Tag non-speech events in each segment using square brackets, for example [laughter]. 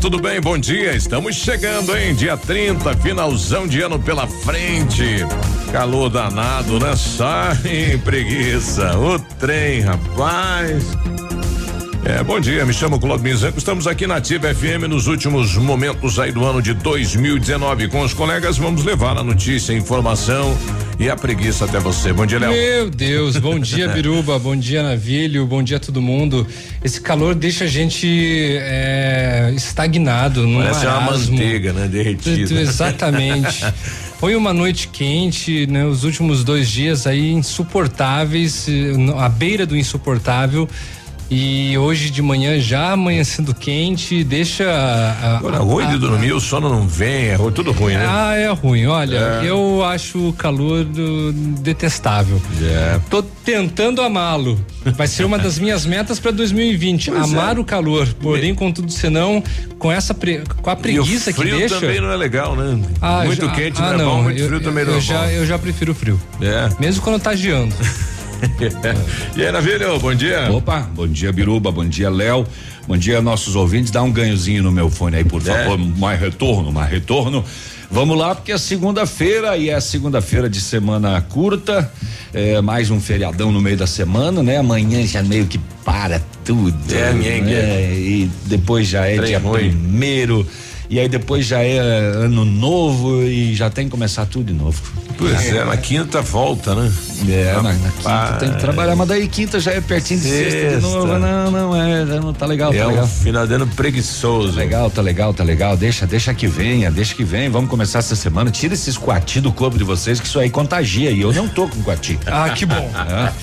tudo bem? Bom dia. Estamos chegando, hein? Dia 30, finalzão de ano pela frente. Calor danado, né? Sai [laughs] preguiça. O trem, rapaz. É, bom dia, me chamo Claudio Mizanco, estamos aqui na Ativa FM nos últimos momentos aí do ano de 2019. Com os colegas vamos levar a notícia, a informação e a preguiça até você. Bom dia, Léo. Meu Deus, bom dia, [laughs] Biruba, bom dia, Navilho, bom dia a todo mundo. Esse calor deixa a gente é, estagnado, não Parece uma manteiga, né, derretida. Exatamente. [laughs] Foi uma noite quente, né? Os últimos dois dias aí insuportáveis, à beira do insuportável. E hoje de manhã já amanhecendo quente, deixa. A, Agora, ruim de dormir, o sono não vem, é tudo ruim, né? Ah, é ruim. Olha, é. eu acho o calor do, detestável. É. Tô tentando amá-lo. Vai ser uma das minhas metas para 2020, pois amar é. o calor. Porém, contudo, senão, com essa pre, com a preguiça que deixa. frio também não é legal, né? Ah, muito já, quente ah, não é bom, muito eu, frio também não eu é já, bom. Eu já prefiro o frio. É. Mesmo quando tá geando. [laughs] [laughs] e aí, Navilho, bom dia. Opa, bom dia, Biruba, bom dia, Léo. Bom dia, nossos ouvintes. Dá um ganhozinho no meu fone aí, por é. favor. Mais retorno, mais retorno. Vamos lá, porque é segunda-feira e é segunda-feira de semana curta, é, mais um feriadão no meio da semana, né? Amanhã já meio que para tudo. É, né? E depois já é Trem dia ruim. primeiro. E aí depois já é ano novo e já tem que começar tudo de novo. Pois é, é na quinta volta, né? É, na, na, quinta tem que trabalhar, mas daí quinta já é pertinho de sexta, sexta de novo. Não, não, é, não tá legal, é tá legal. Um finadando preguiçoso. Tá legal, tá legal, tá legal. Deixa, deixa que venha, deixa que venha. Vamos começar essa semana. Tira esses coati do corpo de vocês, que isso aí contagia. E eu não tô com coati. [laughs] Ah, que bom.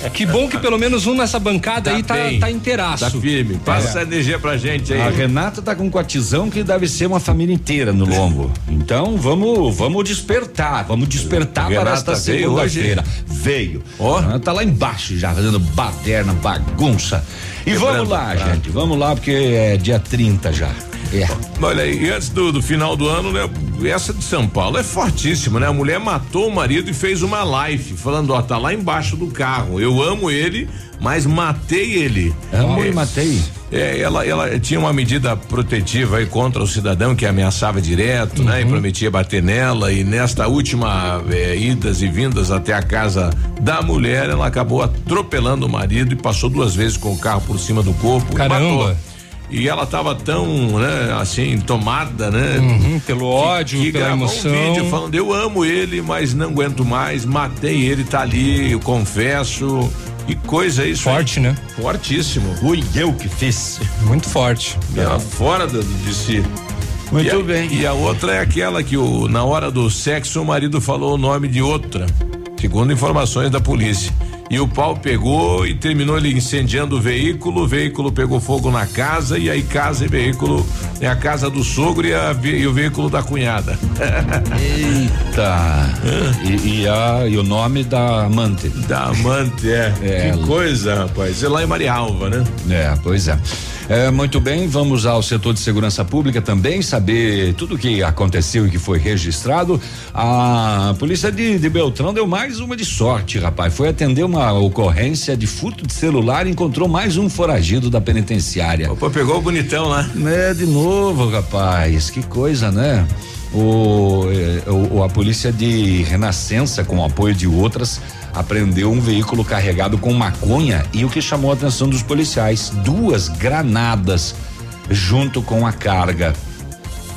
É. Que bom que pelo menos um nessa bancada tá aí tá, tá inteiraço. Tá firme. Passa é. essa energia pra gente aí. A Renata tá com um coatizão que deve ser uma família inteira no lombo. Então vamos, vamos despertar, vamos despertar para esta segunda-feira. Veio. Oh. Ah, tá lá embaixo já fazendo baderna, bagunça. E vamos lá, gente, vamos lá porque é dia 30 já. É. Olha aí, e antes do, do, final do ano, né? Essa de São Paulo é fortíssima, né? A mulher matou o marido e fez uma live, falando, ó, tá lá embaixo do carro. Eu amo ele, mas matei ele. Amo é, e matei. É, ela, ela tinha uma medida protetiva aí contra o cidadão que ameaçava direto, uhum. né? E uhum. prometia bater nela. E nesta última é, idas e vindas até a casa da mulher, ela acabou atropelando o marido e passou duas vezes com o carro por cima do corpo. Caramba! e ela estava tão, né, assim, tomada, né? Uhum, pelo ódio, que, que pela emoção. um vídeo falando, eu amo ele, mas não aguento mais, matei ele, tá ali, eu confesso. Que coisa isso. Forte, aí. né? Fortíssimo. Fui eu que fiz. Muito forte. Ela fora de, de si. Muito e a, bem. E a outra é aquela que o, na hora do sexo o marido falou o nome de outra, segundo informações da polícia. E o pau pegou e terminou ele incendiando o veículo. O veículo pegou fogo na casa e aí casa e veículo é a casa do sogro e, a, e o veículo da cunhada. Eita! e, e, a, e o nome da amante? Da amante, é. é. Que coisa, rapaz. É lá em Marialva, né? É, pois é. É, muito bem, vamos ao setor de segurança pública também, saber tudo o que aconteceu e que foi registrado. A polícia de, de Beltrão deu mais uma de sorte, rapaz. Foi atender uma ocorrência de furto de celular e encontrou mais um foragido da penitenciária. Opa, pegou o bonitão lá. É, de novo, rapaz. Que coisa, né? O, eh, o, a polícia de Renascença, com o apoio de outras, apreendeu um veículo carregado com maconha e o que chamou a atenção dos policiais, duas granadas junto com a carga.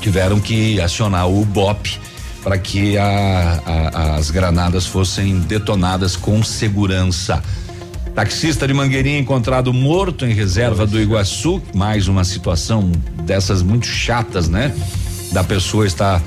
Tiveram que acionar o BOP para que a, a, as granadas fossem detonadas com segurança. Taxista de Mangueirinha encontrado morto em reserva do Iguaçu, mais uma situação dessas muito chatas, né? Da pessoa estar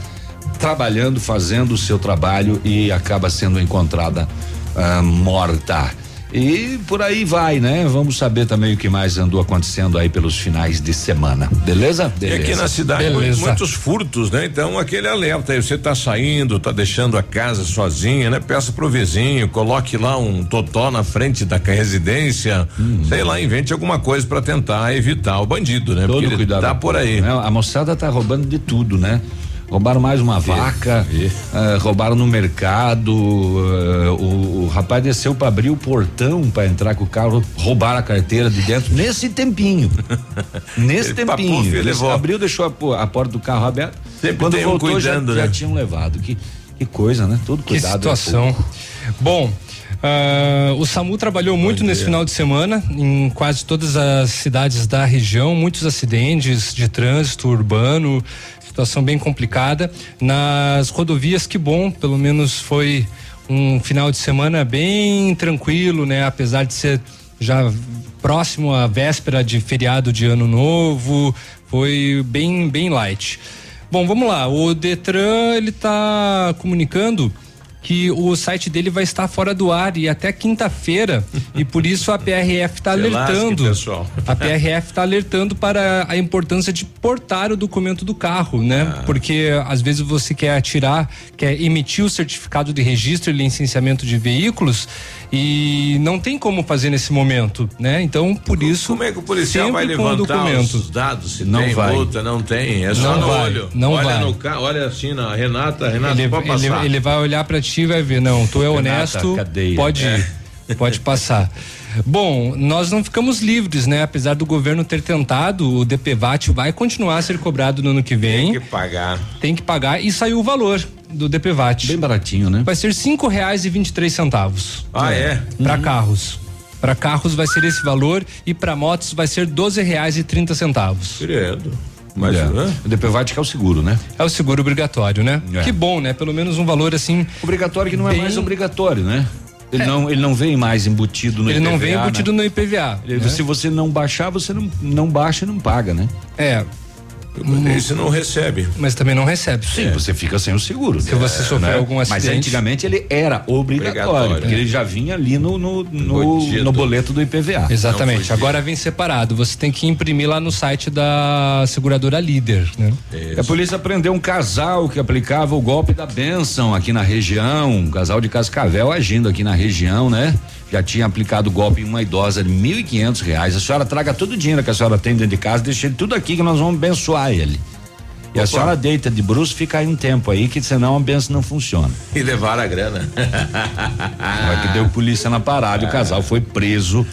trabalhando, fazendo o seu trabalho e acaba sendo encontrada uh, morta. E por aí vai, né? Vamos saber também o que mais andou acontecendo aí pelos finais de semana. Beleza? Beleza. E aqui na cidade Beleza. muitos furtos, né? Então aquele alerta aí, você tá saindo, tá deixando a casa sozinha, né? Peça pro vizinho, coloque lá um totó na frente da residência, hum. sei lá, invente alguma coisa para tentar evitar o bandido, né? Todo Porque cuidado. Tá por aí. A moçada tá roubando de tudo, né? Roubaram mais uma vaca, uh, roubaram no mercado, uh, o, o, rapaz desceu para abrir o portão para entrar com o carro, roubaram a carteira de dentro nesse tempinho. [laughs] nesse Ele tempinho. Papou, Ele abriu, deixou a, a, porta do carro aberta. Sempre Quando voltou um cuidando, já, né? já tinham levado. Que, que coisa, né? Tudo cuidado. Que é situação. É Bom, Uh, o SAMU trabalhou muito nesse final de semana em quase todas as cidades da região, muitos acidentes de trânsito urbano, situação bem complicada. Nas rodovias, que bom, pelo menos foi um final de semana bem tranquilo, né? Apesar de ser já próximo à véspera de feriado de ano novo, foi bem bem light. Bom, vamos lá. O Detran ele está comunicando que o site dele vai estar fora do ar e até quinta-feira e por isso a PRF está [laughs] alertando. Lasque, a PRF está alertando para a importância de portar o documento do carro, né? Ah. Porque às vezes você quer tirar, quer emitir o certificado de registro e licenciamento de veículos e não tem como fazer nesse momento, né? Então por como, isso como é que o policial vai levantar os dados se não tem vai. multa, não tem, é só não no vai. olho. Não olha vai. no carro, olha assim na Renata, Renata ele, pode passar. Ele, ele vai olhar para ti e vai ver, não, tu é honesto, cadeia. pode ir, é. pode passar. Bom, nós não ficamos livres, né? Apesar do governo ter tentado, o DPVAT vai continuar a ser cobrado no ano que vem. Tem que pagar. Tem que pagar e saiu o valor do DPVAT. Bem baratinho, né? Vai ser cinco reais e vinte e três centavos. Ah, é? Para uhum. carros. Para carros vai ser esse valor e para motos vai ser doze reais e trinta centavos. Credo. Mas é. o DPVAT que é o seguro, né? É o seguro obrigatório, né? É. Que bom, né? Pelo menos um valor assim. Obrigatório que não é bem... é mais obrigatório, né? Ele, é. não, ele não vem mais embutido no ele IPVA. Ele não vem embutido né? no IPVA. Ele, né? Se você não baixar, você não, não baixa e não paga, né? É. Esse não recebe. Mas também não recebe. Sim, é. você fica sem o seguro. Se você é, sofrer né? algum acidente. Mas antigamente ele era obrigatório, obrigatório porque é. ele já vinha ali no, no, no, no boleto do IPVA. Exatamente. Agora vem separado. Você tem que imprimir lá no site da seguradora líder. Né? A polícia prendeu um casal que aplicava o golpe da benção aqui na região. Um casal de Cascavel agindo aqui na região, né? Já tinha aplicado golpe em uma idosa de mil e quinhentos reais. A senhora traga todo o dinheiro que a senhora tem dentro de casa, deixa ele tudo aqui que nós vamos abençoar ele. E Opa. a senhora deita de bruxo, fica aí um tempo aí, que senão a benção não funciona. E levaram a grana. Vai que deu polícia na parada, ah. o casal foi preso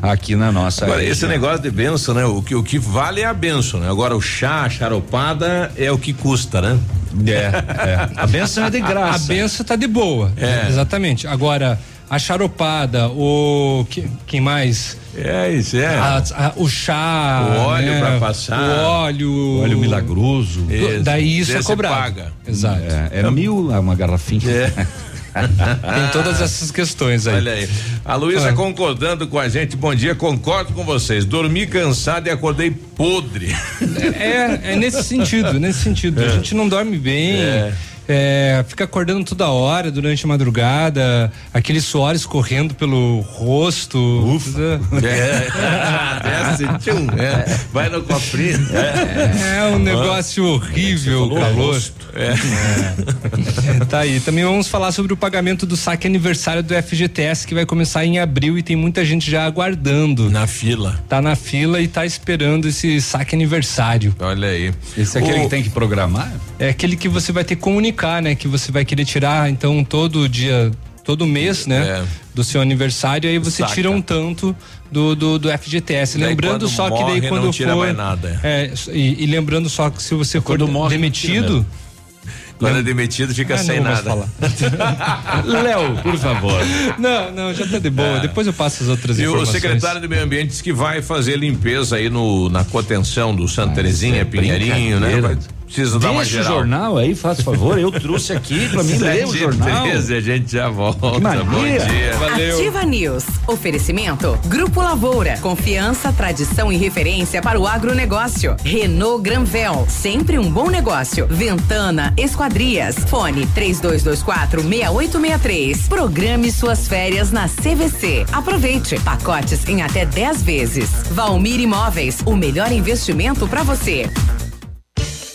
aqui na nossa. Agora, região. esse negócio de benção, né? O que, o que vale é a benção, né? Agora, o chá, a charopada é o que custa, né? É, é. A benção é de [laughs] graça. A benção tá de boa. É. Exatamente. Agora, a charopada, o que, quem mais? É isso, é. A, a, o chá, o óleo né? para passar, o óleo, o óleo milagroso. Isso. Daí isso é cobrado. Paga. Exato. É, é mil uma garrafinha. É. [laughs] Tem todas essas questões aí. Olha aí. A Luísa ah. concordando com a gente. Bom dia, concordo com vocês. Dormi cansado e acordei podre. É, é nesse sentido, nesse sentido. É. A gente não dorme bem. É é, fica acordando toda hora durante a madrugada, aqueles suores correndo pelo rosto. Ufa. [laughs] É. Desce, tchum, é. Vai no cofrinho. É, é um negócio horrível o calor. É. Tá aí. Também vamos falar sobre o pagamento do saque aniversário do FGTS que vai começar em abril e tem muita gente já aguardando. Na fila. Tá na fila e tá esperando esse saque aniversário. Olha aí. Esse é aquele o... que tem que programar? É aquele que você vai ter que né? Que você vai querer tirar, então, todo dia, todo mês, né? É. Do seu aniversário, aí você Saca. tira um tanto do, do, do FGTS. Daí lembrando só morre, que daí quando for. É, e, e, lembrando só que se você for morre, demitido. Quando é demitido, fica ah, sem nada. [laughs] Léo, por favor. Não, não, já tá de boa. É. Depois eu passo as outras e informações. E o secretário do Meio Ambiente disse que vai fazer limpeza aí no, na contenção do Santa ah, Terezinha, é Pinheirinho, né? Vai, Preciso dar uma geral. o jornal aí, faz favor. Eu trouxe aqui pra mim ler o jornal. 13, a gente já volta. Bom dia. Valeu. Ativa News. Oferecimento. Grupo Lavoura. Confiança, tradição e referência para o agronegócio. Renault Granvel. Sempre um bom negócio. Ventana Esquadrias. Fone 3224 6863. Programe suas férias na CVC. Aproveite. Pacotes em até 10 vezes. Valmir Imóveis. O melhor investimento para você.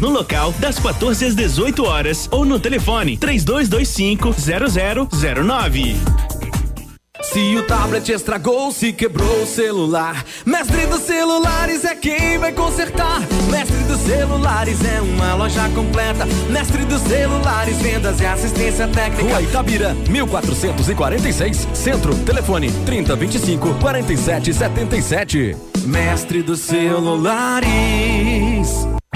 no local das 14 às 18 horas ou no telefone 3225 0009. Se o tablet estragou, se quebrou o celular, Mestre dos Celulares é quem vai consertar. Mestre dos Celulares é uma loja completa. Mestre dos Celulares, vendas e assistência técnica. Rua Itabira, 1446, Centro, telefone 3025 4777. Mestre dos Celulares.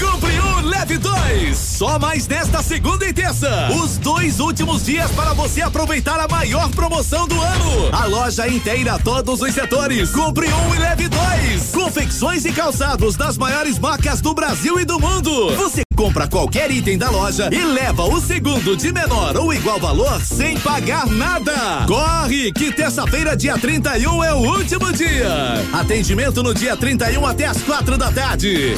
Compre um, leve dois. Só mais nesta segunda e terça. Os dois últimos dias para você aproveitar a maior promoção do ano. A loja inteira, todos os setores. Compre um e leve dois. Confecções e calçados das maiores marcas do Brasil e do mundo. Você compra qualquer item da loja e leva o segundo de menor ou igual valor sem pagar nada. Corre, que terça-feira, dia 31 é o último dia. Atendimento no dia 31 até as quatro da tarde.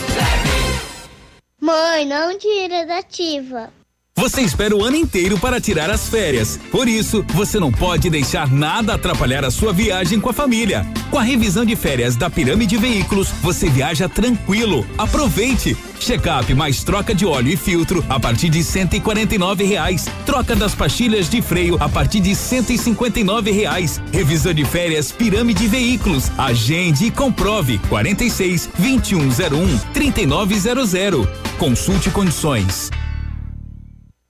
Mãe, não tira da ativa. Você espera o ano inteiro para tirar as férias. Por isso, você não pode deixar nada atrapalhar a sua viagem com a família. Com a revisão de férias da Pirâmide Veículos, você viaja tranquilo. Aproveite! Check-up mais troca de óleo e filtro a partir de cento e quarenta e nove reais. Troca das pastilhas de freio a partir de cento e e nove reais. Revisão de férias Pirâmide Veículos. Agende e comprove. 46 2101 3900. Consulte condições.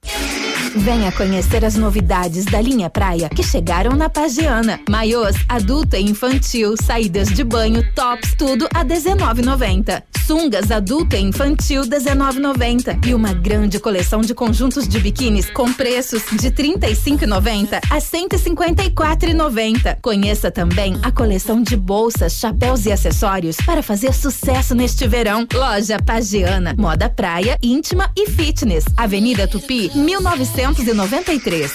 Yeah. Venha conhecer as novidades da linha praia que chegaram na Pagiana. Maiôs, adulto e infantil, saídas de banho, tops, tudo a 19,90. Sungas adulto e infantil 19,90 e uma grande coleção de conjuntos de biquínis com preços de 35,90 a 154,90. Conheça também a coleção de bolsas, chapéus e acessórios para fazer sucesso neste verão. Loja Pagiana, moda praia, íntima e fitness. Avenida Tupi, 1900 1993.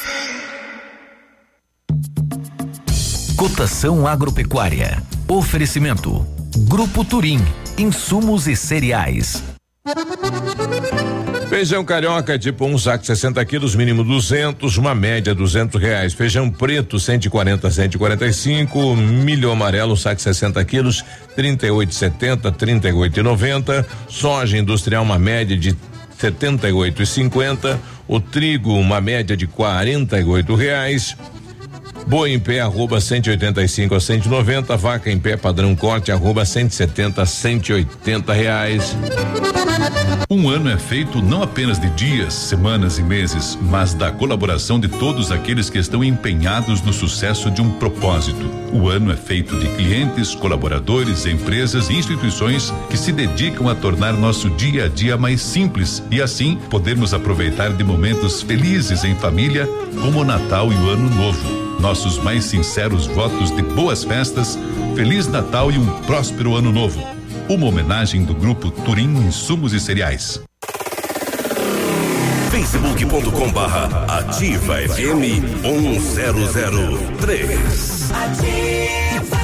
Cotação agropecuária. Oferecimento. Grupo Turim. Insumos e cereais. Feijão carioca tipo um saco 60 quilos, mínimo 200, uma média 200 reais. Feijão preto 140 145, milho amarelo saco 60 quilos, 38,70 38,90. Soja industrial uma média de 78,50 o trigo, uma média de e oito reais. Boi em pé, arroba 185 a 190. Vaca em pé, padrão corte, arroba 170 a 180 reais. Um ano é feito não apenas de dias, semanas e meses, mas da colaboração de todos aqueles que estão empenhados no sucesso de um propósito. O ano é feito de clientes, colaboradores, empresas e instituições que se dedicam a tornar nosso dia a dia mais simples e assim podermos aproveitar de momentos felizes em família, como o Natal e o Ano Novo. Nossos mais sinceros votos de boas festas, Feliz Natal e um próspero Ano Novo. Uma homenagem do grupo Turim Insumos e Cereais. facebook.com barra ativa FM 1003. Ativa.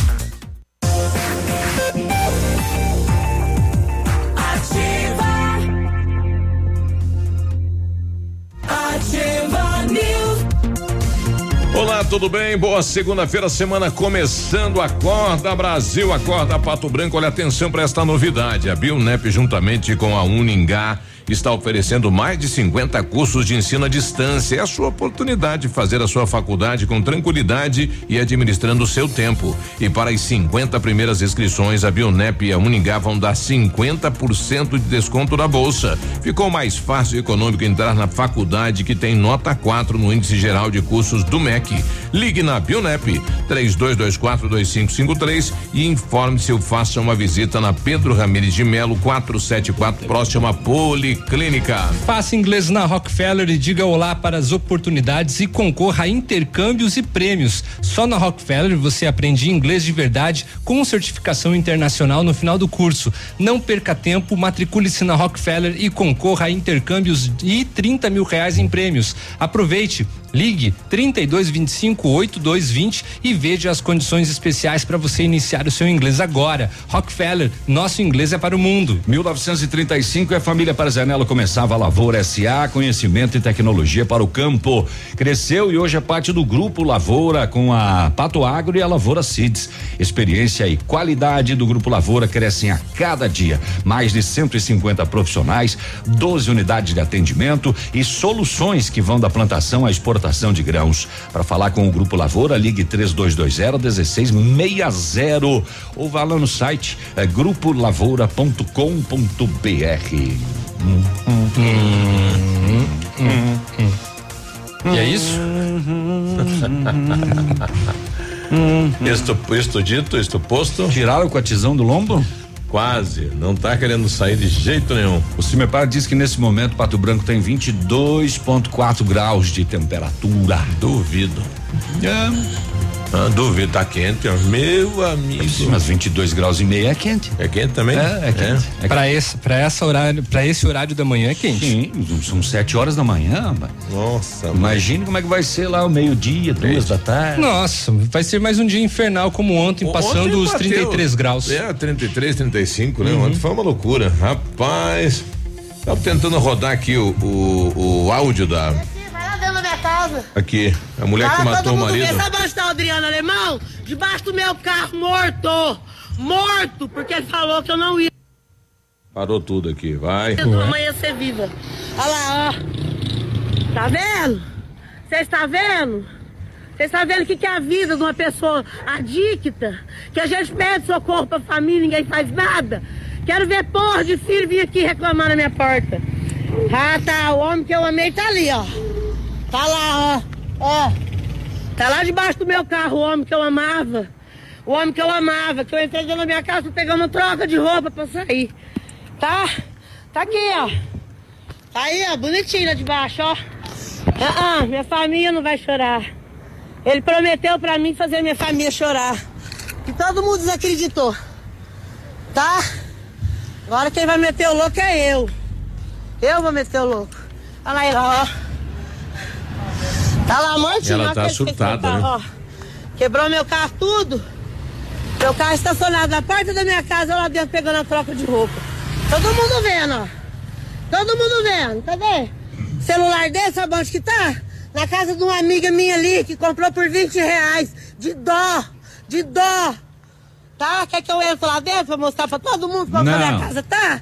Tudo bem? Boa segunda-feira, semana começando. Acorda Brasil, acorda Pato Branco. Olha atenção para esta novidade. A Bionep, juntamente com a Uningá, está oferecendo mais de 50 cursos de ensino à distância. É a sua oportunidade de fazer a sua faculdade com tranquilidade e administrando o seu tempo. E para as 50 primeiras inscrições, a Bionep e a Uningá vão dar 50% de desconto na bolsa. Ficou mais fácil e econômico entrar na faculdade que tem nota 4 no índice geral de cursos do MEC. Ligue na Bionep 32242553 e informe-se ou faça uma visita na Pedro Ramires de Melo 474 próxima Poli Clínica. Faça inglês na Rockefeller e diga olá para as oportunidades e concorra a intercâmbios e prêmios. Só na Rockefeller você aprende inglês de verdade com certificação internacional no final do curso. Não perca tempo, matricule-se na Rockefeller e concorra a intercâmbios e 30 mil reais em prêmios. Aproveite. Ligue 3225 8220 e veja as condições especiais para você iniciar o seu inglês agora. Rockefeller, nosso inglês é para o mundo. 1935 é família Parzanello começava a Lavoura SA, conhecimento e tecnologia para o campo. Cresceu e hoje é parte do grupo Lavoura com a Pato Agro e a Lavoura Seeds. Experiência e qualidade do grupo Lavoura crescem a cada dia. Mais de 150 profissionais, 12 unidades de atendimento e soluções que vão da plantação à exportação exportação de grãos. Para falar com o Grupo Lavoura, ligue 3220 1660 ou vá lá no site é, grupolavoura.com.br. Hum, hum, hum, e é isso? isto, isto dito, isto posto. Tiraram o cotizão do lombo? Quase, não está querendo sair de jeito nenhum. O Cimepar diz que nesse momento Pato Branco tem 22,4 graus de temperatura. Duvido. É. Ah, duvido, tá quente, ó. meu amigo. Mas 22 graus e meio é quente. É quente também? É, é quente. É. É para esse, para essa horário, para esse horário da manhã é quente. Sim, são sete horas da manhã. Nossa. Imagine como é que vai ser lá o meio-dia, duas da tarde. Nossa, vai ser mais um dia infernal como ontem, o, passando ontem os bateu, 33 graus. É, 33, 35, né? Uhum. Ontem foi uma loucura. Rapaz, tava tentando rodar aqui o, o, o áudio da casa. Aqui, a mulher Fala, que matou o marido. Vê, sabe onde está o Adriano Alemão? Debaixo do meu carro, morto. Morto, porque ele falou que eu não ia. Parou tudo aqui, vai. Amanhã ser viva. Olha lá, ó. Tá vendo? Você está vendo? Você está vendo o que, que é a vida de uma pessoa adicta? Que a gente pede socorro pra família, ninguém faz nada. Quero ver porra de filho vir aqui reclamar na minha porta. Ah, tá. O homem que eu amei tá ali, ó. Tá lá, ó. Ó. Tá lá debaixo do meu carro o homem que eu amava. O homem que eu amava, que eu entrei dentro da minha casa pegando troca de roupa pra sair. Tá? Tá aqui, ó. Tá aí, ó, bonitinho lá debaixo, ó. Ah, ah, minha família não vai chorar. Ele prometeu pra mim fazer minha família chorar. E todo mundo desacreditou. Tá? Agora quem vai meter o louco é eu. Eu vou meter o louco. Olha aí, ó. Tá lá mortinho. Ela tá surtada, né? Ó, quebrou meu carro tudo. Meu carro estacionado na porta da minha casa, lá dentro pegando a troca de roupa. Todo mundo vendo, ó. Todo mundo vendo, cadê? Celular desse, sabe onde que tá? Na casa de uma amiga minha ali, que comprou por 20 reais. De dó, de dó. Tá? Quer que eu entre lá dentro pra mostrar pra todo mundo como a minha casa tá?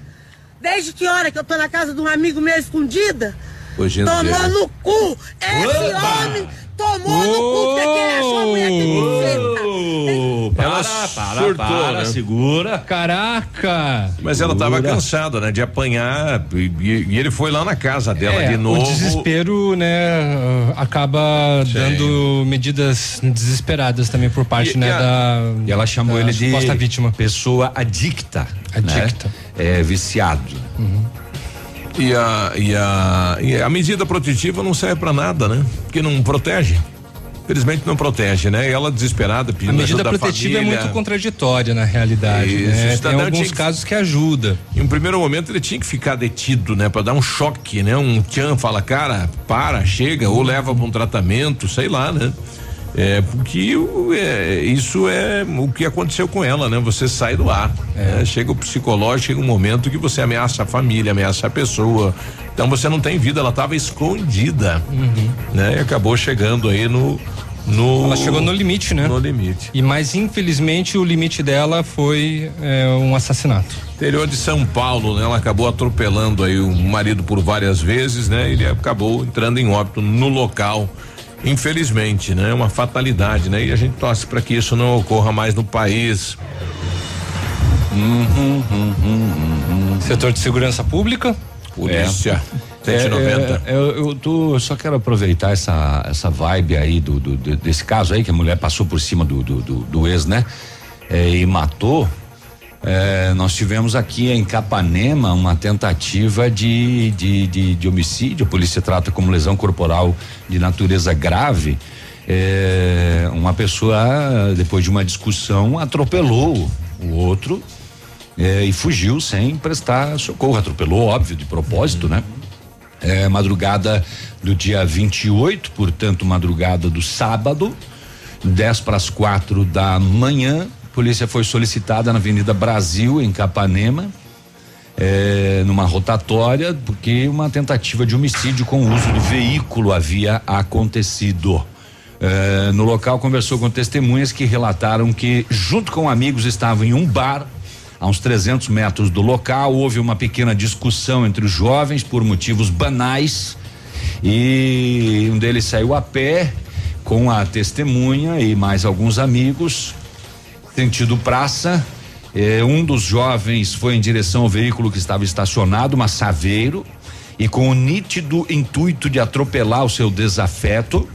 Desde que hora que eu tô na casa de um amigo meu escondida? Hoje Tomou no cu! Esse Opa! homem tomou no cu porque ele achou a mulher que Ela para, surtou, para, né? segura. Caraca! Mas ela estava cansada, né? De apanhar e, e, ele foi lá na casa dela é, de novo. O desespero, né? Acaba Sim. dando medidas desesperadas também por parte, e, né? E, a, da, e ela chamou ele de vítima. pessoa adicta. Adicta. Né? É, viciado. E a, e a, e a medida protetiva não serve para nada, né? Porque não protege. Infelizmente não protege, né? E ela desesperada pedindo A medida protetiva é muito contraditória na realidade, Isso, né? Tem alguns casos que ajuda. Em um primeiro momento ele tinha que ficar detido, né? Para dar um choque, né? Um tchan fala, cara, para, chega, ou leva para um tratamento, sei lá, né? É, porque é, isso é o que aconteceu com ela, né? Você sai do ar. É. Né? Chega o psicológico, chega um momento que você ameaça a família, ameaça a pessoa. Então você não tem vida, ela estava escondida. Uhum. Né? E acabou chegando aí no, No, Ela chegou no limite, né? No limite. E mas infelizmente o limite dela foi é, um assassinato. Interior de São Paulo, né? Ela acabou atropelando aí o marido por várias vezes, né? Ele acabou entrando em óbito no local. Infelizmente, né? Uma fatalidade, né? E a gente torce para que isso não ocorra mais no país. Setor de segurança pública? Polícia. É, 190. é, eu, eu tô, só quero aproveitar essa, essa vibe aí do- do- desse caso aí, que a mulher passou por cima do, do, do- do ex, né? É, e matou. É, nós tivemos aqui em Capanema uma tentativa de, de, de, de homicídio. A polícia trata como lesão corporal de natureza grave. É, uma pessoa, depois de uma discussão, atropelou o outro é, e fugiu sem prestar socorro. Atropelou, óbvio, de propósito, né? É, madrugada do dia 28, portanto, madrugada do sábado, 10 para as quatro da manhã. A polícia foi solicitada na Avenida Brasil, em Capanema, é, numa rotatória, porque uma tentativa de homicídio com o uso do veículo havia acontecido. É, no local conversou com testemunhas que relataram que, junto com amigos, estavam em um bar a uns 300 metros do local. Houve uma pequena discussão entre os jovens por motivos banais e um deles saiu a pé com a testemunha e mais alguns amigos, sentido praça. Eh, um dos jovens foi em direção ao veículo que estava estacionado, uma Saveiro, e com o nítido intuito de atropelar o seu desafeto,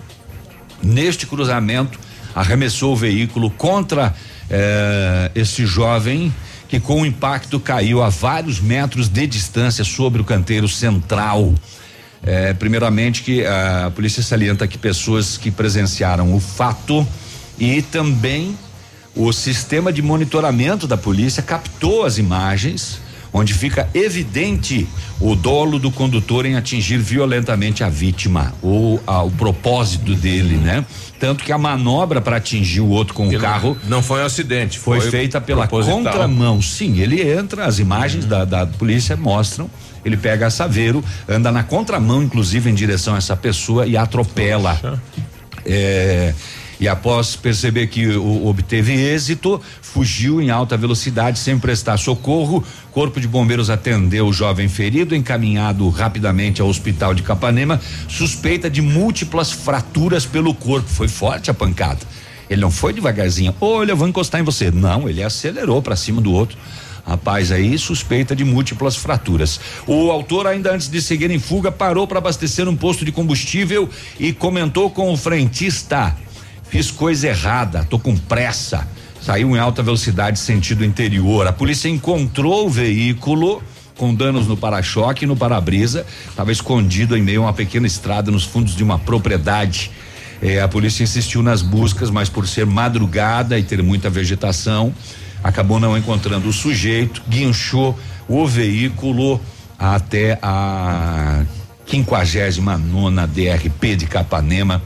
neste cruzamento, arremessou o veículo contra eh, esse jovem que com o impacto caiu a vários metros de distância sobre o canteiro central. Eh, primeiramente que a polícia salienta que pessoas que presenciaram o fato e também o sistema de monitoramento da polícia captou as imagens onde fica evidente o dolo do condutor em atingir violentamente a vítima ou o propósito dele, né? Tanto que a manobra para atingir o outro com o Que não- carro não foi um acidente, foi, foi feita pela proposital. contramão. Sim, ele entra, as imagens da, da polícia mostram. Ele pega a Saveiro, anda na contramão, inclusive em direção a essa pessoa e atropela. É, e após perceber que o, obteve êxito, fugiu em alta velocidade sem prestar socorro. Corpo de Bombeiros atendeu o jovem ferido, encaminhado rapidamente ao hospital de Capanema, suspeita de múltiplas fraturas pelo corpo. Foi forte a pancada. Ele não foi devagarzinho. Olha, eu vou encostar em você. Não, ele acelerou para cima do outro. Rapaz, aí suspeita de múltiplas fraturas. O autor, ainda antes de seguir em fuga, parou para abastecer um posto de combustível e comentou com o frentista: Fiz coisa errada, tô com pressa. Saiu em alta velocidade sentido interior. A polícia encontrou o veículo com danos no para-choque e no para-brisa. Estava escondido em meio a uma pequena estrada nos fundos de uma propriedade. Eh, a polícia insistiu nas buscas, mas por ser madrugada e ter muita vegetação, acabou não encontrando o sujeito, guinchou o veículo até a 59 nona DRP de Capanema.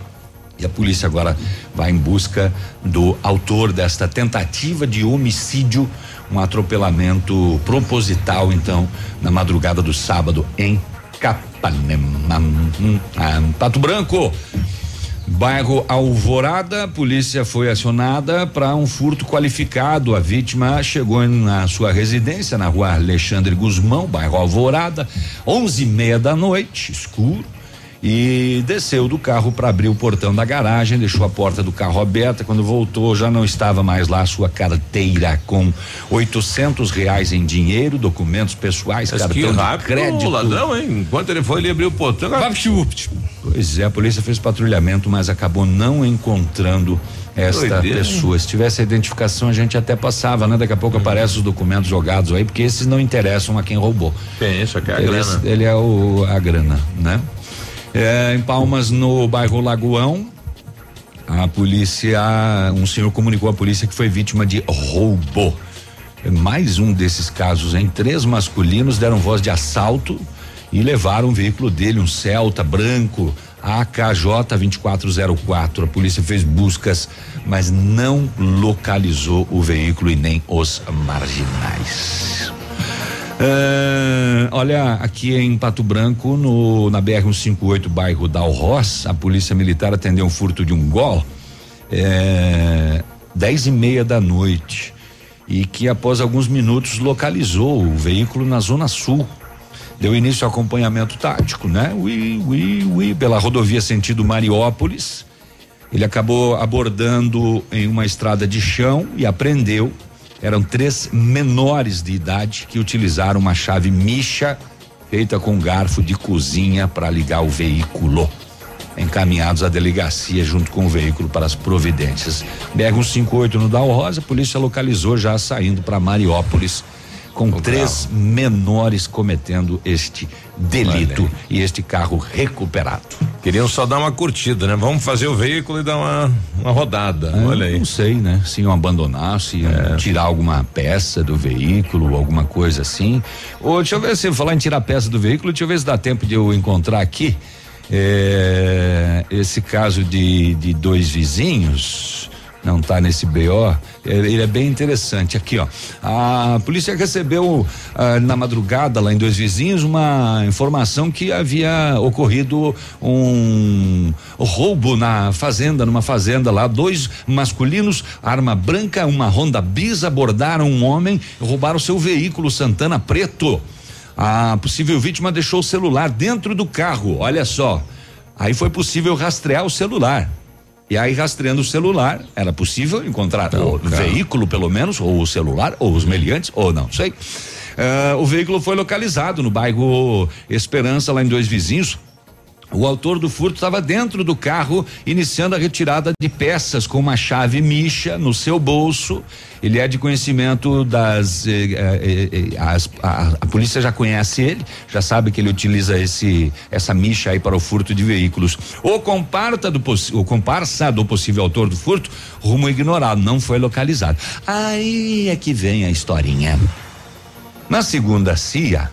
E a polícia agora vai em busca do autor desta tentativa de homicídio, um atropelamento proposital, então, na madrugada do sábado em Capanema. Pato Branco. Bairro Alvorada, a polícia foi acionada para um furto qualificado. A vítima chegou na sua residência na rua Alexandre Guzmão, bairro Alvorada, onze e meia da noite, escuro, e desceu do carro para abrir o portão da garagem, deixou a porta do carro aberta. Quando voltou, já não estava mais lá a sua carteira com oitocentos reais em dinheiro, documentos pessoais, Mas cartão de rápido crédito. o ladrão, hein? Enquanto ele foi, ele abriu o portão. Pois é, a polícia fez patrulhamento, mas acabou não encontrando esta Doideira, hein? pessoa. Se tivesse a identificação, a gente até passava, né? Daqui a pouco aparecem os documentos jogados aí, porque esses não interessam a quem roubou. Pensa que é a ele, grana. ele é o, a grana, né? É, em Palmas, no bairro Lagoão, a polícia, um senhor comunicou à polícia que foi vítima de roubo. Mais um desses casos, em três masculinos deram voz de assalto e levaram o veículo dele, um Celta branco, AKJ 2404. A polícia fez buscas, mas não localizou o veículo e nem os marginais. É, olha, aqui em Pato Branco, no, na BR-158, bairro Dalros, a polícia militar atendeu um furto de um gol é, dez e meia da noite e que após alguns minutos localizou o veículo na zona sul. Deu início ao acompanhamento tático, né? Ui, ui, ui, pela rodovia sentido Mariópolis. Ele acabou abordando em uma estrada de chão e apreendeu. Eram três menores de idade que utilizaram uma chave micha feita com garfo de cozinha para ligar o veículo encaminhados à delegacia junto com o veículo para as providências. BR 158 no Dal Rosa, a polícia localizou já saindo para Mariópolis com o três carro. menores cometendo este delito e este carro recuperado. Queriam só dar uma curtida, né? Vamos fazer o veículo e dar uma, uma rodada. É, Olha aí. Não sei, né? Se iam abandonar, se iam é. tirar alguma peça do veículo, alguma coisa assim. Ou deixa eu ver se falar em tirar peça do veículo, deixa eu ver se dá tempo de eu encontrar aqui é, esse caso de, de dois vizinhos não está nesse BO, ele é bem interessante. Aqui, ó. A polícia recebeu ah, na madrugada, lá em Dois Vizinhos, uma informação que havia ocorrido um roubo na fazenda, numa fazenda lá. Dois masculinos, arma branca, uma Honda Bis, abordaram um homem roubaram seu veículo Santana Preto. A possível vítima deixou o celular dentro do carro, olha só. Aí foi possível rastrear o celular. E aí, rastreando o celular, era possível encontrar o veículo, pelo menos, ou o celular, ou os meliantes, ou não sei. Uh, o veículo foi localizado no bairro Esperança, lá em Dois Vizinhos. O autor do furto estava dentro do carro, iniciando a retirada de peças com uma chave micha no seu bolso. Ele é de conhecimento das. Eh, eh, eh, as, a, a, polícia já conhece ele, já sabe que ele utiliza esse essa micha aí para o furto de veículos. O do, o comparsa do possível autor do furto, rumo ignorado, não foi localizado. Aí é que vem a historinha. Na segunda CIA,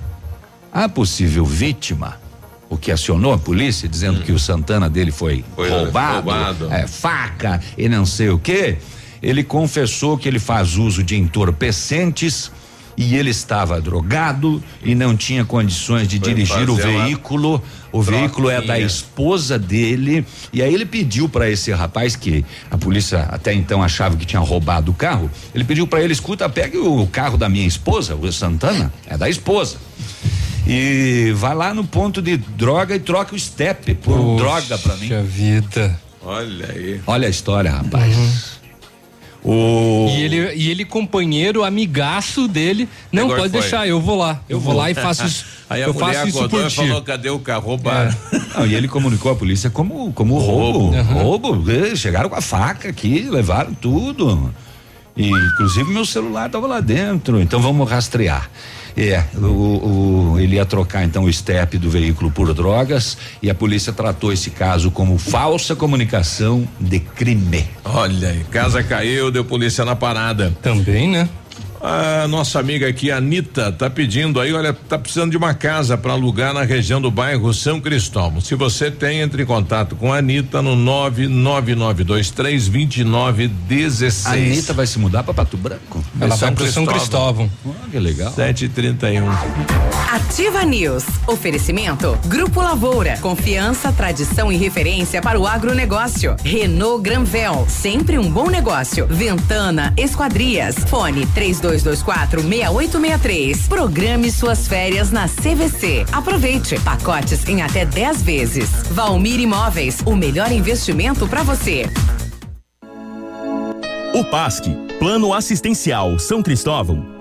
a possível vítima o que acionou a polícia dizendo hum. que o Santana dele foi, foi roubado, roubado. É, faca e não sei o que. Ele confessou que ele faz uso de entorpecentes e ele estava drogado e não tinha condições de foi dirigir o veículo. O veículo é da esposa dele e aí ele pediu para esse rapaz que a polícia até então achava que tinha roubado o carro. Ele pediu para ele: escuta, pegue o carro da minha esposa, o Santana, é da esposa e vai lá no ponto de droga e troca o step por Poxa droga pra mim. vida. Olha aí. Olha a história, rapaz. Uhum. O... E ele, e ele companheiro, amigaço dele, não Agora pode foi. deixar, eu vou lá, eu, eu vou. vou lá e faço isso. [laughs] Aí a eu mulher faço isso por ti. falou, cadê o carro? Roubaram. É. Não, e ele comunicou à polícia como, como roubo. Roubo. Uhum. roubo. Chegaram com a faca aqui, levaram tudo. E, inclusive meu celular estava lá dentro, então vamos rastrear. É, o, o, ele ia trocar então o step do veículo por drogas e a polícia tratou esse caso como falsa comunicação de crime. Olha aí, casa caiu, deu polícia na parada. Também, né? A nossa amiga aqui, Anitta, tá pedindo aí, olha, tá precisando de uma casa para alugar na região do bairro São Cristóvão. Se você tem, entre em contato com a Anitta no 999232916. A Anitta vai se mudar para Pato Branco? Ela vai para São Cristóvão. Oh, que legal. 731. Ativa News. Oferecimento Grupo Lavoura. Confiança, tradição e referência para o agronegócio. Renault Granvel. Sempre um bom negócio. Ventana Esquadrias. Fone 32 3224 6863. Programe suas férias na CVC. Aproveite pacotes em até 10 vezes. Valmir Imóveis, o melhor investimento para você. O PASC, Plano Assistencial São Cristóvão,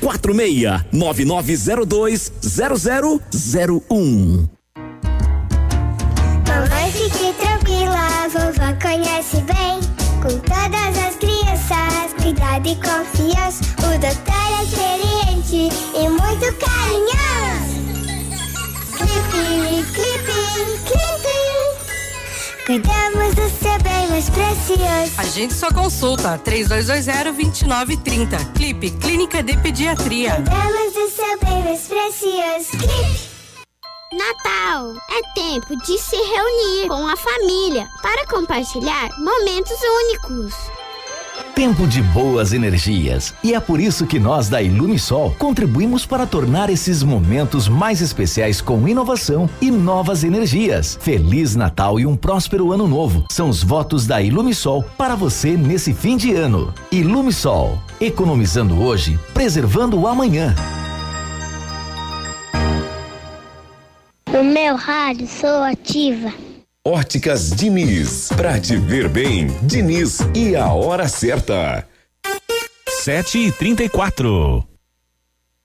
46 9902 0001. Mamãe, fique tranquila, vovó conhece bem. Com todas as crianças, cuidado e confiança. O doutor é experiente e muito carinhoso. Clipe, clipe. Cuidamos do seu bem mais precioso. A gente só consulta 3220-2930. Clipe Clínica de Pediatria. Cuidamos do seu bem mais precioso. Clipe. Natal é tempo de se reunir com a família para compartilhar momentos únicos. Tempo de boas energias. E é por isso que nós da Ilumisol contribuímos para tornar esses momentos mais especiais com inovação e novas energias. Feliz Natal e um próspero ano novo. São os votos da Ilumisol para você nesse fim de ano. Ilumisol, economizando hoje, preservando o amanhã. No meu rádio sou ativa. Óticas Diniz, pra te ver bem, Diniz e a hora certa. Sete e trinta e quatro.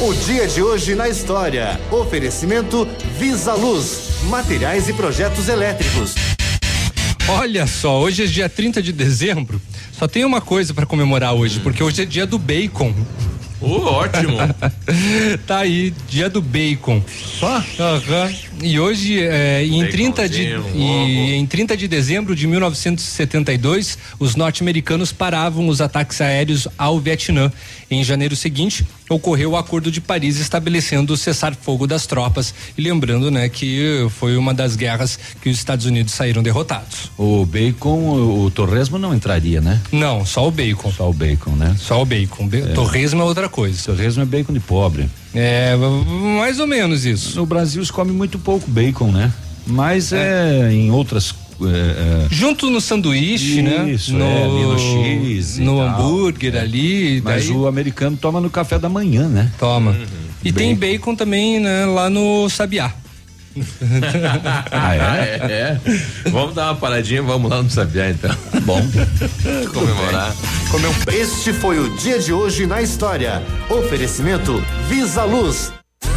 O dia de hoje na história. Oferecimento Visa Luz, materiais e projetos elétricos. Olha só, hoje é dia 30 de dezembro. Só tem uma coisa para comemorar hoje, porque hoje é dia do bacon. Oh, ótimo. [laughs] tá aí, dia do bacon. Só? Aham. E hoje, é, em 30 de e, em 30 de dezembro de 1972, os norte-americanos paravam os ataques aéreos ao Vietnã. Em janeiro seguinte, ocorreu o Acordo de Paris estabelecendo o cessar-fogo das tropas e lembrando, né, que foi uma das guerras que os Estados Unidos saíram derrotados. O bacon, o, o torresmo não entraria, né? Não, só o bacon. Só o bacon, né? Só o bacon. Be- Torresmo é outra coisa. Torresmo é bacon de pobre. É, mais ou menos isso. No Brasil se come muito pouco bacon, né? Mas é, em outras. é, é, Junto no sanduíche, né? Isso, no, é, ali no X no tal. hambúrguer ali. Mas daí o americano toma no café da manhã, né? toma. E tem bacon também, né, lá no Sabiá. [laughs] Ah, é? é? Vamos dar uma paradinha, vamos lá no Sabiá então. Bom. [laughs] Comemorar. Um... Este foi o dia de hoje na história. Oferecimento Visa Luz.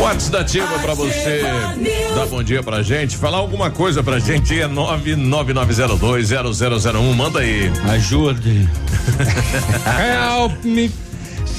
WhatsApp da Ativa pra você dar bom dia pra gente, falar alguma coisa pra gente é 999020001, manda aí. Ajude. [laughs] Help me.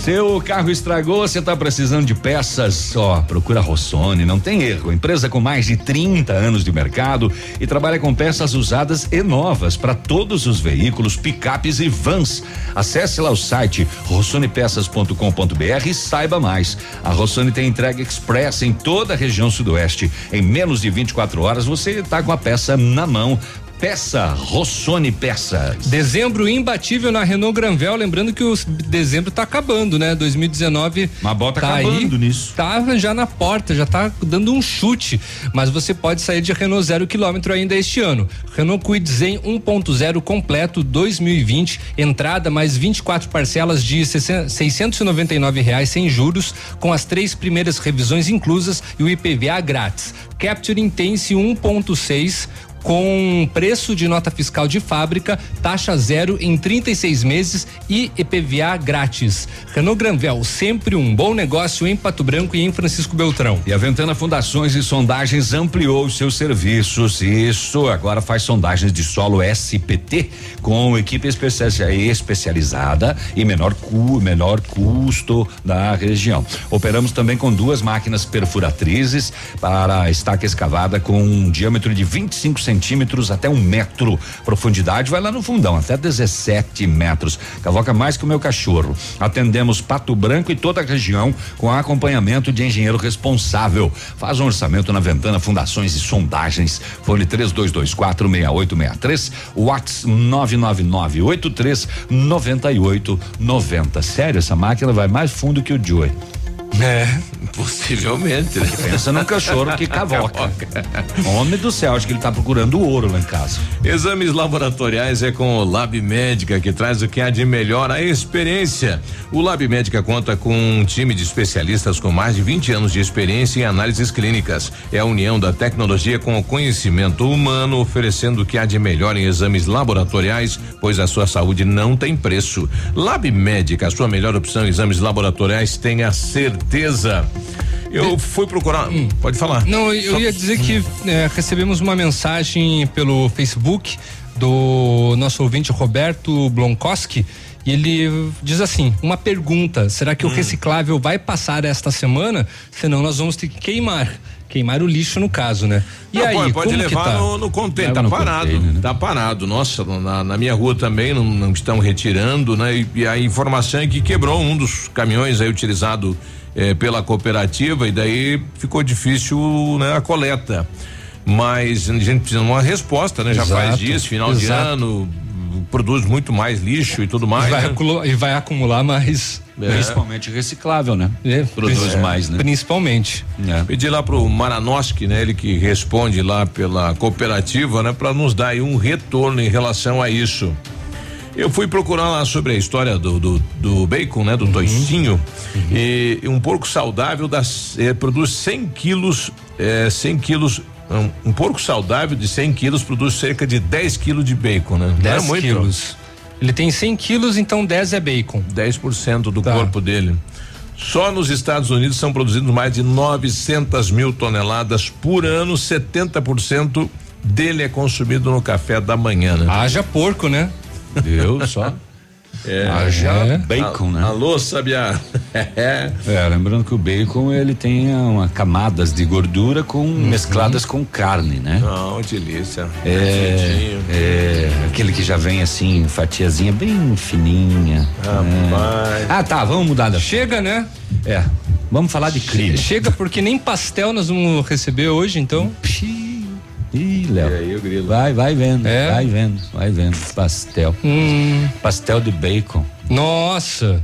Seu carro estragou, você está precisando de peças? Ó, procura Rossoni, não tem erro. Empresa com mais de 30 anos de mercado e trabalha com peças usadas e novas para todos os veículos, picapes e vans. Acesse lá o site rossonepeças.com.br e saiba mais. A Rossoni tem entrega express em toda a região sudoeste. Em menos de 24 horas você está com a peça na mão Peça, Rossoni Peças. Dezembro imbatível na Renault Granvel, lembrando que o dezembro tá acabando, né? 2019 Mas bota tá acabando aí, nisso. Tá já na porta, já tá dando um chute, mas você pode sair de Renault zero quilômetro ainda este ano. Renault Kwid Zen 1.0 completo 2020, entrada mais 24 parcelas de 699 reais sem juros, com as três primeiras revisões inclusas e o IPVA grátis. Capture Intense 1.6 com preço de nota fiscal de fábrica, taxa zero em 36 meses e EPVA grátis. Renault Granvel, sempre um bom negócio em Pato Branco e em Francisco Beltrão. E a Ventana Fundações e Sondagens ampliou seus serviços. Isso agora faz sondagens de solo SPT com equipe especializada e menor cu, menor custo da região. Operamos também com duas máquinas perfuratrizes para estaca escavada com um diâmetro de 25 centímetros centímetros até um metro. Profundidade vai lá no fundão, até 17 metros. Cavoca mais que o meu cachorro. Atendemos Pato Branco e toda a região com acompanhamento de engenheiro responsável. Faz um orçamento na Ventana Fundações e Sondagens. Fone 3224 6863, Whats 99983 9890. Sério, essa máquina vai mais fundo que o Joey. É, possivelmente. Né? Pensa num cachorro que [laughs] cavoca. Homem do céu, acho que ele tá procurando ouro lá em casa. Exames laboratoriais é com o Lab Médica, que traz o que há de melhor a experiência. O Lab Médica conta com um time de especialistas com mais de 20 anos de experiência em análises clínicas. É a união da tecnologia com o conhecimento humano, oferecendo o que há de melhor em exames laboratoriais, pois a sua saúde não tem preço. Lab Médica, a sua melhor opção em exames laboratoriais, tenha certeza certeza. Eu fui procurar. Hum. Pode falar. Não, eu Só... ia dizer que é, recebemos uma mensagem pelo Facebook do nosso ouvinte Roberto Blonkowski. E ele diz assim: uma pergunta: será que hum. o reciclável vai passar esta semana? Senão nós vamos ter que queimar. Queimar o lixo no caso, né? E não, aí, pode, levar tá? no, no container, tá parado, container, né? tá parado. Nossa, na, na, minha rua também não, não estão retirando, né? E, e, a informação é que quebrou um dos caminhões aí utilizado eh, pela cooperativa e daí ficou difícil né, a coleta. Mas a gente precisa de uma resposta, né? Já Exato. faz dias, final Exato. de ano, produz muito mais lixo e tudo mais. E vai, né? acumular, e vai acumular mais. É. Principalmente reciclável, né? É, Produz é, mais, né? Principalmente. É. Pedi lá pro Maranoski, né? Ele que responde lá pela cooperativa, né? Para nos dar aí um retorno em relação a isso. Eu fui procurar lá sobre a história do, do, do bacon, né? Do uhum. toicinho. Uhum. E, e, um porco saudável das, eh, produz 100 quilos, eh, 100 quilos. Um, um, porco saudável de 100 quilos produz cerca de 10 quilos de bacon, né? 10 Não é quilos. Ele tem 100 quilos, então 10 é bacon. 10% do tá. corpo dele. Só nos Estados Unidos são produzidos mais de 900 mil toneladas por ano, 70% dele é consumido no café da manhã, né? Haja porco, né? Viu só? É, Haja é. bacon, a, né? Alô, Sabiá. é, lembrando que o bacon ele tem uma camadas de gordura com uhum. mescladas com carne, né? Não, delícia. É, é, aquele que já vem assim, fatiazinha bem fininha. Rapaz. É. Ah, tá, vamos mudar da. Chega, né? É. Vamos falar de crime. Chega porque nem pastel nós vamos receber hoje, então. Pii. Ih, Léo. Vai, vai vendo. É? Vai vendo, vai vendo. Pastel. Hum. Pastel de bacon. Nossa.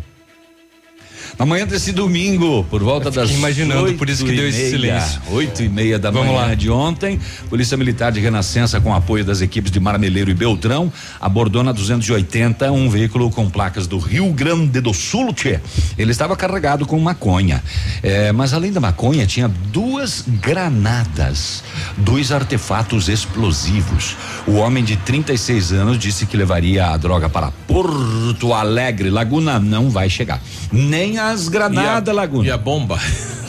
Amanhã desse domingo, por volta das. Imaginando, por isso que deu esse silêncio. Oito e meia da Vamos manhã lá. de ontem, Polícia Militar de Renascença, com apoio das equipes de Marmeleiro e Beltrão, abordou na 280 um veículo com placas do Rio Grande do Sul. Tchê. Ele estava carregado com maconha. É, mas além da maconha, tinha duas granadas, dois artefatos explosivos. O homem de 36 anos disse que levaria a droga para Porto Alegre. Laguna não vai chegar. Nem a as granadas, Laguna. E a bomba?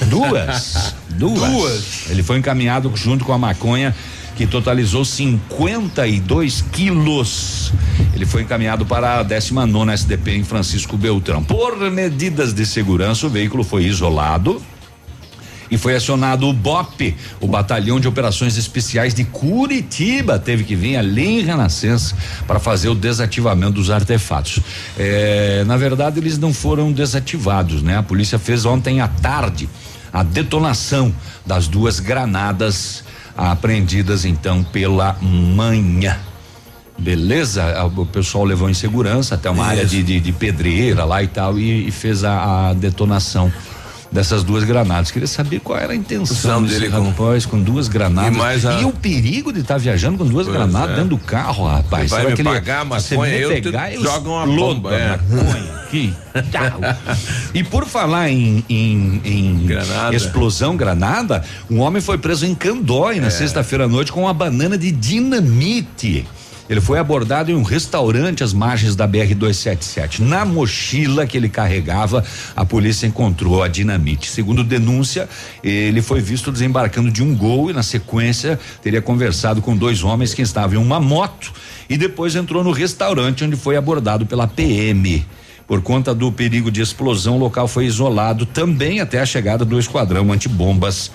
Duas. [laughs] duas. Duas. Ele foi encaminhado junto com a maconha que totalizou 52 quilos. Ele foi encaminhado para a 19 SDP em Francisco Beltrão. Por medidas de segurança, o veículo foi isolado e foi acionado o BOP, o Batalhão de Operações Especiais de Curitiba, teve que vir ali em Renascença para fazer o desativamento dos artefatos. É, na verdade, eles não foram desativados, né? A polícia fez ontem à tarde a detonação das duas granadas apreendidas então pela manhã. Beleza, o pessoal levou em segurança até uma Isso. área de, de, de, pedreira lá e tal e, e fez a, a detonação dessas duas granadas. Queria saber qual era a intenção dele rapaz com, com duas granadas. E, mais a... e o perigo de estar tá viajando com duas pois granadas é. dentro do carro, rapaz. Vai me aquele, pagar maconha, eu pegar, eu joga uma bomba. É. Maconha, que [laughs] E por falar em, em, em granada. explosão, granada, um homem foi preso em Candói é. na sexta-feira à noite com uma banana de dinamite. Ele foi abordado em um restaurante às margens da BR 277. Na mochila que ele carregava, a polícia encontrou a dinamite. Segundo denúncia, ele foi visto desembarcando de um gol e na sequência teria conversado com dois homens que estavam em uma moto e depois entrou no restaurante onde foi abordado pela PM. Por conta do perigo de explosão, o local foi isolado também até a chegada do esquadrão antibombas.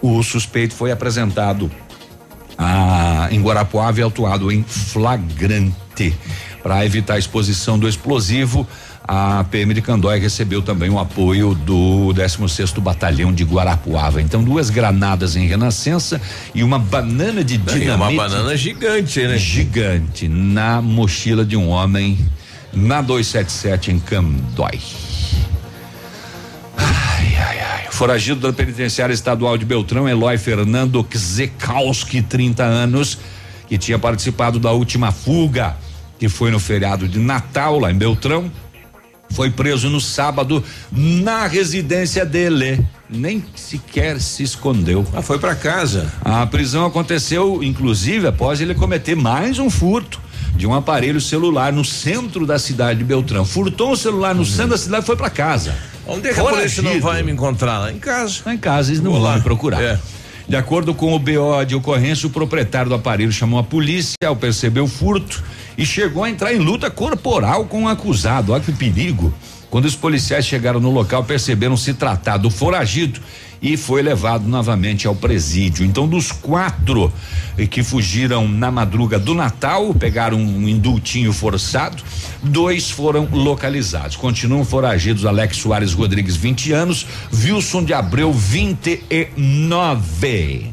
O suspeito foi apresentado ah, em Guarapuava e autuado em flagrante. Para evitar a exposição do explosivo, a PM de Candói recebeu também o apoio do 16 Batalhão de Guarapuava. Então, duas granadas em Renascença e uma banana de dinamite. uma banana gigante, né? Gigante na mochila de um homem na 277 em Candói. Ai, ai, ai. Foragido da penitenciária estadual de Beltrão, Eloy Fernando Kzekowski, 30 anos, que tinha participado da última fuga, que foi no feriado de Natal, lá em Beltrão, foi preso no sábado na residência dele. Nem sequer se escondeu. Ah, foi para casa. A prisão aconteceu, inclusive, após ele cometer mais um furto de um aparelho celular no centro da cidade de Beltrão. Furtou o celular no uhum. centro da cidade e foi para casa. Onde é que Foragido. a polícia não vai me encontrar? Lá em casa. Lá em casa, eles não Vou vão lá. me procurar. É. De acordo com o BO de ocorrência, o proprietário do aparelho chamou a polícia ao perceber o furto e chegou a entrar em luta corporal com o acusado. Olha que perigo. Quando os policiais chegaram no local, perceberam se tratar do foragido e foi levado novamente ao presídio. Então, dos quatro que fugiram na madruga do Natal, pegaram um indultinho forçado, dois foram localizados. Continuam foragidos Alex Soares Rodrigues, 20 anos, Wilson de Abreu, 29.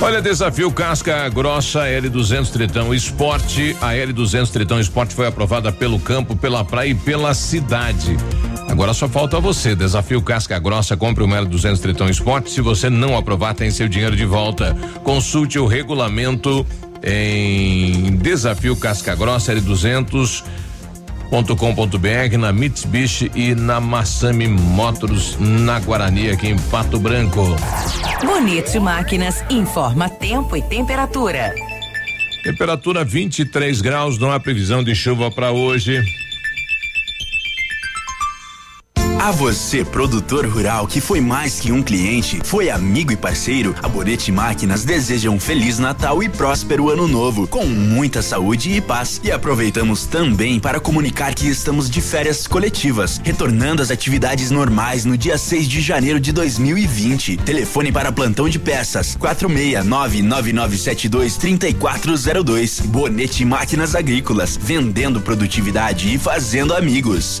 Olha, desafio casca grossa L200 Tritão Esporte. A L200 Tritão Esporte foi aprovada pelo campo, pela praia e pela cidade. Agora só falta você. Desafio Casca Grossa, compre o L200 Tritão Esporte. Se você não aprovar, tem seu dinheiro de volta. Consulte o regulamento em Desafio Casca Grossa L200 com.br na Mitsubishi e na Massami Motors na Guarani aqui em Pato Branco. Bonito Máquinas informa tempo e temperatura. Temperatura 23 graus, não há previsão de chuva para hoje. A você, produtor rural que foi mais que um cliente, foi amigo e parceiro, a Borete Máquinas deseja um feliz Natal e próspero ano novo, com muita saúde e paz. E aproveitamos também para comunicar que estamos de férias coletivas, retornando às atividades normais no dia 6 de janeiro de 2020. Telefone para plantão de peças: 469-9972-3402. Bonete Máquinas Agrícolas, vendendo produtividade e fazendo amigos.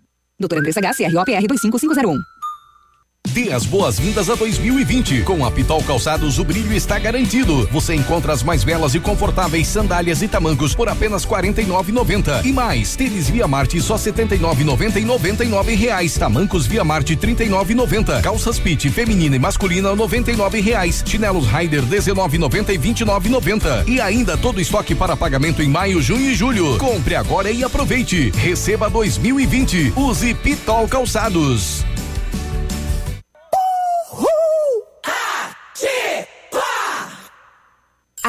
Doutora Andressa H, CROPR 25501. Dê as boas-vindas a 2020. Com a Pitol Calçados, o brilho está garantido. Você encontra as mais belas e confortáveis sandálias e tamancos por apenas R$ 49,90. E mais, tênis Via Marte só R$ 79,90 e 99 reais. Tamancos Via Marte R$ 39,90. Calças Pit feminina e masculina 99 reais. Chinelos Rider R$ 19,90 e R$ 29,90. E ainda todo estoque para pagamento em maio, junho e julho. Compre agora e aproveite. Receba 2020. Use Pitol Calçados.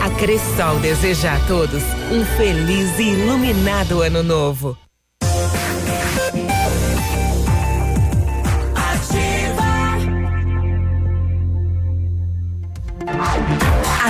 A Cressol deseja a todos um feliz e iluminado ano novo.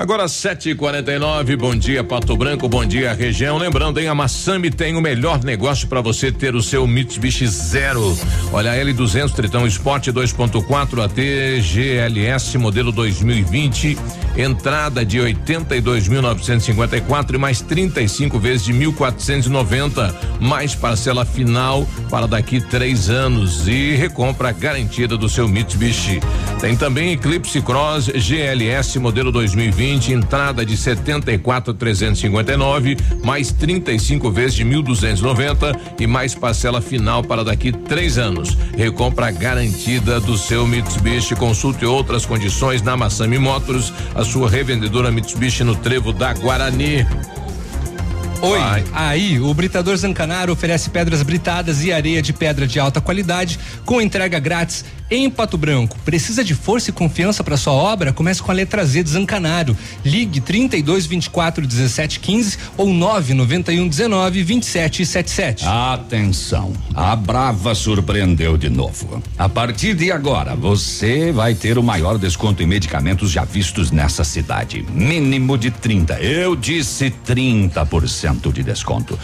Agora 7:49. Bom dia Pato Branco, bom dia região. Lembrando, hein, a Massami tem o melhor negócio para você ter o seu Mitsubishi Zero. Olha L200 Tritão Sport 2.4 AT GLS modelo 2020, entrada de 82.954 e mais 35 vezes de 1.490, mais parcela final para daqui três anos e recompra garantida do seu Mitsubishi. Tem também Eclipse Cross GLS modelo 2020 entrada de 74,359, mais 35 vezes de 1.290 e mais parcela final para daqui três anos. Recompra garantida do seu Mitsubishi. Consulte outras condições na Massami Motors, a sua revendedora Mitsubishi no Trevo da Guarani. Oi, Vai. aí o Britador Zancanaro oferece pedras britadas e areia de pedra de alta qualidade com entrega grátis em Pato Branco. Precisa de força e confiança para sua obra? Comece com a letra Z de Zancanaro. Ligue 32 24 17 15 ou 991 19 27 77. Atenção, a Brava surpreendeu de novo. A partir de agora, você vai ter o maior desconto em medicamentos já vistos nessa cidade. Mínimo de 30. Eu disse 30% de desconto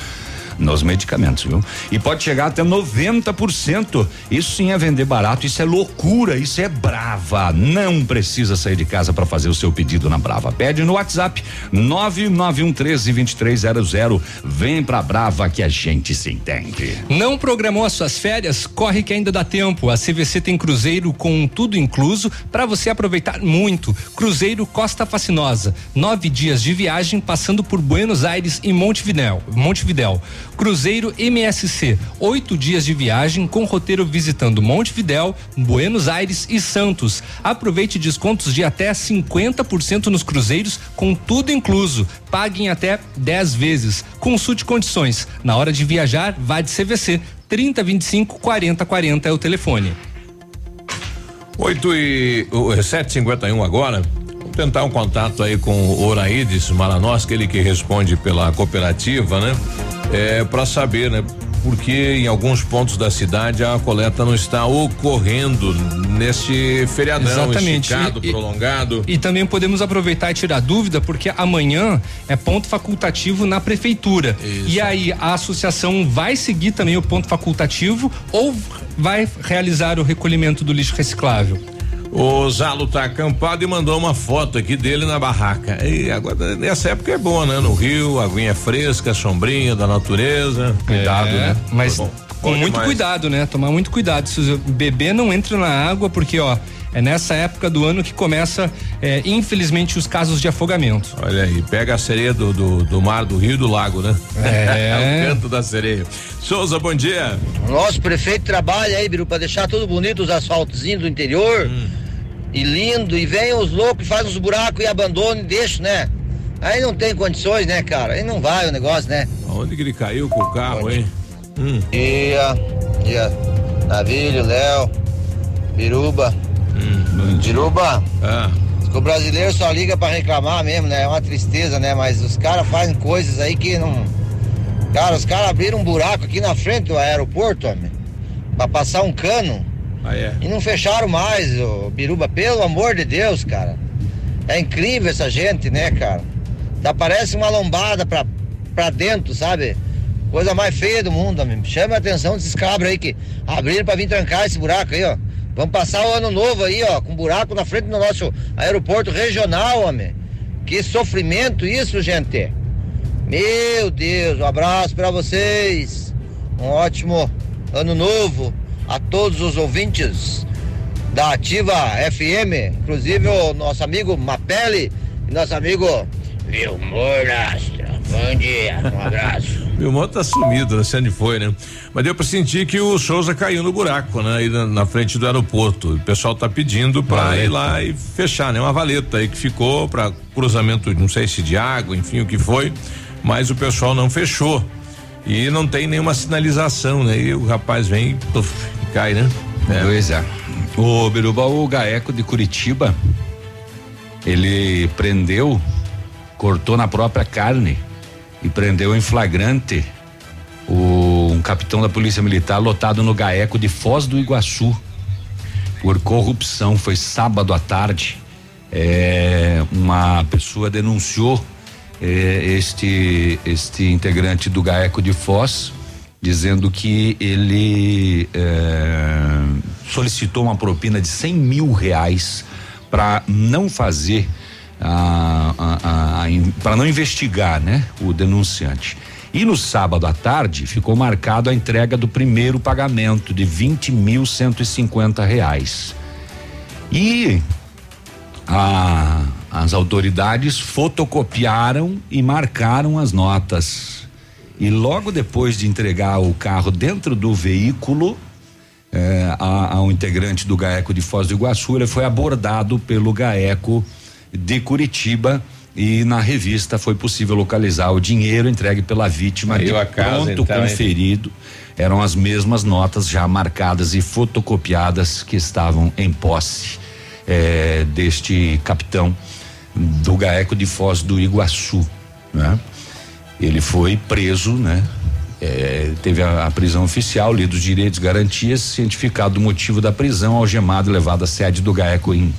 nos medicamentos, viu? E pode chegar até 90%. Isso sim é vender barato, isso é loucura, isso é brava. Não precisa sair de casa para fazer o seu pedido na Brava. Pede no WhatsApp 991132300. Vem pra Brava que a gente se entende. Não programou as suas férias? Corre que ainda dá tempo. A CVC tem cruzeiro com tudo incluso para você aproveitar muito. Cruzeiro Costa Fascinosa. Nove dias de viagem passando por Buenos Aires e Montevidéu. Montevidéu. Cruzeiro MSC, oito dias de viagem com roteiro visitando Montevidéu, Buenos Aires e Santos. Aproveite descontos de até 50% nos cruzeiros, com tudo incluso. Paguem até 10 vezes. Consulte condições. Na hora de viajar, vá de CVC. 3025 4040 é o telefone. 8 e 751 agora. Tentar um contato aí com o Oraides Malanós, que ele que responde pela cooperativa, né? é, para saber, né? Porque em alguns pontos da cidade a coleta não está ocorrendo nesse feriadão Exatamente. esticado, e, prolongado. E, e também podemos aproveitar e tirar dúvida, porque amanhã é ponto facultativo na prefeitura. Isso. E aí a associação vai seguir também o ponto facultativo ou vai realizar o recolhimento do lixo reciclável? O Zalo tá acampado e mandou uma foto aqui dele na barraca. E agora, nessa época é bom, né? No Rio, aguinha fresca, sombrinha da natureza. Cuidado, é, né? Mas com muito demais. cuidado, né? Tomar muito cuidado. Se bebê não entra na água, porque, ó, é nessa época do ano que começa, é, infelizmente, os casos de afogamento. Olha aí, pega a sereia do, do, do mar, do rio do lago, né? [laughs] É. o canto da sereia. Souza, bom dia. Nosso prefeito trabalha aí, Biru, pra deixar tudo bonito os asfaltozinhos do interior. Hum. E lindo, e vem os loucos, faz uns buracos e abandona e deixa, né? Aí não tem condições, né, cara? Aí não vai o negócio, né? Aonde que ele caiu com o carro, hein? Hum. Dia, dia, Navilho, Léo, Biruba. Hum, Biruba. Ah. O brasileiro só liga pra reclamar mesmo, né? É uma tristeza, né? Mas os caras fazem coisas aí que não. Cara, os caras abriram um buraco aqui na frente do aeroporto, homem, pra passar um cano. Ah, é? E não fecharam mais, ô Biruba, pelo amor de Deus, cara. É incrível essa gente, né, cara? Tá, parece uma lombada pra, pra dentro, sabe? Coisa mais feia do mundo, homem. Chama a atenção desses cabras aí que abriram pra vir trancar esse buraco aí, ó. Vamos passar o ano novo aí, ó, com buraco na frente do nosso aeroporto regional, homem. Que sofrimento isso, gente. Meu Deus, um abraço pra vocês. Um ótimo ano novo a todos os ouvintes da Ativa FM, inclusive o nosso amigo Mapelli e nosso amigo Vilmor Nastra. Bom dia, um abraço. [laughs] Meu moto tá sumido, não sei onde foi, né? Mas deu pra sentir que o Souza caiu no buraco, né? Aí na, na frente do aeroporto. O pessoal tá pedindo pra Valeta. ir lá e fechar, né? Uma valeta aí que ficou pra cruzamento, não sei se de água, enfim, o que foi. Mas o pessoal não fechou. E não tem nenhuma sinalização, né? E o rapaz vem e, puf, e cai, né? Pois é. O Biruba, o Gaeco de Curitiba, ele prendeu, cortou na própria carne e prendeu em flagrante o, um capitão da Polícia Militar lotado no Gaeco de Foz do Iguaçu por corrupção. Foi sábado à tarde. É, uma pessoa denunciou é, este este integrante do Gaeco de Foz dizendo que ele é, solicitou uma propina de 100 mil reais para não fazer para não investigar, né, o denunciante. E no sábado à tarde ficou marcado a entrega do primeiro pagamento de 20 mil cento e cinquenta reais. E a- as autoridades fotocopiaram e marcaram as notas. E logo depois de entregar o carro dentro do veículo, eh, a, a um integrante do GAECO de Foz do Iguaçu, ele foi abordado pelo GAECO de Curitiba e na revista foi possível localizar o dinheiro entregue pela vítima de a casa, pronto então, conferido. Eram as mesmas notas já marcadas e fotocopiadas que estavam em posse eh, deste capitão do GAECO de Foz do Iguaçu, né? Ele foi preso, né? Eh, teve a, a prisão oficial, lido os direitos, garantias, cientificado o motivo da prisão, algemado e levado à sede do GAECO em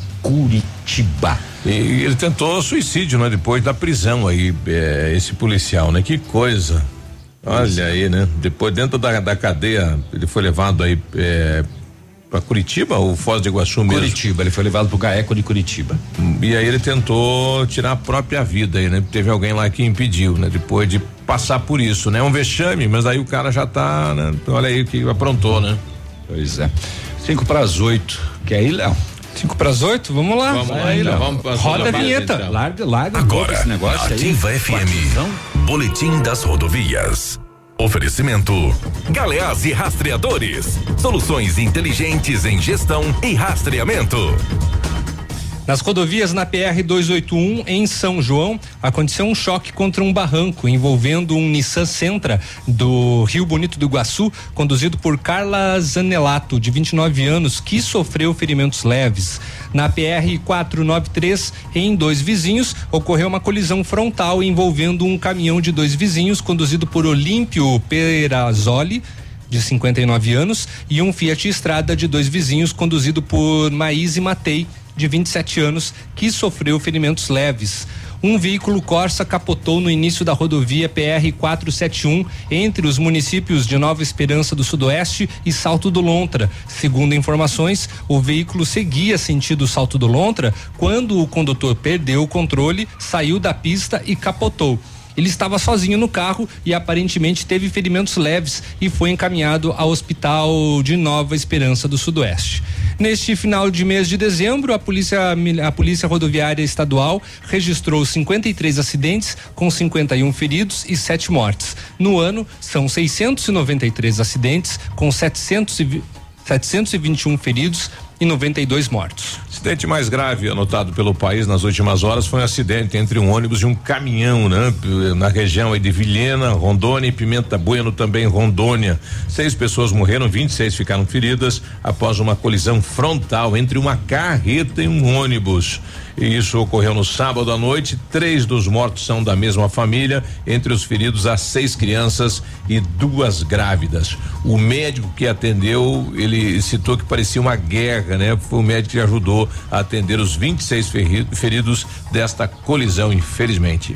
Curitiba. E ele tentou suicídio, né? Depois da prisão aí, é, esse policial, né? Que coisa. Olha aí, né? Depois dentro da, da cadeia, ele foi levado aí é, para Curitiba ou Foz do Iguaçu mesmo? Curitiba, ele foi levado pro GAECO de Curitiba. E aí ele tentou tirar a própria vida aí, né? Teve alguém lá que impediu, né? Depois de passar por isso, né? Um vexame, mas aí o cara já tá, né? Olha aí o que aprontou, né? Pois é. Cinco para as oito. Quer ir, Léo? Cinco para as oito? Vamos lá. Vamos lá, então, vamos Roda a vinheta. então. Larga, larga um Agora, esse negócio na aí. Ativa FM, Boletim das Rodovias. Oferecimento Galeás e Rastreadores. Soluções inteligentes em gestão e rastreamento. Nas rodovias na PR 281 em São João, aconteceu um choque contra um barranco envolvendo um Nissan Sentra do Rio Bonito do Iguaçu, conduzido por Carla Zanelato, de 29 anos, que sofreu ferimentos leves. Na PR 493, em dois vizinhos, ocorreu uma colisão frontal envolvendo um caminhão de dois vizinhos conduzido por Olímpio Perazoli de 59 anos, e um Fiat Estrada de dois vizinhos, conduzido por Maíse Matei, de 27 anos, que sofreu ferimentos leves. Um veículo Corsa capotou no início da rodovia PR 471 entre os municípios de Nova Esperança do Sudoeste e Salto do Lontra. Segundo informações, o veículo seguia sentido Salto do Lontra quando o condutor perdeu o controle, saiu da pista e capotou. Ele estava sozinho no carro e aparentemente teve ferimentos leves e foi encaminhado ao hospital de Nova Esperança do Sudoeste. Neste final de mês de dezembro, a polícia, a polícia rodoviária estadual registrou 53 acidentes com 51 feridos e 7 mortes. No ano, são 693 acidentes com 700 e vi- 721 feridos e 92 mortos. Acidente mais grave anotado pelo país nas últimas horas foi um acidente entre um ônibus e um caminhão, né? Na região de Vilhena, Rondônia e Pimenta Bueno, também Rondônia. Seis pessoas morreram, 26 ficaram feridas após uma colisão frontal entre uma carreta e um ônibus. E isso ocorreu no sábado à noite. Três dos mortos são da mesma família. Entre os feridos, há seis crianças e duas grávidas. O médico que atendeu, ele citou que parecia uma guerra, né? Foi o médico que ajudou a atender os 26 feridos desta colisão, infelizmente.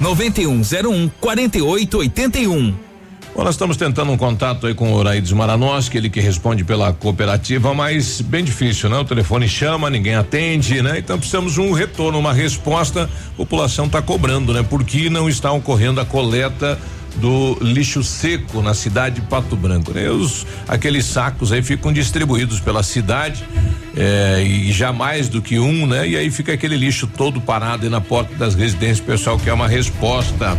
9101 4881. Bom, nós estamos tentando um contato aí com o Oraides Maranoski, ele que responde pela cooperativa, mas bem difícil, né? O telefone chama, ninguém atende, né? Então precisamos um retorno, uma resposta. A população está cobrando, né? Por que não está ocorrendo a coleta do lixo seco na cidade de Pato Branco. Né? Os, aqueles sacos aí ficam distribuídos pela cidade é, e já mais do que um, né? E aí fica aquele lixo todo parado aí na porta das residências. Pessoal quer uma resposta.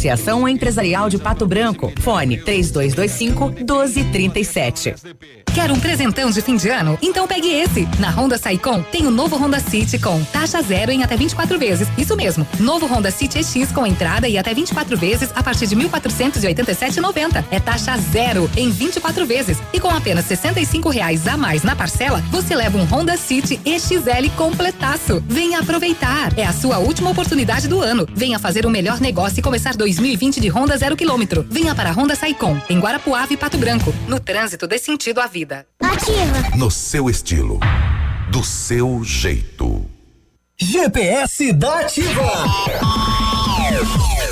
Associação Empresarial de Pato Branco. Fone 3225 1237. Quer um presentão de fim de ano? Então pegue esse. Na Honda Saicom tem o novo Honda City com taxa zero em até 24 vezes. Isso mesmo. Novo Honda City EX com entrada e até 24 vezes a partir de 1.487,90. É taxa zero em 24 vezes. E com apenas 65 reais a mais na parcela, você leva um Honda City EXL completaço. Venha aproveitar. É a sua última oportunidade do ano. Venha fazer o melhor negócio e começar 2020 de Honda zero quilômetro. Venha para a Honda Saicom, em Guarapuava e Pato Branco. No trânsito dê sentido à vida vida. Ativa. No seu estilo. Do seu jeito. GPS da Ativa.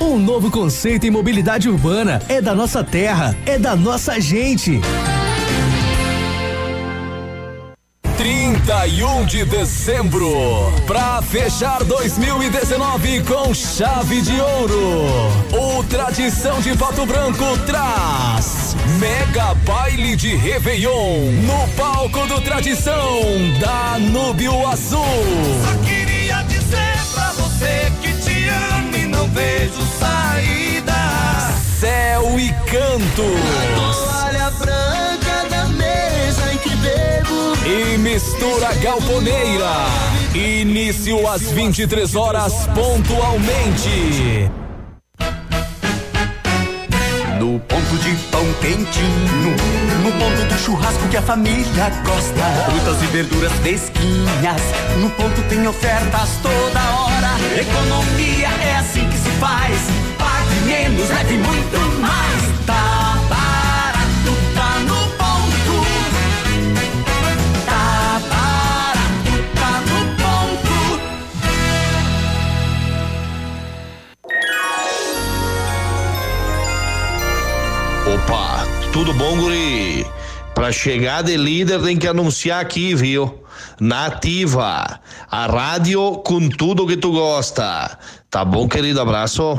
Um novo conceito em mobilidade urbana. É da nossa terra, é da nossa gente. 31 de dezembro, para fechar 2019 com chave de ouro. O Tradição de Pato Branco traz Mega Baile de Réveillon no palco do Tradição da Núbio Azul. Só queria dizer pra você que vejo saída. Céu e canto. A toalha branca da mesa em que bebo. E mistura galponeira. Início às 23 horas pontualmente. No ponto de pão quentinho, no ponto do churrasco que a família gosta, frutas e verduras fresquinhas, no ponto tem ofertas toda hora. Economia é assim que faz. Pague menos, leve muito mais. Tá barato, tá no ponto. Tá barato, tá no ponto. Opa, tudo bom, guri? Pra chegar de líder tem que anunciar aqui, viu? Nativa, a rádio com tudo que tu gosta. Tá bom, querido? Abraço.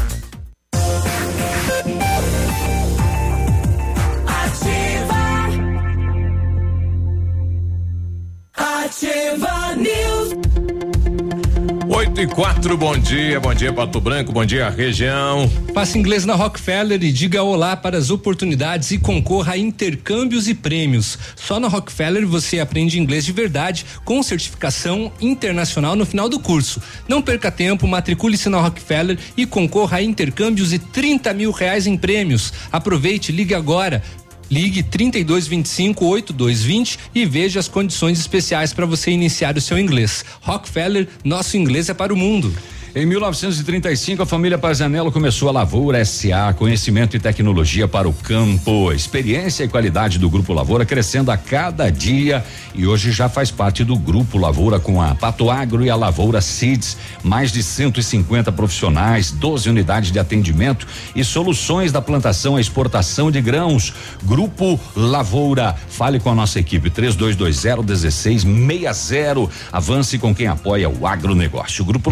8 e 4, bom dia, bom dia Pato Branco, bom dia região. Faça inglês na Rockefeller e diga olá para as oportunidades e concorra a intercâmbios e prêmios. Só na Rockefeller você aprende inglês de verdade com certificação internacional no final do curso. Não perca tempo, matricule-se na Rockefeller e concorra a intercâmbios e 30 mil reais em prêmios. Aproveite, ligue agora. Ligue 3225 8220 e veja as condições especiais para você iniciar o seu inglês. Rockefeller, nosso inglês é para o mundo. Em 1935, a família Parzanello começou a Lavoura SA, conhecimento e tecnologia para o campo, experiência e qualidade do Grupo Lavoura crescendo a cada dia e hoje já faz parte do Grupo Lavoura com a Pato Agro e a Lavoura Seeds, mais de 150 profissionais, 12 unidades de atendimento e soluções da plantação à exportação de grãos. Grupo Lavoura, fale com a nossa equipe 3220 1660. Avance com quem apoia o agronegócio. Grupo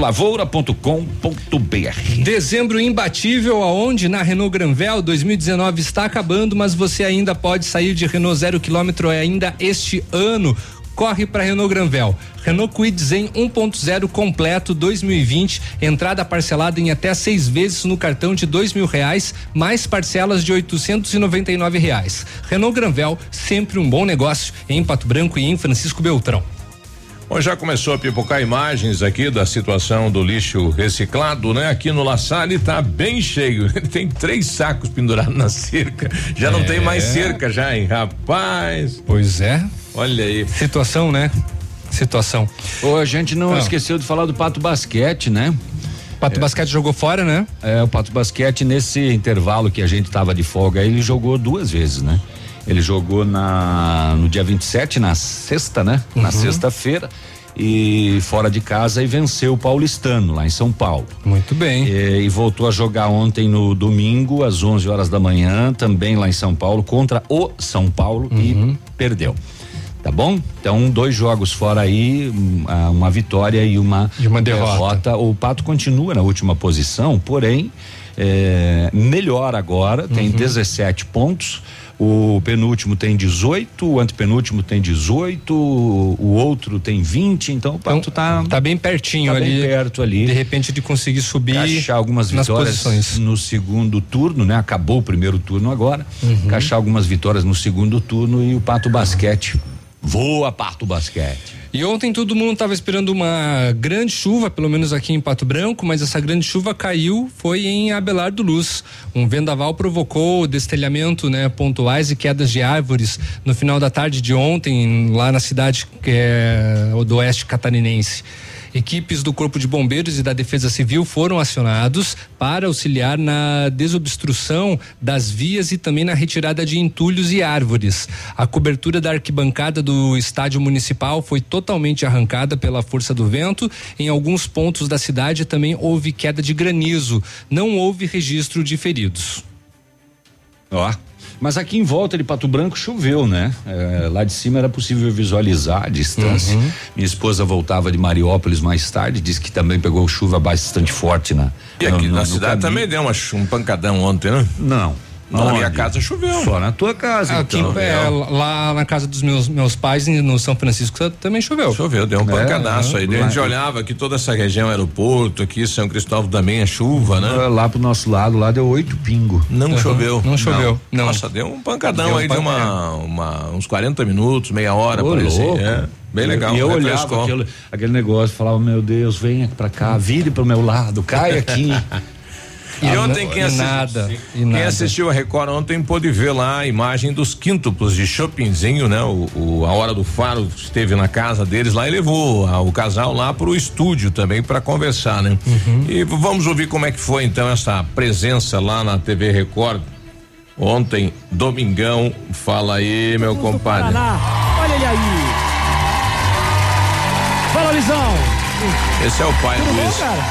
Lavoura.com.br. Dezembro imbatível, aonde na Renault Granvel 2019 está acabando, mas você ainda pode sair de Renault zero quilômetro ainda este ano. Corre para Renault Granvel. Renault Kwid Zen 1.0 completo 2020, entrada parcelada em até seis vezes no cartão de dois mil reais, mais parcelas de 899 reais. Renault Granvel, sempre um bom negócio em Pato Branco e em Francisco Beltrão. Bom, já começou a pipocar imagens aqui da situação do lixo reciclado, né? Aqui no La Salle tá bem cheio. [laughs] Tem três sacos pendurados na cerca. Já não É. tem mais cerca já, hein? Rapaz. Pois é. Olha aí. Situação, né? Situação. Ô, a gente não Ah. esqueceu de falar do Pato Basquete, né? Pato Basquete jogou fora, né? É, o Pato Basquete, nesse intervalo que a gente tava de folga, ele jogou duas vezes, né? Ele jogou na no dia 27, na sexta, né? Na Uhum. sexta-feira. E fora de casa e venceu o Paulistano, lá em São Paulo. Muito bem. E, e voltou a jogar ontem no domingo, às 11 horas da manhã, também lá em São Paulo, contra o São Paulo Uhum. e perdeu. Tá bom? Então, dois jogos fora aí, uma vitória e uma, E uma derrota. O Pato continua na última posição, porém, é, melhor agora, tem Uhum. 17 pontos. O penúltimo tem 18, o antepenúltimo tem 18, o outro tem 20, então o Pato tá. Tá bem pertinho tá ali. Bem perto ali. De repente de conseguir subir Encaixar algumas vitórias posições. no segundo turno, né? Acabou o primeiro turno agora. Uhum. Encaixar algumas vitórias no segundo turno e o Pato Basquete voa Pato Basquete. E ontem todo mundo estava esperando uma grande chuva, pelo menos aqui em Pato Branco, mas essa grande chuva caiu, foi em Abelardo Luz. Um vendaval provocou destelhamento, né, pontuais e quedas de árvores no final da tarde de ontem, lá na cidade que é do oeste catarinense. Equipes do Corpo de Bombeiros e da Defesa Civil foram acionados para auxiliar na desobstrução das vias e também na retirada de entulhos e árvores. A cobertura da arquibancada do estádio municipal foi totalmente arrancada pela força do vento. Em alguns pontos da cidade também houve queda de granizo. Não houve registro de feridos. Ó, Mas aqui em volta de Pato Branco choveu, né? É, lá de cima era possível visualizar a distância. Uhum. Minha esposa voltava de Mariópolis mais tarde, disse que também pegou chuva bastante forte na. E aqui no- na no cidade caminho. também deu uma, um pancadão ontem, né? Não. Na minha casa choveu. Só na tua casa, Aqui, então. é, lá na casa dos meus, meus pais, em- no São Francisco, também choveu. Choveu, deu um É, pancadaço aí. Daí a gente olhava que toda essa região, aeroporto, aqui São Cristóvão também é chuva, né? Lá pro nosso lado, lá deu oito pingo. Não Uhum. choveu. Não choveu, não. Nossa, deu um pancadão Deu um aí de pan- uma, uma- uns 40 minutos, meia hora, Ô, parecia. louco. É, bem legal. E eu refrescou. olhava aquele, aquele negócio, falava, meu Deus, venha pra cá, vire pro meu lado, cai aqui. [laughs] E ontem quem, assisti- nada, quem nada. assistiu a Record ontem pôde ver lá a imagem dos quíntuplos de Chopinzinho, né? O, o- a hora do faro esteve na casa deles lá e levou a- o casal lá pro estúdio também para conversar, né? Uhum. E vamos ouvir como é que foi então essa presença lá na TV Record ontem, domingão. Fala aí, meu compadre. Paraná. Olha ele aí. Fala, Luizão. Esse é o pai Tudo do bom, Luiz. cara?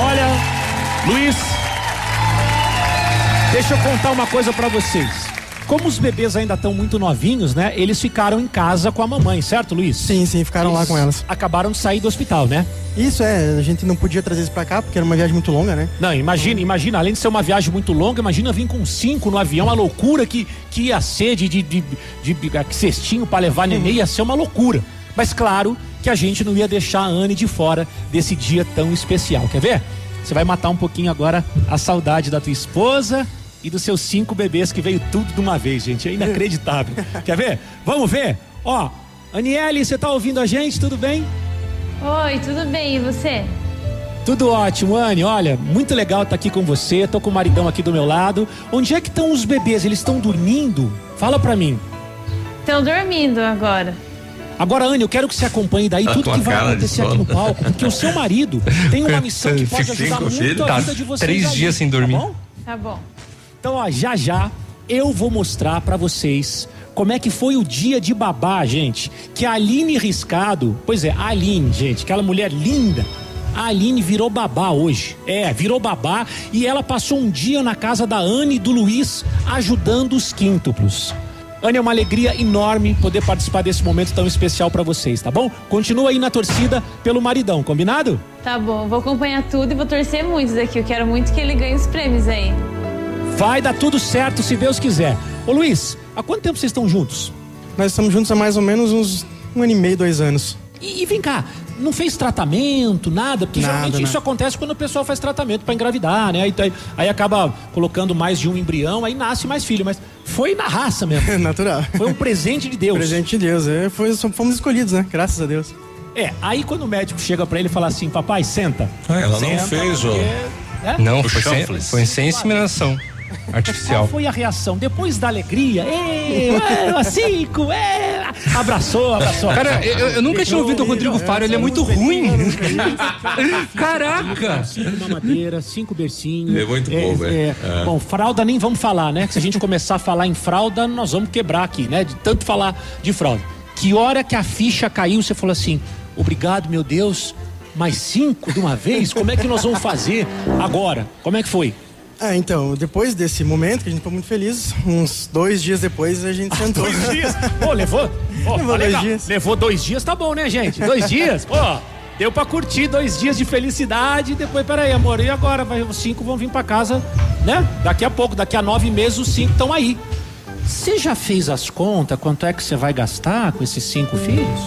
Olha, Luiz, deixa eu contar uma coisa pra vocês. Como os bebês ainda estão muito novinhos, né? Eles ficaram em casa com a mamãe, certo, Luiz? Sim, sim, ficaram lá com elas. Acabaram de sair do hospital, né? Isso é, a gente não podia trazer eles pra cá porque era uma viagem muito longa, né? Não, imagina, imagina, além de ser uma viagem muito longa, imagina vir com cinco no avião, a loucura que, que ia ser de, de, de, de, de cestinho pra levar neném, ia ser uma loucura. Mas claro que a gente não ia deixar a Anne de fora desse dia tão especial. Quer ver? Você vai matar um pouquinho agora a saudade da tua esposa e dos seus cinco bebês que veio tudo de uma vez, gente. É inacreditável. [laughs] Quer ver? Vamos ver? Ó, Aniele, você tá ouvindo a gente? Tudo bem? Oi, tudo bem? E você? Tudo ótimo, Anne. Olha, muito legal estar aqui com você. Tô com o maridão aqui do meu lado. Onde é que estão os bebês? Eles estão dormindo? Fala pra mim. Estão dormindo agora. Agora, Anne, eu quero que você acompanhe daí A tudo que vai acontecer aqui no palco, porque o seu marido tem uma missão que pode ajudar com muito filho. a Tá vida de vocês. três dias sem dormir. Tá bom? Tá bom. Então, ó, já já eu vou mostrar pra vocês como é que foi o dia de babá, gente. Que a Aline Riscado, pois é, a Aline, gente, aquela mulher linda. A Aline virou babá hoje. É, virou babá e ela passou um dia na casa da Anne e do Luiz ajudando os quíntuplos. Anne, é uma alegria enorme poder participar desse momento tão especial pra vocês, tá bom? Continua aí na torcida pelo maridão, combinado? Tá bom, vou acompanhar tudo e vou torcer muito daqui. Eu quero muito que ele ganhe os prêmios aí. Vai dar tudo certo se Deus quiser. Ô Luiz, há quanto tempo vocês estão juntos? Nós estamos juntos há mais ou menos uns um ano e meio, dois anos. E, e vem cá, não fez tratamento, nada? Porque Nada, geralmente nada. isso acontece quando o pessoal faz tratamento pra engravidar, né? Aí, aí, aí acaba colocando mais de um embrião, aí nasce mais filho. Mas foi na raça mesmo. [laughs] Natural. Foi um presente de Deus. Presente de Deus, é, foi, fomos escolhidos, né? Graças a Deus. É, aí quando o médico chega pra ele e fala assim, papai, senta. Ah, ela não Senta, fez, ó. porque, né? Não, O foi sem, foi sem inseminação artificial. Qual foi a reação? Depois da alegria, ê, é, cinco, é, abraçou, abraçou. Cara, eu, eu nunca tinha ouvido o Rodrigo Faro, ele é muito ruim. Caraca! Cinco mamadeiras, cinco bercinhos. É muito bom, velho. é. É. Bom, fralda nem vamos falar, né? Que se a gente começar a falar em fralda, nós vamos quebrar aqui, né? De tanto falar de fralda. Que hora que a ficha caiu, você falou assim: obrigado, meu Deus, mais cinco de uma vez? Como é que nós vamos fazer agora? Como é que foi? Ah, então, depois desse momento, que a gente ficou muito feliz, uns dois dias depois a gente [laughs] sentou. Dois dias? Pô, levou? Pô, Levou tá dois dias. Levou dois dias, tá bom, né, gente? Dois [laughs] dias? Pô, deu pra curtir dois dias de felicidade. Depois, peraí, amor, e agora? Vai, os cinco vão vir pra casa, né? Daqui a pouco, daqui a nove meses, os cinco estão aí. Você já fez as contas? Quanto é que você vai gastar com esses cinco filhos?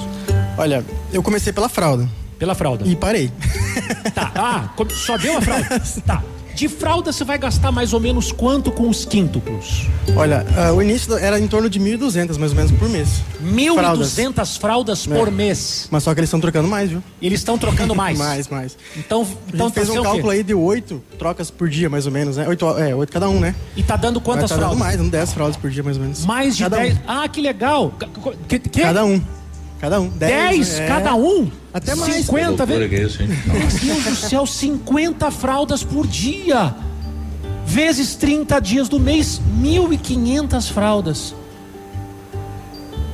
Olha, eu comecei pela fralda. Pela fralda. E parei. Tá, ah, só deu a fralda? [laughs] Tá. De fralda você vai gastar mais ou menos quanto com os quíntuplos? Olha, ah, o início era em torno de 1.200 mais ou menos por mês. 1.200 fraldas por É. mês. Mas só que eles estão trocando mais, viu? Eles estão trocando mais. [laughs] mais, mais. Então, então gente fez tá um cálculo aí de oito trocas por dia, mais ou menos, né? Oito, é, oito cada um, né? E tá dando quantas tá fraldas? Dando mais, dando 10 fraldas por dia, mais ou menos. Mais de cada 10. Um. Ah, que legal. Que, que? Cada um. Cada um. 10 é. cada um? Até mais. 50, Loucura velho. que é isso, hein? Meu Deus do céu, 50 fraldas por dia. Vezes 30 dias do mês, 1.500 fraldas.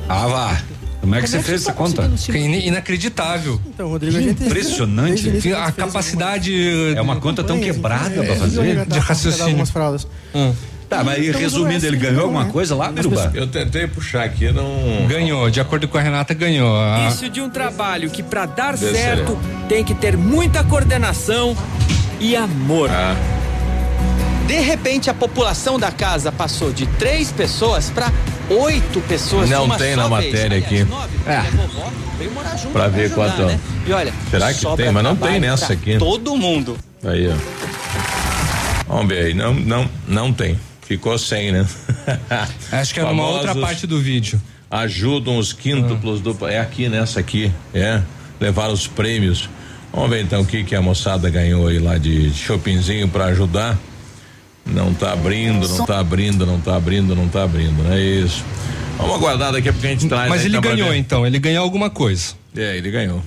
Ah, vá. Como é que você fez essa conta? In- Inacreditável. Então, Rodrigo, a gente. Impressionante. A a gente fez capacidade. É uma conta tão quebrada é, pra fazer. resgatar- de raciocínio. algumas fraldas. Hum. Tá, mas aí, resumindo, ele ganhou alguma coisa lá, Biruba? Eu tentei puxar aqui, não. Ganhou, de acordo com a Renata, ganhou. A- Início de um trabalho que para dar Desse certo tem que ter muita coordenação e amor. Ah. De repente, a população da casa passou de três pessoas para oito pessoas de Não uma tem só na vez. matéria Aliás, aqui. nove, porque a vovó veio morar junto Pra ver ajudar, quanto- né? E olha, Será que tem? Mas não tem nessa pra aqui. Todo mundo. Aí, ó. Vamos ver aí. Não, não, não tem. Ficou sem, né? [laughs] Acho que era uma outra parte do vídeo. Ajudam os quíntuplos do. É aqui nessa aqui, é. Levaram os prêmios. Vamos ver então o que que a moçada ganhou aí lá de shoppingzinho pra ajudar. Não tá abrindo, não tá abrindo, não tá abrindo, não tá abrindo, não é isso. Vamos aguardar daqui a pouco a gente traz. Mas ele pra ganhou então, ele ganhou alguma coisa. É, ele ganhou.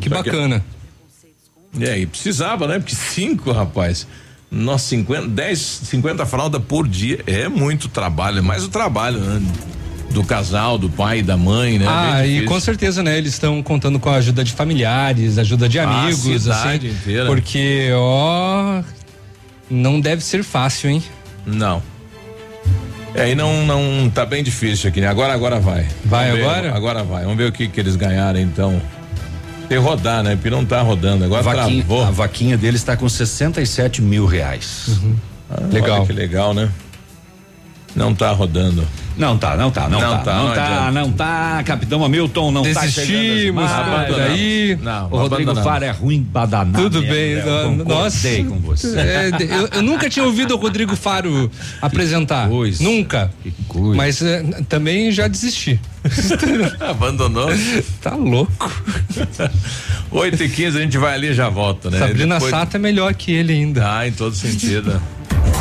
Que Só que- bacana. É, e precisava, né? Porque cinco, rapaz. Nossa, 50, 10, 50 fraldas por dia é muito trabalho, é mais o trabalho, né? Do casal, do pai, da mãe, né? ah, Bem e com certeza, né? Eles estão contando com a ajuda de familiares, ajuda de A amigos, cidade assim. inteira. Porque, ó, não deve ser fácil, hein? Não. É, aí não, não tá bem difícil aqui, né? Agora, agora vai. Vai Vamos ver, agora? Agora vai. Vamos ver o que que eles ganharam, então. Que rodar, né? Porque não tá rodando. Agora a, vaquinha, travou. a vaquinha dele está com 67 mil reais. Ah, Legal. que legal, né? Não tá rodando. Não tá, não tá, não, Não tá, tá, não, não tá, não tá, Capitão Hamilton, não tá Desistimos, chegando. as cara, daí- Não, o Rodrigo. Faro é ruim badanar. Tudo bem, né? no- Eu nossa. com você. [laughs] É, eu, eu nunca tinha ouvido o Rodrigo Faro apresentar. coisa, nunca. Mas é, também já desisti. [laughs] Abandonou? Tá louco. [laughs] 8 e 15 a gente vai ali e já volta, né? Sabrina Depois- Sato é melhor que ele ainda. Ah, em todo sentido.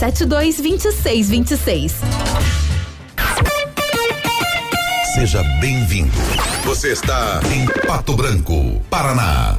3272 2626. Seja bem-vindo. Você está em Pato Branco, Paraná.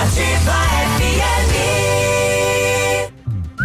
Ativa FM.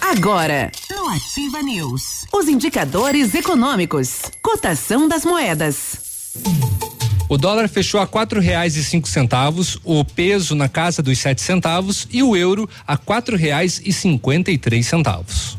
Agora, no Ativa News, os indicadores econômicos, cotação das moedas. O dólar fechou a quatro reais e cinco centavos, o peso na casa dos sete centavos e o euro a quatro reais e cinquenta e três centavos.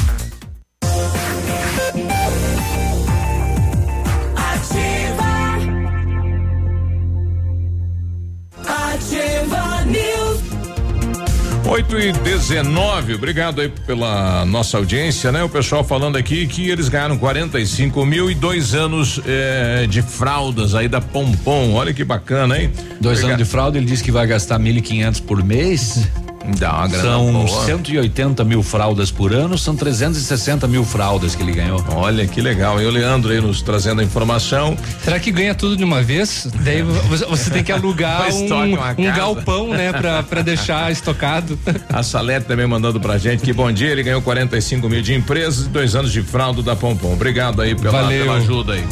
8 e 19, obrigado aí pela nossa audiência, né? O pessoal falando aqui que eles ganharam 45 mil e dois anos eh, de fraldas aí da Pompom. Olha que bacana, hein? Dois Obrigado. anos de fralda, ele disse que vai gastar 1.500 por mês. Dá uma grana São boa. 180 mil fraldas por ano, são 360 mil fraldas que ele ganhou. Olha que legal. E o Leandro aí nos trazendo a informação. Será que ganha tudo de uma vez? Daí você, você tem que alugar [laughs] um, um galpão, né, pra, pra deixar estocado. [laughs] A Salete também mandando pra gente que bom dia, ele ganhou 45 mil de empresas e dois anos de fralda da Pompom. Obrigado aí pela, Valeu. pela ajuda aí.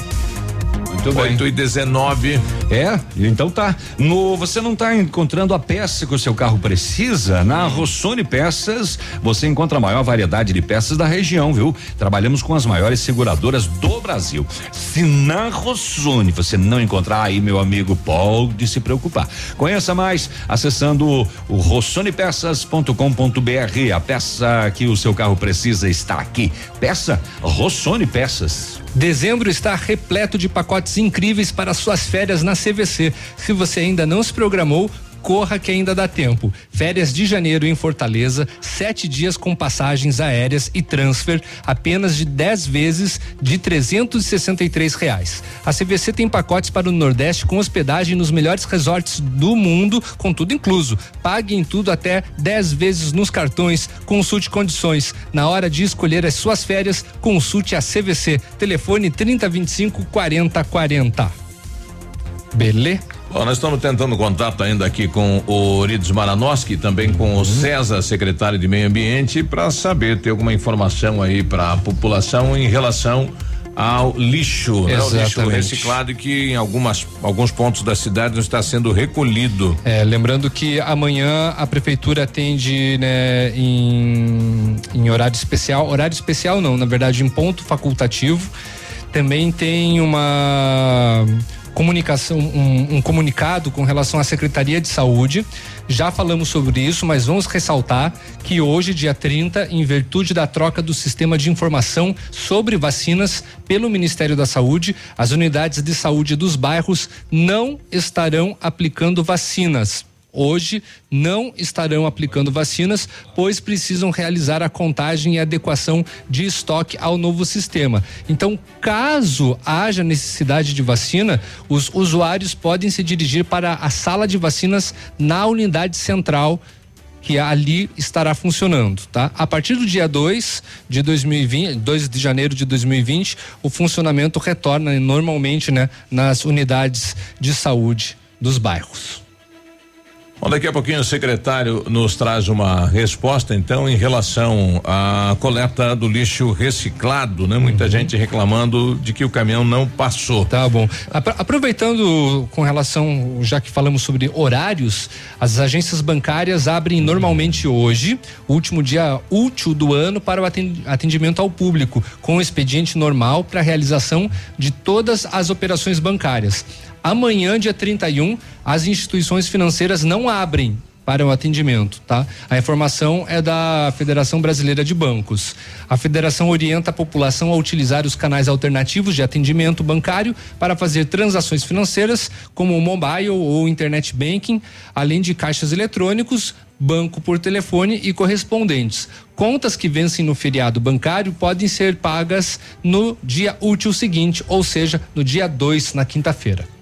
Muito bem. 8 e 19. É, então tá. No, você não tá encontrando a peça que o seu carro precisa? Na Rossoni Peças, você encontra a maior variedade de peças da região, viu? Trabalhamos com as maiores seguradoras do Brasil. Se na Rossoni você não encontrar aí, meu amigo, pode se preocupar. Conheça mais acessando o rossonepeças.com.br. A peça que o seu carro precisa está aqui. Peça Rossoni Peças. Dezembro está repleto de pacotes incríveis para suas férias na CVC. Se você ainda não se programou, corra que ainda dá tempo. Férias de janeiro em Fortaleza, sete dias com passagens aéreas e transfer, apenas de 10 vezes de 363 reais. A CVC tem pacotes para o Nordeste com hospedagem nos melhores resorts do mundo, com tudo incluso. Pague em tudo até 10 vezes nos cartões. Consulte condições. Na hora de escolher as suas férias, consulte a CVC. Telefone 3025 4040. Beleza? Bom, nós estamos tentando contato ainda aqui com o Orides Maranoski, também com o César, secretário de Meio Ambiente, para saber ter alguma informação aí para a população em relação ao lixo, né? O lixo reciclado que em algumas alguns pontos da cidade não está sendo recolhido. É, lembrando que amanhã a prefeitura atende né, em, em horário especial. Horário especial não, na verdade, em ponto facultativo. Também tem uma comunicação, um, um comunicado com relação à Secretaria de Saúde. Já falamos sobre isso, mas vamos ressaltar que hoje, dia 30, em virtude da troca do sistema de informação sobre vacinas pelo Ministério da Saúde, as unidades de saúde dos bairros não estarão aplicando vacinas. Hoje não estarão aplicando vacinas, pois precisam realizar a contagem e adequação de estoque ao novo sistema. Então, caso haja necessidade de vacina, os usuários podem se dirigir para a sala de vacinas na unidade central que ali estará funcionando, tá? A partir do dia 2 de 2020, 2 de janeiro de 2020, o funcionamento retorna normalmente, né, nas unidades de saúde dos bairros. Bom, daqui a pouquinho o secretário nos traz uma resposta, então, em relação à coleta do lixo reciclado, né? Muita uhum. gente reclamando de que o caminhão não passou. Tá bom. Aproveitando com relação, já que falamos sobre horários, as agências bancárias abrem normalmente hoje, último dia útil do ano, para o atendimento ao público, com expediente normal para a realização de todas as operações bancárias. Amanhã, dia 31, as instituições financeiras não abrem para o atendimento, tá? A informação é da Federação Brasileira de Bancos. A federação orienta a população a utilizar os canais alternativos de atendimento bancário para fazer transações financeiras, como o mobile ou internet banking, além de caixas eletrônicos, banco por telefone e correspondentes. Contas que vencem no feriado bancário podem ser pagas no dia útil seguinte, ou seja, no dia 2, na quinta-feira.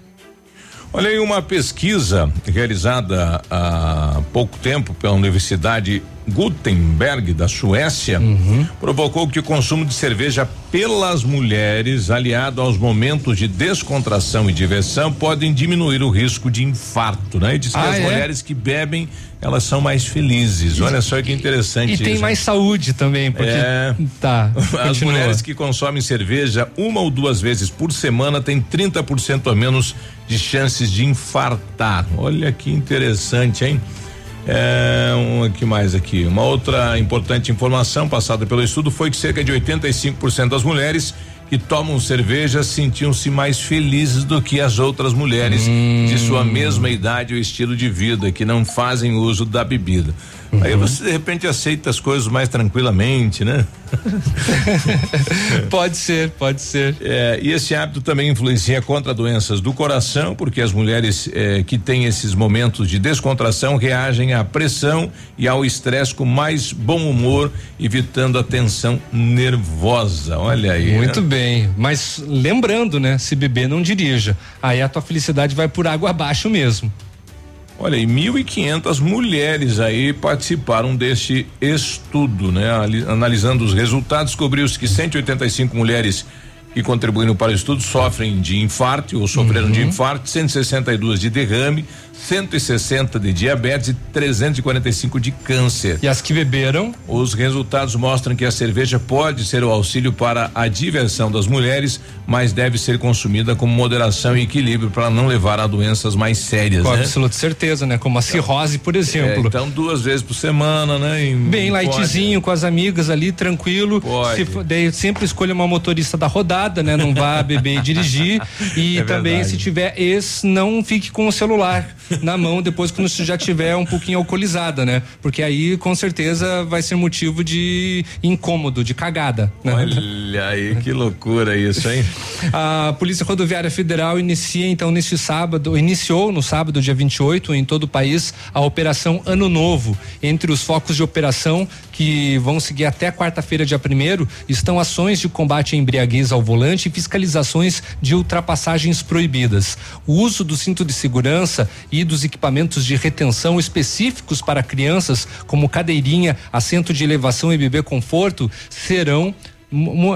Olha aí uma pesquisa realizada há pouco tempo pela Universidade Gutenberg da Suécia uhum. provocou que o consumo de cerveja pelas mulheres, aliado aos momentos de descontração e diversão, podem diminuir o risco de infarto, né? E diz que ah, as é? mulheres que bebem elas são mais felizes. Olha só que interessante. E tem isso. mais saúde também, porque é, tá. [laughs] As mulheres que consomem cerveja uma ou duas vezes por semana têm 30% a menos de chances de infartar. Olha que interessante, hein? É, um que mais aqui? Uma outra importante informação passada pelo estudo foi que cerca de 85% das mulheres que tomam cerveja sentiam-se mais felizes do que as outras mulheres hum. de sua mesma idade ou estilo de vida que não fazem uso da bebida. Uhum. Aí você de repente aceita as coisas mais tranquilamente, né? [laughs] pode ser, pode ser. É, e esse hábito também influencia contra doenças do coração, porque as mulheres é, que têm esses momentos de descontração reagem à pressão e ao estresse com mais bom humor, evitando a tensão nervosa. Olha aí. Muito né? bem. Mas lembrando, né? Se beber, não dirija. Aí a tua felicidade vai por água abaixo mesmo. Olha, e 1.500 mulheres aí participaram deste estudo, né? Analisando os resultados, descobriu-se que 185 mulheres que contribuíram para o estudo sofrem de infarto ou sofreram uhum. de infarto, 162 de derrame, 160 de diabetes e 345 de câncer. E as que beberam? Os resultados mostram que a cerveja pode ser o auxílio para a diversão das mulheres, mas deve ser consumida com moderação e equilíbrio para não levar a doenças mais sérias. Com né? absoluta certeza, né? Como a cirrose, por exemplo. É, então, duas vezes por semana, né? Em, Bem lightzinho, com as amigas ali, tranquilo. Pode. Se, daí sempre escolha uma motorista da rodada, né? Não vá beber e dirigir. [laughs] E é também, verdade. se tiver ex, não fique com o celular na mão depois quando você já tiver um pouquinho alcoolizada, né? Porque aí com certeza vai ser motivo de incômodo, de cagada. Né? Olha aí que loucura isso, hein? [laughs] A Polícia Rodoviária Federal inicia então neste sábado, iniciou no sábado, dia 28, em todo o país, a Operação Ano Novo. Entre os focos de operação que vão seguir até quarta-feira, dia primeiro, estão ações de combate à embriaguez ao volante e fiscalizações de ultrapassagens proibidas. O uso do cinto de segurança e dos equipamentos de retenção específicos para crianças, como cadeirinha, assento de elevação e bebê conforto, serão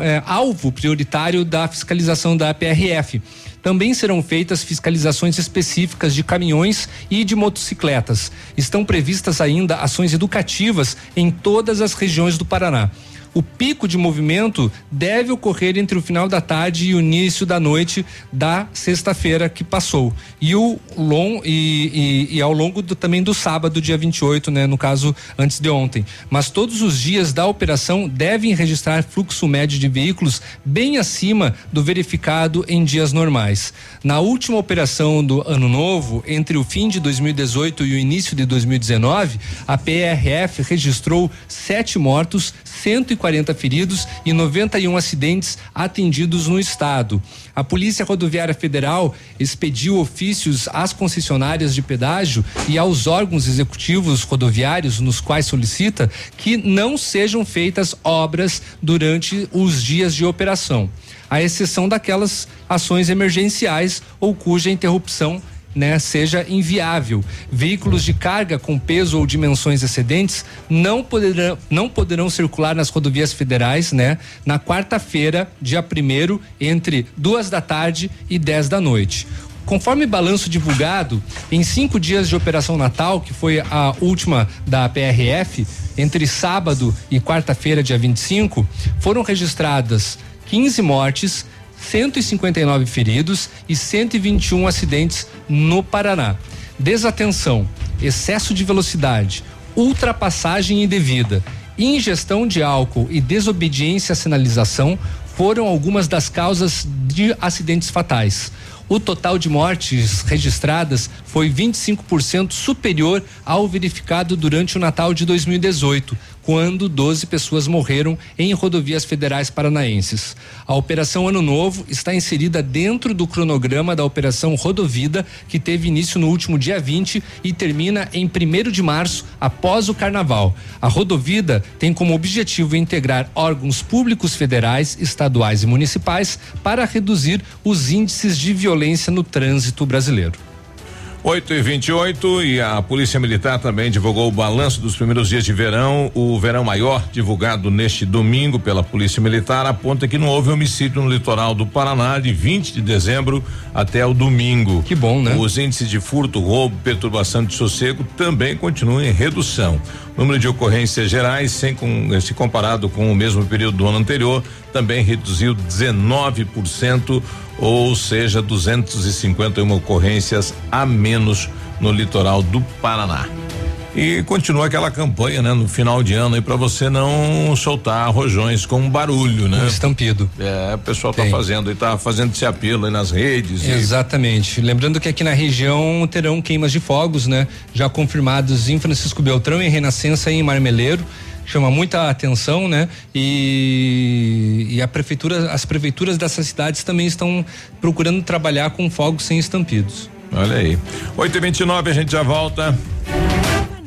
é, alvo prioritário da fiscalização da PRF. Também serão feitas fiscalizações específicas de caminhões e de motocicletas. Estão previstas ainda ações educativas em todas as regiões do Paraná. O pico de movimento deve ocorrer entre o final da tarde e o início da noite da sexta-feira que passou. E o long e, e, e ao longo do, também do sábado, dia 28, né? No caso, antes de ontem. Mas todos os dias da operação devem registrar fluxo médio de veículos bem acima do verificado em dias normais. Na última operação do ano novo, entre o fim de 2018 e o início de 2019, a PRF registrou sete mortos, 140 feridos e 91 acidentes atendidos no estado. A Polícia Rodoviária Federal expediu ofícios às concessionárias de pedágio e aos órgãos executivos rodoviários nos quais solicita que não sejam feitas obras durante os dias de operação, à exceção daquelas ações emergenciais ou cuja interrupção né, seja inviável. Veículos de carga com peso ou dimensões excedentes não poderão, não poderão circular nas rodovias federais, né, na quarta-feira, dia primeiro, entre duas da tarde e dez da noite. Conforme balanço divulgado, em cinco dias de Operação Natal, que foi a última da PRF, entre sábado e quarta-feira, dia 25, foram registradas 15 mortes, 159 feridos e 121 acidentes no Paraná. Desatenção, excesso de velocidade, ultrapassagem indevida, ingestão de álcool e desobediência à sinalização foram algumas das causas de acidentes fatais. O total de mortes registradas foi 25% superior ao verificado durante o Natal de 2018, quando 12 pessoas morreram em rodovias federais paranaenses. A Operação Ano Novo está inserida dentro do cronograma da Operação Rodovida, que teve início no último dia 20 e termina em 1 de março, após o Carnaval. A Rodovida tem como objetivo integrar órgãos públicos federais, estaduais e municipais para reduzir os índices de violência no trânsito brasileiro. 8 e 28 e a Polícia Militar também divulgou o balanço dos primeiros dias de verão. O verão maior, divulgado neste domingo pela Polícia Militar, aponta que não houve homicídio no litoral do Paraná de 20 de dezembro até o domingo. Que bom, né? Os índices de furto, roubo, perturbação de sossego também continuam em redução. Número de ocorrências gerais, sem com, se comparado com o mesmo período do ano anterior, também reduziu 19% ou seja, 251 ocorrências a menos no litoral do Paraná. E continua aquela campanha, né, no final de ano aí para você não soltar rojões com barulho, né? Um estampido. É, o pessoal está fazendo e tá fazendo esse apelo aí nas redes. Exatamente. E... Lembrando que aqui na região terão queimas de fogos, né? Já confirmados em Francisco Beltrão, em Renascença e em Marmeleiro chama muita atenção, né? E, e a prefeitura, as prefeituras dessas cidades também estão procurando trabalhar com fogos sem estampidos. Olha aí. 8 e 29 a gente já volta.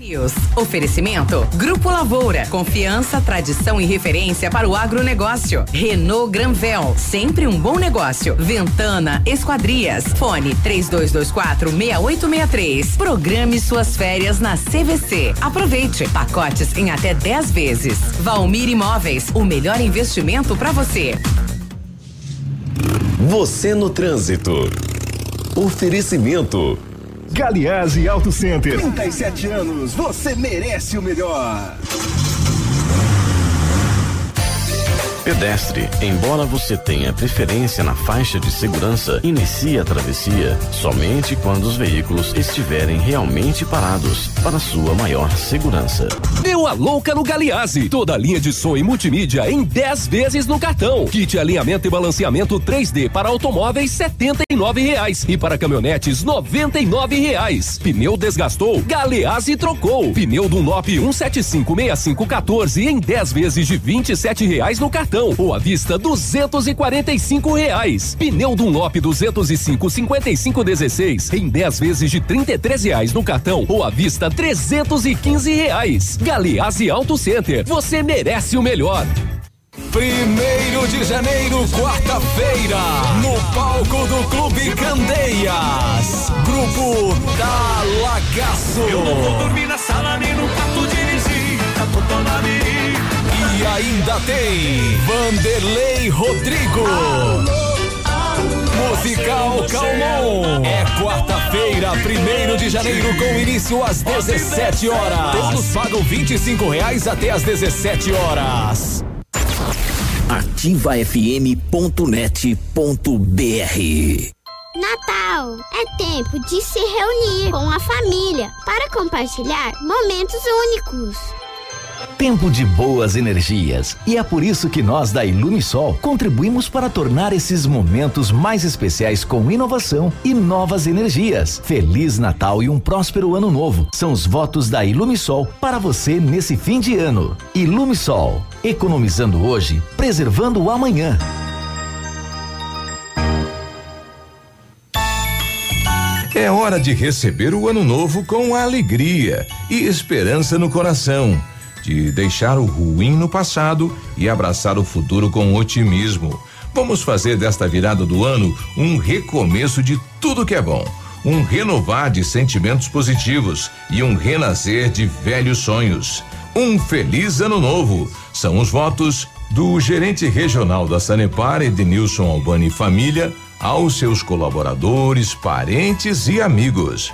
News. Oferecimento Grupo Lavoura. Confiança, tradição e referência para o agronegócio. Renault Granvel. Sempre um bom negócio. Ventana Esquadrias. Fone 3224 6863. Programe suas férias na CVC. Aproveite. Pacotes em até 10 vezes. Valmir Imóveis. O melhor investimento para você. Você no trânsito. Oferecimento. Galiase Auto Center. 37 anos, você merece o melhor. Pedestre, embora você tenha preferência na faixa de segurança, inicie a travessia somente quando os veículos estiverem realmente parados para sua maior segurança. Deu a louca no Galiase. Toda a linha de som e multimídia em 10 vezes no cartão. Kit alinhamento e balanceamento 3D para automóveis R$ reais e para caminhonetes R$ reais. Pneu desgastou, Galeazzi trocou. Pneu Dunlop 1756514 em 10 vezes de R$ reais no cartão cartão ou à vista duzentos e quarenta e cinco reais. Pneu Dunlop 205 55 16 em 10 vezes de trinta e três reais no cartão ou à vista trezentos e quinze reais. Galeazzi Auto Center, você merece o melhor. Primeiro de janeiro, quarta-feira, no palco do Clube Candeias. Grupo da Lagaço. Eu não vou dormir na sala nem no quarto dirigir. E ainda tem Vanderlei Rodrigo. Musical Calmon. É quarta-feira, primeiro de janeiro, com início às 17 horas. Todos pagam 25 reais até às 17 horas. ativafm.net.br Natal é tempo de se reunir com a família para compartilhar momentos únicos. Tempo de boas energias. E é por isso que nós da Ilumisol contribuímos para tornar esses momentos mais especiais com inovação e novas energias. Feliz Natal e um próspero ano novo. São os votos da Ilumisol para você nesse fim de ano. Ilumisol, economizando hoje, preservando o amanhã. É hora de receber o ano novo com alegria e esperança no coração de deixar o ruim no passado e abraçar o futuro com otimismo. Vamos fazer desta virada do ano um recomeço de tudo que é bom, um renovar de sentimentos positivos e um renascer de velhos sonhos. Um feliz ano novo. São os votos do gerente regional da Sanepar, Edenilson Albani Família, aos seus colaboradores, parentes e amigos.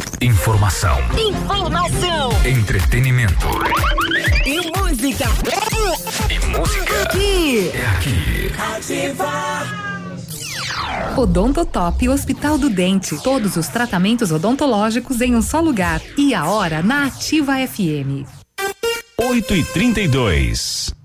Informação. Informação. Entretenimento. E música. E música. Aqui. É aqui. Ativa. Odontotop Hospital do Dente. Todos os tratamentos odontológicos em um só lugar. E a hora na Ativa FM. 8 e 32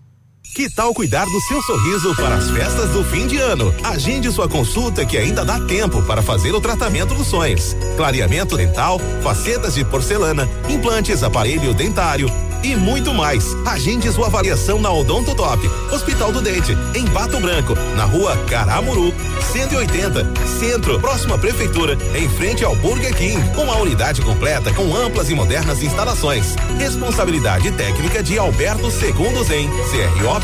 Que tal cuidar do seu sorriso para as festas do fim de ano? Agende sua consulta que ainda dá tempo para fazer o tratamento dos sonhos. Clareamento dental, facetas de porcelana, implantes, aparelho dentário e muito mais. Agende sua avaliação na Odonto Top, Hospital do Dente, em Pato Branco, na rua Caramuru, 180, Centro, próxima Prefeitura, em frente ao Burger King. Uma unidade completa com amplas e modernas instalações. Responsabilidade técnica de Alberto Segundo Zen,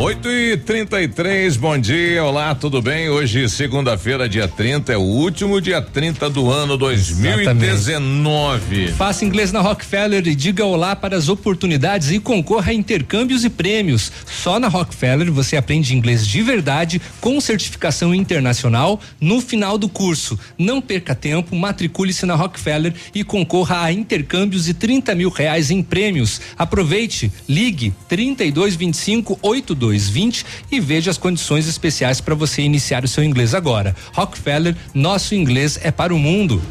8 e 33 bom dia, olá, tudo bem? Hoje, segunda-feira, dia 30, é o último dia 30 do ano 2019. Faça inglês na Rockefeller e diga olá para as oportunidades e concorra a intercâmbios e prêmios. Só na Rockefeller você aprende inglês de verdade com certificação internacional no final do curso. Não perca tempo, matricule-se na Rockefeller e concorra a intercâmbios e 30 mil reais em prêmios. Aproveite, ligue 3225 8220 e veja as condições especiais para você iniciar o seu inglês agora. Rockefeller, nosso inglês é para o mundo.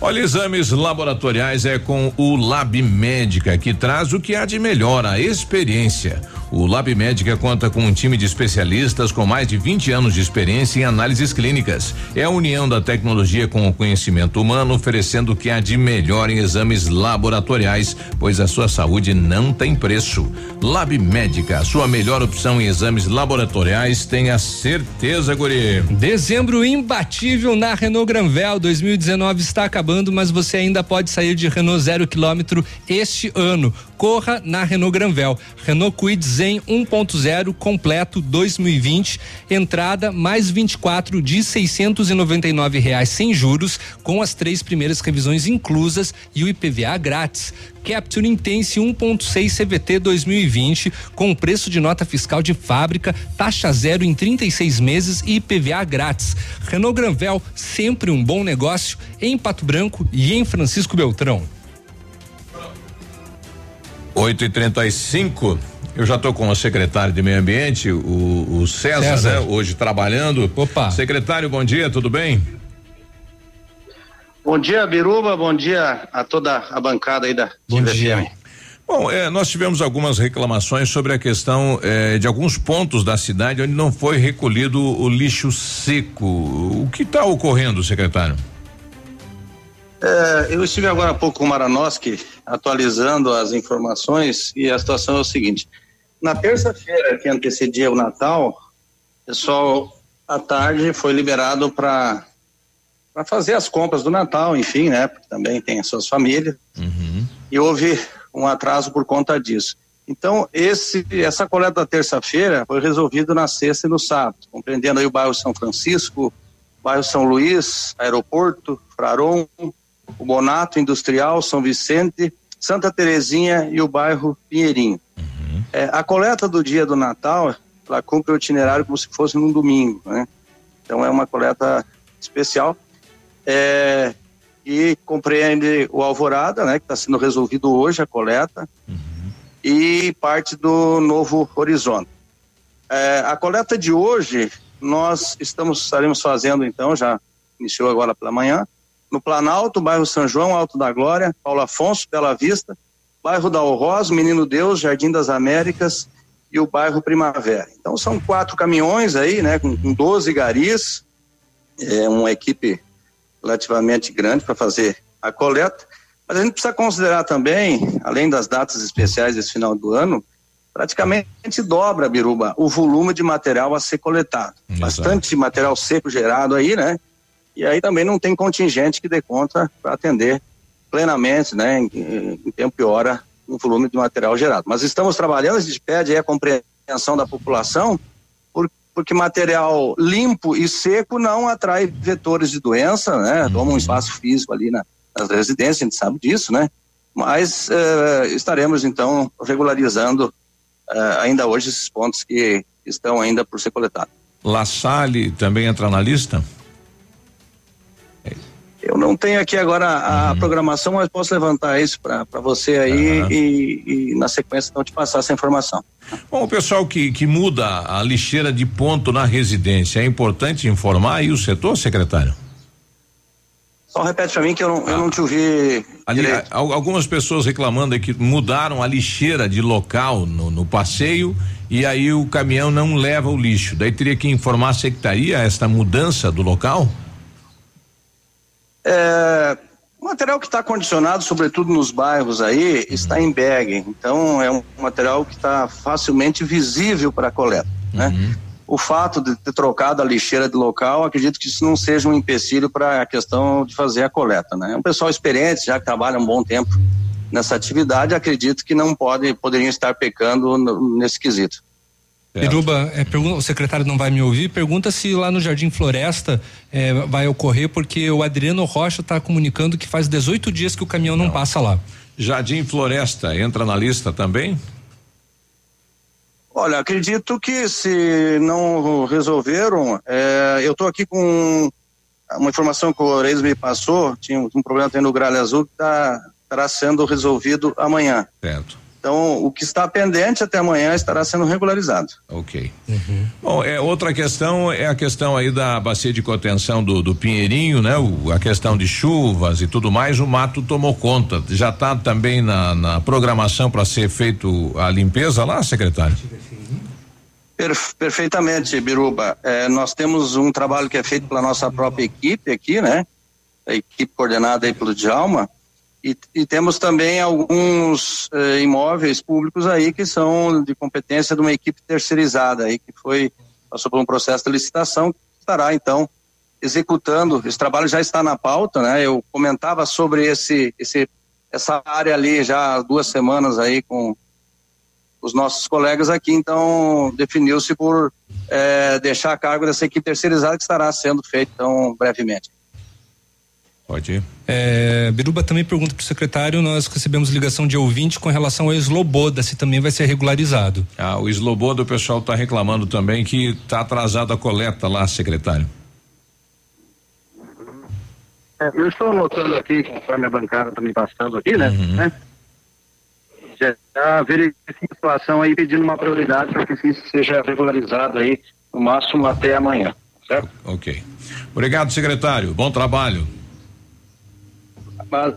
Olha, exames laboratoriais é com o Lab Médica, que traz o que há de melhor, a experiência. O Lab Médica conta com um time de especialistas com mais de 20 anos de experiência em análises clínicas. É a união da tecnologia com o conhecimento humano, oferecendo o que há de melhor em exames laboratoriais, pois a sua saúde não tem preço. Lab Médica, sua melhor opção em exames laboratoriais, tenha certeza, guri. Dezembro imbatível na Renault Granvel 2019 está acabando, mas você ainda pode sair de Renault zero quilômetro este ano. Corra na Renault Granvel. Renault Kwid Zen 1.0 completo 2020, entrada mais 24 de 699 reais sem juros, com as três primeiras revisões inclusas e o IPVA grátis. Capture Intense 1.6 CVT 2020 com preço de nota fiscal de fábrica, taxa zero em 36 meses e IPVA grátis. Renault Granvel, sempre um bom negócio em Pato Branco e em Francisco Beltrão. 8 e 35 eu já estou com o secretário de Meio Ambiente, o, o César, César. né? Hoje trabalhando. Opa. Secretário, bom dia, tudo bem? Bom dia, Biruba. Bom dia a toda a bancada aí da Bom dia. Bom, eh, nós tivemos algumas reclamações sobre a questão eh, de alguns pontos da cidade onde não foi recolhido o lixo seco. O que está ocorrendo, secretário? É, eu estive agora há pouco com o Maranoski atualizando as informações e a situação é o seguinte: na terça-feira que antecedia o Natal, o pessoal à tarde foi liberado para para fazer as compras do Natal, enfim, né? Porque também tem as suas famílias. E houve um atraso por conta disso. Então, esse, essa coleta da terça-feira foi resolvida na sexta e no sábado, compreendendo aí o bairro São Francisco, bairro São Luís, Aeroporto, Fraron, o Bonato Industrial, São Vicente, Santa Terezinha e o bairro Pinheirinho. É, a coleta do dia do Natal, ela cumpre o itinerário como se fosse num domingo, né? Então é uma coleta especial é, e compreende o Alvorada, né? Que está sendo resolvido hoje a coleta e parte do Novo Horizonte. É, a coleta de hoje nós estamos estaremos fazendo então já iniciou agora pela manhã. No Planalto, bairro São João, Alto da Glória, Paulo Afonso, Bela Vista, bairro da Alroz, Menino Deus, Jardim das Américas e o bairro Primavera. Então são quatro caminhões aí, né, com, com 12 garis, é uma equipe relativamente grande para fazer a coleta. Mas a gente precisa considerar também, além das datas especiais desse final do ano, praticamente dobra, Biruba, o volume de material a ser coletado. Exato. Bastante material seco gerado aí, né? E aí também não tem contingente que dê conta para atender plenamente, né, em, em, tempo e hora, o volume de material gerado. Mas estamos trabalhando, a gente pede a compreensão da população, por, porque material limpo e seco não atrai vetores de doença, né? Toma um uhum. espaço físico ali na, nas residências, a gente sabe disso, né? Mas eh, estaremos então regularizando eh, ainda hoje esses pontos que estão ainda por ser coletados. La Salle também entra na lista? Eu não tenho aqui agora a uhum. programação, mas posso levantar isso para você aí uhum. e, e, na sequência então te passar essa informação. Bom, o pessoal que, que muda a lixeira de ponto na residência, é importante informar aí o setor, secretário? Só repete para mim que eu não, ah. eu não te ouvi. Ali, algumas pessoas reclamando que mudaram a lixeira de local no, no, passeio e aí o caminhão não leva o lixo. Daí teria que informar a secretaria esta mudança do local? É, o material que está condicionado, sobretudo nos bairros aí, uhum. está em bag. Então é um material que está facilmente visível para a coleta, né? uhum. né? O fato de ter trocado a lixeira de local, acredito que isso não seja um empecilho para a questão de fazer a coleta, né? É um pessoal experiente, já que trabalha um bom tempo nessa atividade, acredito que não pode, poderiam estar pecando nesse quesito. Iruba, é, pergunta, o secretário não vai me ouvir, pergunta se lá no Jardim Floresta é, vai ocorrer, porque o Adriano Rocha está comunicando que faz 18 dias que o caminhão não, não passa lá. Jardim Floresta entra na lista também? Olha, acredito que se não resolveram, é, eu estou aqui com uma informação que o Oreis me passou, tinha um problema tendo o Gralha Azul que tá, estará sendo resolvido amanhã. Certo. Então, o que está pendente até amanhã estará sendo regularizado. Ok. Uhum. Bom, é, outra questão é a questão aí da bacia de contenção do, do Pinheirinho, né? O, a questão de chuvas e tudo mais, o mato tomou conta. Já está também na, na programação para ser feito a limpeza lá, secretário? perfeitamente, Biruba. É, nós temos um trabalho que é feito pela nossa própria equipe aqui, né? A equipe coordenada aí pelo Djalma e, e temos também alguns eh, imóveis públicos aí que são de competência de uma equipe terceirizada aí que foi passou por um processo de licitação que estará então executando. Esse trabalho já está na pauta, né? Eu comentava sobre esse esse essa área ali já há duas semanas aí com os nossos colegas aqui, então definiu-se por eh, deixar a cargo dessa equipe terceirizada que estará sendo feito então brevemente. Pode ir. É, Biruba também pergunta para o secretário, nós recebemos ligação de ouvinte com relação ao Esloboda, se também vai ser regularizado. Ah, o Esloboda, o pessoal está reclamando também que está atrasada a coleta lá, secretário. É, eu estou anotando aqui, conforme a bancada está me passando aqui, né? Uhum. né? Já verifiquei a situação aí, pedindo uma prioridade para que isso seja regularizado aí, no máximo até amanhã, certo? Ok. Obrigado, secretário. Bom trabalho.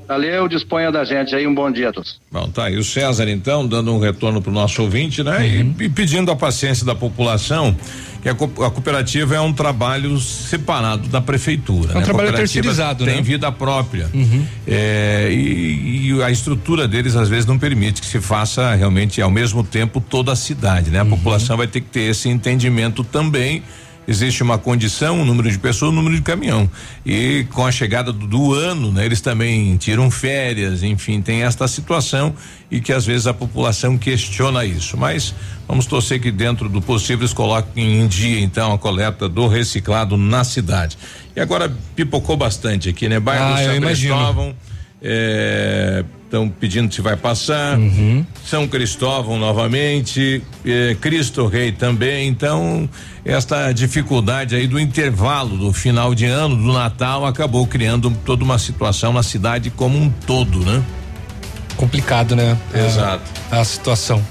Valeu, disponha da gente aí, um bom dia a todos. Bom, tá aí o César então, dando um retorno para o nosso ouvinte, né? Uhum. E, e, pedindo a paciência da população, que a, a, cooperativa é um trabalho separado da prefeitura. É um né? trabalho terceirizado, tem né? vida própria. Uhum. É, e, e, a estrutura deles às vezes não permite que se faça realmente ao mesmo tempo toda a cidade, né? A uhum. população vai ter que ter esse entendimento também existe uma condição, um número de pessoas, um número de caminhão. E com a chegada do, do, ano, né, eles também tiram férias, enfim, tem esta situação e que às vezes a população questiona isso. Mas vamos torcer que dentro do possível eles coloquem em dia então a coleta do reciclado na cidade. E agora pipocou bastante aqui, né? Bairro ah, São Cristóvão. Estão é, pedindo se vai passar. Uhum. São Cristóvão novamente, é, Cristo Rei também. Então, esta dificuldade aí do intervalo do final de ano, do Natal, acabou criando toda uma situação na cidade como um todo, né? Complicado, né? Exato. A, a situação.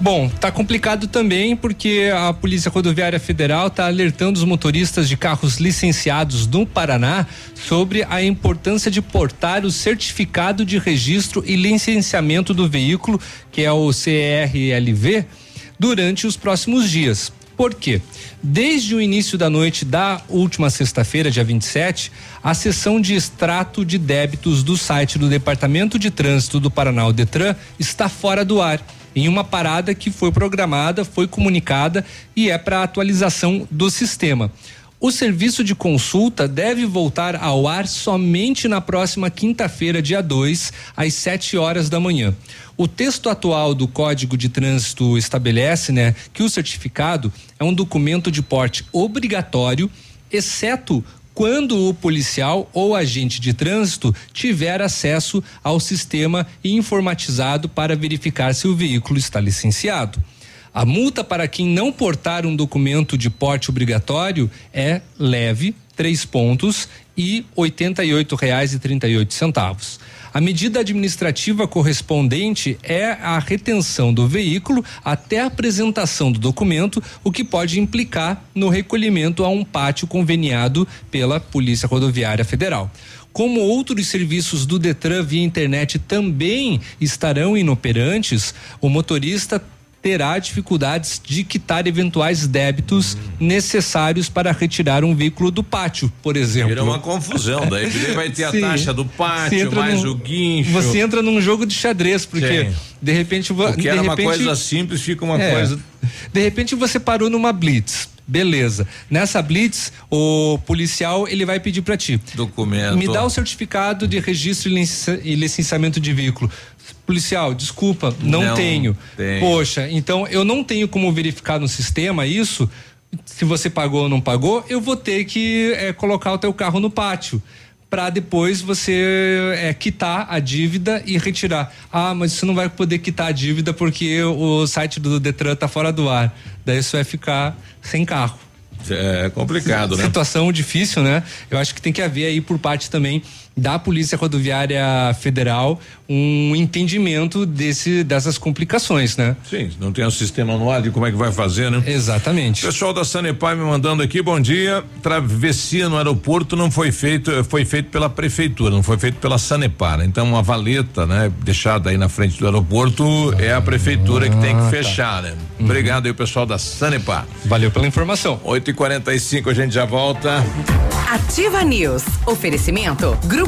Bom, tá complicado também porque a Polícia Rodoviária Federal está alertando os motoristas de carros licenciados no Paraná sobre a importância de portar o certificado de registro e licenciamento do veículo, que é o CRLV, durante os próximos dias. Por quê? Desde o início da noite da última sexta-feira, dia 27, a sessão de extrato de débitos do site do Departamento de Trânsito do Paraná, o Detran, está fora do ar em uma parada que foi programada, foi comunicada e é para atualização do sistema. O serviço de consulta deve voltar ao ar somente na próxima quinta-feira, dia 2, às 7 horas da manhã. O texto atual do Código de Trânsito estabelece, né, que o certificado é um documento de porte obrigatório, exceto quando o policial ou agente de trânsito tiver acesso ao sistema informatizado para verificar se o veículo está licenciado. A multa para quem não portar um documento de porte obrigatório é leve, três pontos e oitenta e oito reais e trinta e oito centavos. A medida administrativa correspondente é a retenção do veículo até a apresentação do documento, o que pode implicar no recolhimento a um pátio conveniado pela Polícia Rodoviária Federal. Como outros serviços do Detran via internet também estarão inoperantes, o motorista terá dificuldades de quitar eventuais débitos hum. necessários para retirar um veículo do pátio, por exemplo. Vira uma confusão, daí vai ter a [laughs] taxa do pátio, mais num, o guincho. Você entra num jogo de xadrez, porque Sim. de repente... O que de era repente, uma coisa simples fica uma é, coisa... De repente você parou numa blitz. Beleza. Nessa blitz, o policial ele vai pedir para ti. Documento. Me dá o certificado de registro e licenciamento de veículo policial, desculpa, não, não tenho. Tem. Poxa, então eu não tenho como verificar no sistema isso. Se você pagou ou não pagou, eu vou ter que é, colocar o teu carro no pátio para depois você é, quitar a dívida e retirar. Ah, mas você não vai poder quitar a dívida porque o site do Detran tá fora do ar. Daí você vai ficar sem carro. É complicado, né? Situação difícil, né? Eu acho que tem que haver aí por parte também da Polícia Rodoviária Federal um entendimento desse dessas complicações, né? Sim, não tem o um sistema anual de como é que vai fazer, né? Exatamente. Pessoal da Sanepar me mandando aqui, bom dia. Travessia no aeroporto não foi feito, foi feito pela prefeitura, não foi feito pela Sanepar. Então uma valeta, né, deixada aí na frente do aeroporto é a prefeitura ah, que tem que tá. fechar, né? Uhum. Obrigado aí pessoal da Sanepar. Valeu pela informação. 8 e 45 a gente já volta. Ativa News. Oferecimento Grupo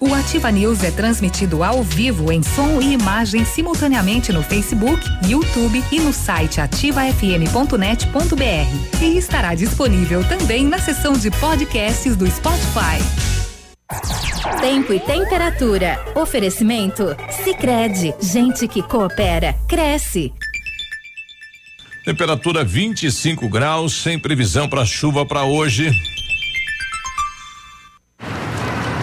O Ativa News é transmitido ao vivo em som e imagem simultaneamente no Facebook, YouTube e no site ativafm.net.br. E estará disponível também na seção de podcasts do Spotify. Tempo e temperatura. Oferecimento? Sicredi Gente que coopera, cresce. Temperatura 25 graus, sem previsão para chuva para hoje.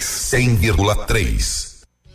100,3.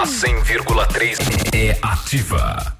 A 100,3 é ativa.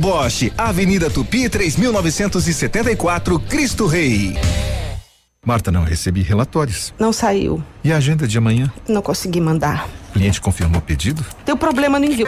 Bosch. Avenida Tupi 3974, Cristo Rei. Marta, não recebi relatórios. Não saiu. E a agenda de amanhã? Não consegui mandar. O cliente confirmou o pedido? Deu problema no envio.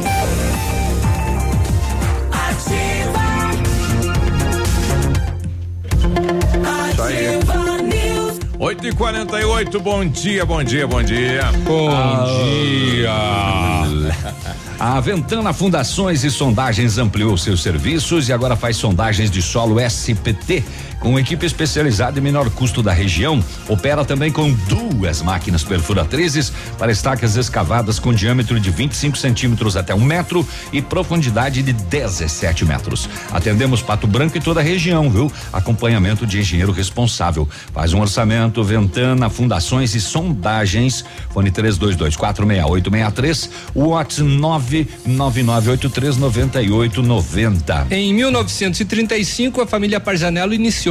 Isso aí. Ativa News. 8 e 48 bom dia, bom dia, bom dia. Bom dia. [laughs] A Ventana Fundações e Sondagens ampliou seus serviços e agora faz sondagens de solo SPT com equipe especializada e menor custo da região. Opera também com duas máquinas perfuratrizes para estacas escavadas com diâmetro de 25 centímetros até um metro e profundidade de 17 metros. Atendemos Pato Branco e toda a região, viu? Acompanhamento de engenheiro responsável. Faz um orçamento Ventana Fundações e Sondagens. Fone 32246863, WhatsApp 999839890. Em 1935, a família Parzanello iniciou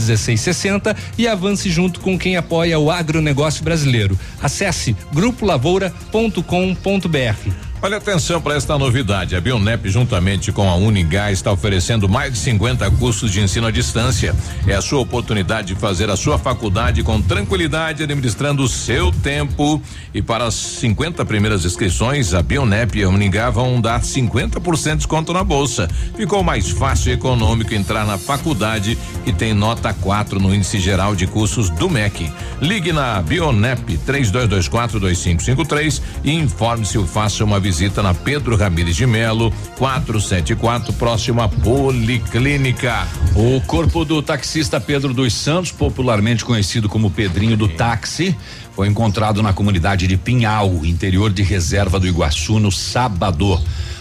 1660 e avance junto com quem apoia o agronegócio brasileiro. Acesse grupolavoura.com.br. Olha atenção para esta novidade. A Bionep, juntamente com a Uningá, está oferecendo mais de 50 cursos de ensino à distância. É a sua oportunidade de fazer a sua faculdade com tranquilidade, administrando o seu tempo. E para as 50 primeiras inscrições, a Bionep e a Uningá vão dar 50% de desconto na bolsa. Ficou mais fácil e econômico entrar na faculdade que tem nota 4 no índice geral de cursos do MEC. Ligue na Bionep 32242553 e informe-se ou faça uma visita na Pedro Ramires de Melo, 474, próximo à Policlínica. O corpo do taxista Pedro dos Santos, popularmente conhecido como Pedrinho do Táxi, foi encontrado na comunidade de Pinhal, interior de reserva do Iguaçu, no sábado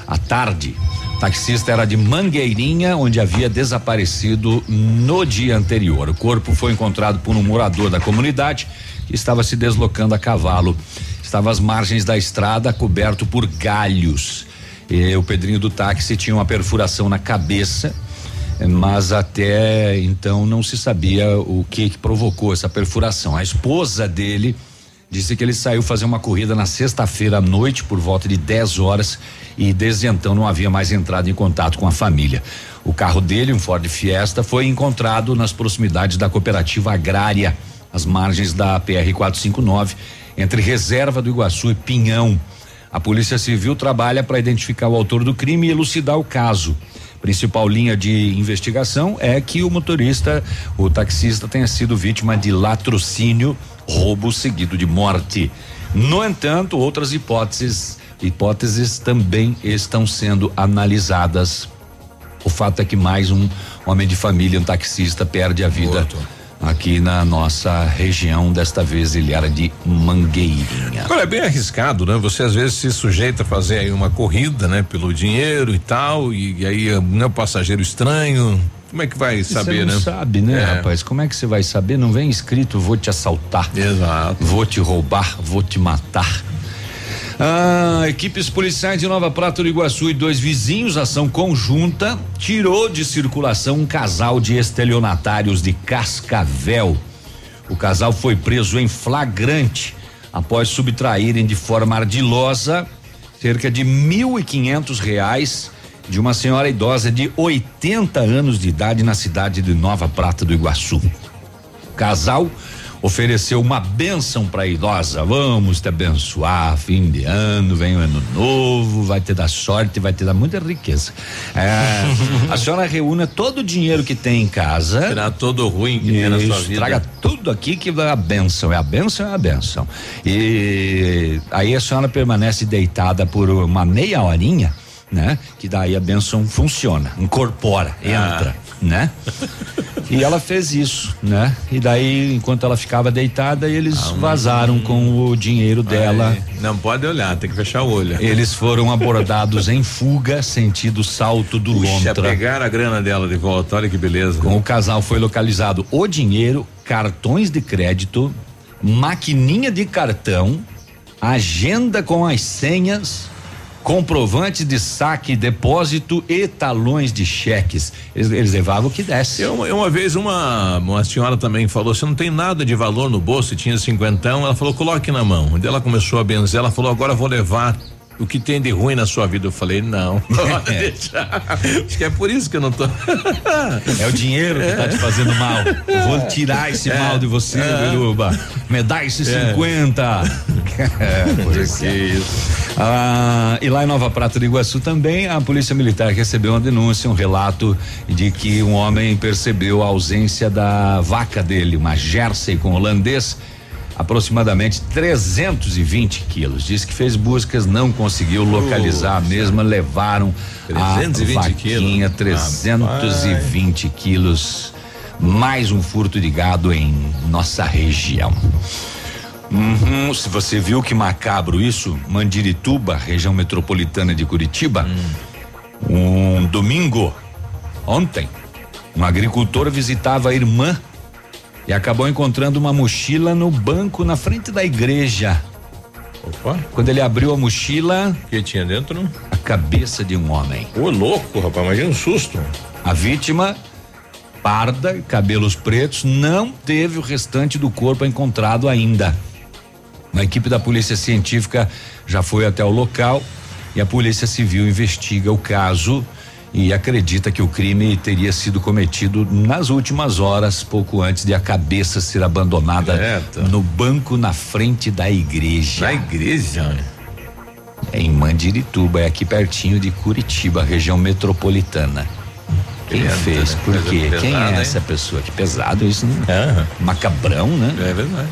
à tarde. O taxista era de Mangueirinha, onde havia desaparecido no dia anterior. O corpo foi encontrado por um morador da comunidade que estava se deslocando a cavalo. Estava às margens da estrada, coberto por galhos. E o Pedrinho do táxi tinha uma perfuração na cabeça, mas até então não se sabia o que, que provocou essa perfuração. A esposa dele disse que ele saiu fazer uma corrida na sexta-feira à noite por volta de 10 horas e desde então não havia mais entrado em contato com a família. O carro dele, um Ford Fiesta, foi encontrado nas proximidades da cooperativa agrária, às margens da PR 459, entre Reserva do Iguaçu e Pinhão. A Polícia Civil trabalha para identificar o autor do crime e elucidar o caso. Principal linha de investigação é que o motorista, o taxista, tenha sido vítima de latrocínio, roubo seguido de morte. No entanto, outras hipóteses, hipóteses também estão sendo analisadas. O fato é que mais um homem de família, um taxista, perde a vida aqui na nossa região. Desta vez ele era de Mangueirinha. Olha, é bem arriscado, né? Você às vezes se sujeita a fazer aí uma corrida, né? Pelo dinheiro e tal, e, e aí né, o passageiro estranho. Como é que vai saber, você não né? sabe, né, É. rapaz? Como é que você vai saber? Não vem escrito vou te assaltar. Exato. Vou te roubar, vou te matar. Ah, equipes policiais de Nova Prata do Iguaçu e dois vizinhos, ação conjunta, tirou de circulação um casal de estelionatários de Cascavel. O casal foi preso em flagrante após subtraírem de forma ardilosa cerca de mil e quinhentos reais de uma senhora idosa de 80 anos de idade na cidade de Nova Prata do Iguaçu. O casal ofereceu uma bênção para a idosa. Vamos te abençoar, fim de ano, vem o ano novo, vai te dar sorte, vai te dar muita riqueza. É, [laughs] a senhora reúne todo o dinheiro que tem em casa. Tirar todo o ruim que tem na sua vida. Traga tudo aqui que é a benção, é a benção, é a benção. E aí a senhora permanece deitada por uma meia horinha, né? Que daí a benção funciona, incorpora, entra, né? E ela fez isso, né? E daí, enquanto ela ficava deitada, eles vazaram com o dinheiro dela. Aí, não pode olhar, tem que fechar o olho. Eles foram abordados em fuga, sentido Salto do Puxa, Lontra. pegaram a grana dela de volta, olha que beleza. Com o casal foi localizado o dinheiro, cartões de crédito, maquininha de cartão, agenda com as senhas, comprovantes de saque, depósito e talões de cheques. Eles, eles levavam o que desse. Eu, uma vez uma, uma senhora também falou, você não tem nada de valor no bolso, tinha cinquentão, ela falou, coloque na mão. Daí ela começou a benzer, ela falou, agora vou levar o que tem de ruim na sua vida. Eu falei, não, [laughs] pode deixar. Acho que é por isso que eu não tô. É o dinheiro que tá te fazendo mal. Eu vou tirar esse É. mal de você, É. Biruba. Me dá esses É. 50. É, pois é. Ah, e lá em Nova Prata do Iguaçu também a Polícia Militar recebeu uma denúncia, um relato de que um homem percebeu a ausência da vaca dele, uma Jersey com holandês, aproximadamente 320 quilos. Diz que fez buscas, não conseguiu localizar a mesma, levaram 320 a quilos? vaquinha, 320 quilos. Mais um furto de gado em nossa região. Uhum, se você viu que macabro isso, Mandirituba, região metropolitana de Curitiba, um domingo, ontem, um agricultor visitava a irmã e acabou encontrando uma mochila no banco na frente da igreja. Opa. Quando ele abriu a mochila, O que tinha dentro? Não? a cabeça de um homem. Ô, louco, rapaz, imagina um susto. A vítima, parda, cabelos pretos, não teve o restante do corpo encontrado ainda. Uma equipe da Polícia Científica já foi até o local e a Polícia Civil investiga o caso e acredita que o crime teria sido cometido nas últimas horas, pouco antes de a cabeça ser abandonada no banco na frente da igreja. Na igreja? É em Mandirituba, é aqui pertinho de Curitiba, região metropolitana. Quem Credo, fez? né? Por quê? Quem pesada, é hein? essa pessoa? Que pesado isso, né? Macabrão, né? É verdade.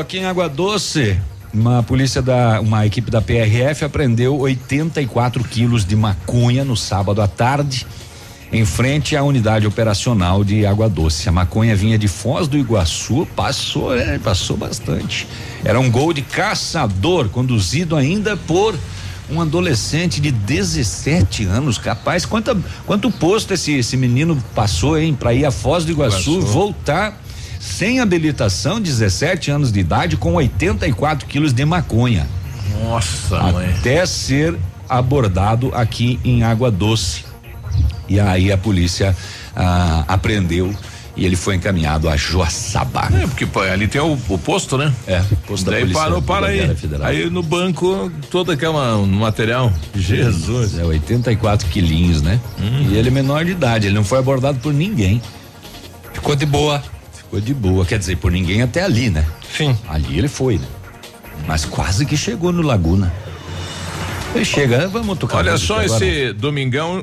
Aqui em Água Doce, uma polícia da, uma equipe da PRF apreendeu 84 quilos de maconha no sábado à tarde, em frente à unidade operacional de Água Doce. A maconha vinha de Foz do Iguaçu, passou, é, passou bastante. Era um gol de caçador, conduzido ainda por um adolescente de 17 anos, capaz. Quanto, quanto posto esse, esse menino passou, hein, para ir a Foz do Iguaçu, Iguaçu. voltar sem habilitação, 17 anos de idade, com 84 quilos de maconha. Nossa, mãe. Até ser abordado aqui em Água Doce. E aí a polícia ah, apreendeu e ele foi encaminhado a Joaçaba. É, porque pô, ali tem o, o posto, né? É, posto da Daí Polícia parou, para aí. Federal. Aí no banco, todo aquele material. Jesus. É 84 quilinhos, né? Hum. E ele é menor de idade, ele não foi abordado por ninguém. Ficou de boa. Ficou de boa, quer dizer, por ninguém até ali, né? Sim. Ali ele foi, né? Mas quase que chegou no Laguna. Ele chega, vamos tocar. Olha só agora. esse domingão,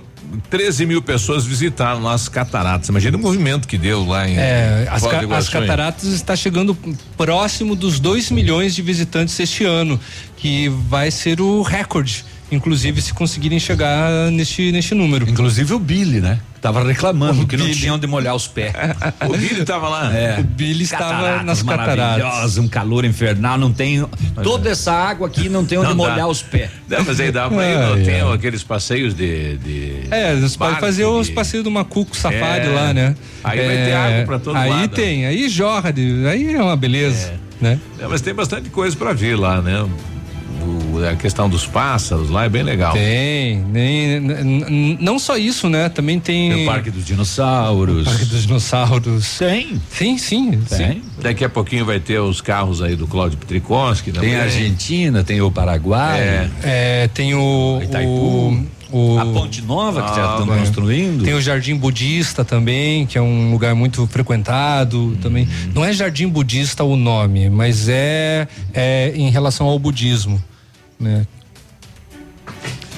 13 mil pessoas visitaram lá as cataratas. Imagina o movimento que deu lá em É, as, ca- as cataratas está chegando próximo dos 2 milhões de visitantes este ano, que vai ser o recorde. Inclusive, se conseguirem chegar neste, neste número. Inclusive o Billy, né? Tava reclamando O que não Billy. tinha onde molhar os pés. [laughs] O Billy tava lá. É. O Billy estava nas cataratas. maravilhosa, um calor infernal, não tem. Toda essa água aqui não tem onde Não dá. molhar os pés. Não, mas aí dá pra ir, não, tem ai. aqueles passeios de. de É, você pode fazer os de- passeios do Macuco Safari É. lá, né? Aí vai ter água pra todo aí lado. tem, aí jorra, de- aí é uma beleza, né? É, mas tem bastante coisa pra vir lá, né? O- a questão dos pássaros lá é bem legal. Tem, nem, não só isso, né? Também tem. Tem o Parque dos Dinossauros. Parque dos Dinossauros. Tem. Sim, sim, sim. Daqui a pouquinho vai ter os carros aí do Cláudio Petrikonski. Tem a Argentina, tem o Paraguai. É. É, tem o. Itaipu. o, o A Ponte Nova que já Ah, estão é. construindo. Tem o Jardim Budista também, que é um lugar muito frequentado também. Não é Jardim Budista o nome, mas é, é em relação ao budismo, né?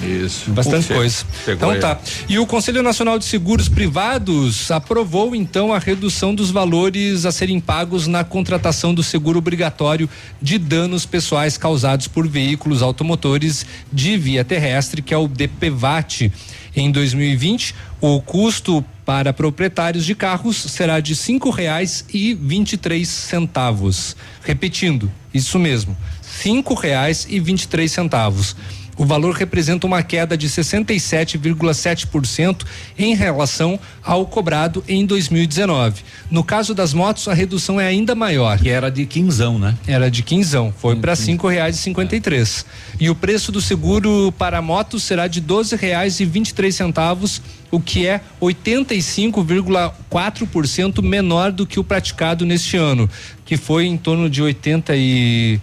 Isso. Bastante Puxa, coisa. Então aí. tá. E o Conselho Nacional de Seguros Privados aprovou então a redução dos valores a serem pagos na contratação do seguro obrigatório de danos pessoais causados por veículos automotores de via terrestre, que é o DPVAT. Em 2020, o custo para proprietários de carros será de cinco reais e vinte e três centavos. Repetindo, isso mesmo, cinco reais e vinte e três centavos. O valor representa uma queda de 67,7% em relação ao cobrado em 2019. No caso das motos, a redução é ainda maior. Que era de quinzão, né? Era de quinzão, foi para cinco reais e cinquenta e três. E o preço do seguro para motos será de doze reais e vinte e três centavos, o que é 85,4% menor do que o praticado neste ano, que foi em torno de 80 e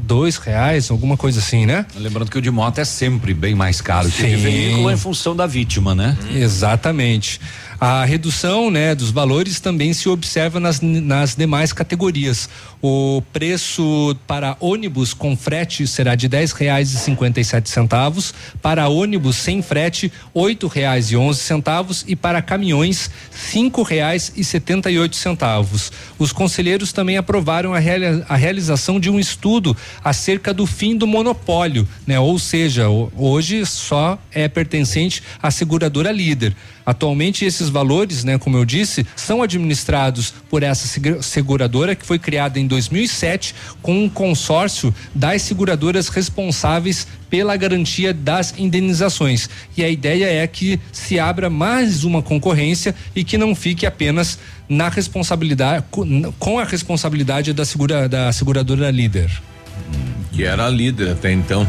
dois reais, alguma coisa assim, né? Lembrando que o de moto é sempre bem mais caro que o de Sim. veículo em função da vítima, né? Exatamente. A redução, né, dos valores também se observa nas, nas demais categorias. O preço para ônibus com frete será de dez reais e cinquenta e sete centavos, para ônibus sem frete oito reais e onze centavos e para caminhões cinco reais e setenta e oito centavos. Os conselheiros também aprovaram a, reali- a realização de um estudo acerca do fim do monopólio, né? Ou seja, hoje só é pertencente à seguradora líder. Atualmente esses valores, né, como eu disse, são administrados por essa segu- seguradora que foi criada em 2007 com um consórcio das seguradoras responsáveis pela garantia das indenizações. E a ideia é que se abra mais uma concorrência e que não fique apenas na responsabilidade com- a responsabilidade da segura da seguradora líder. Que era a líder até então.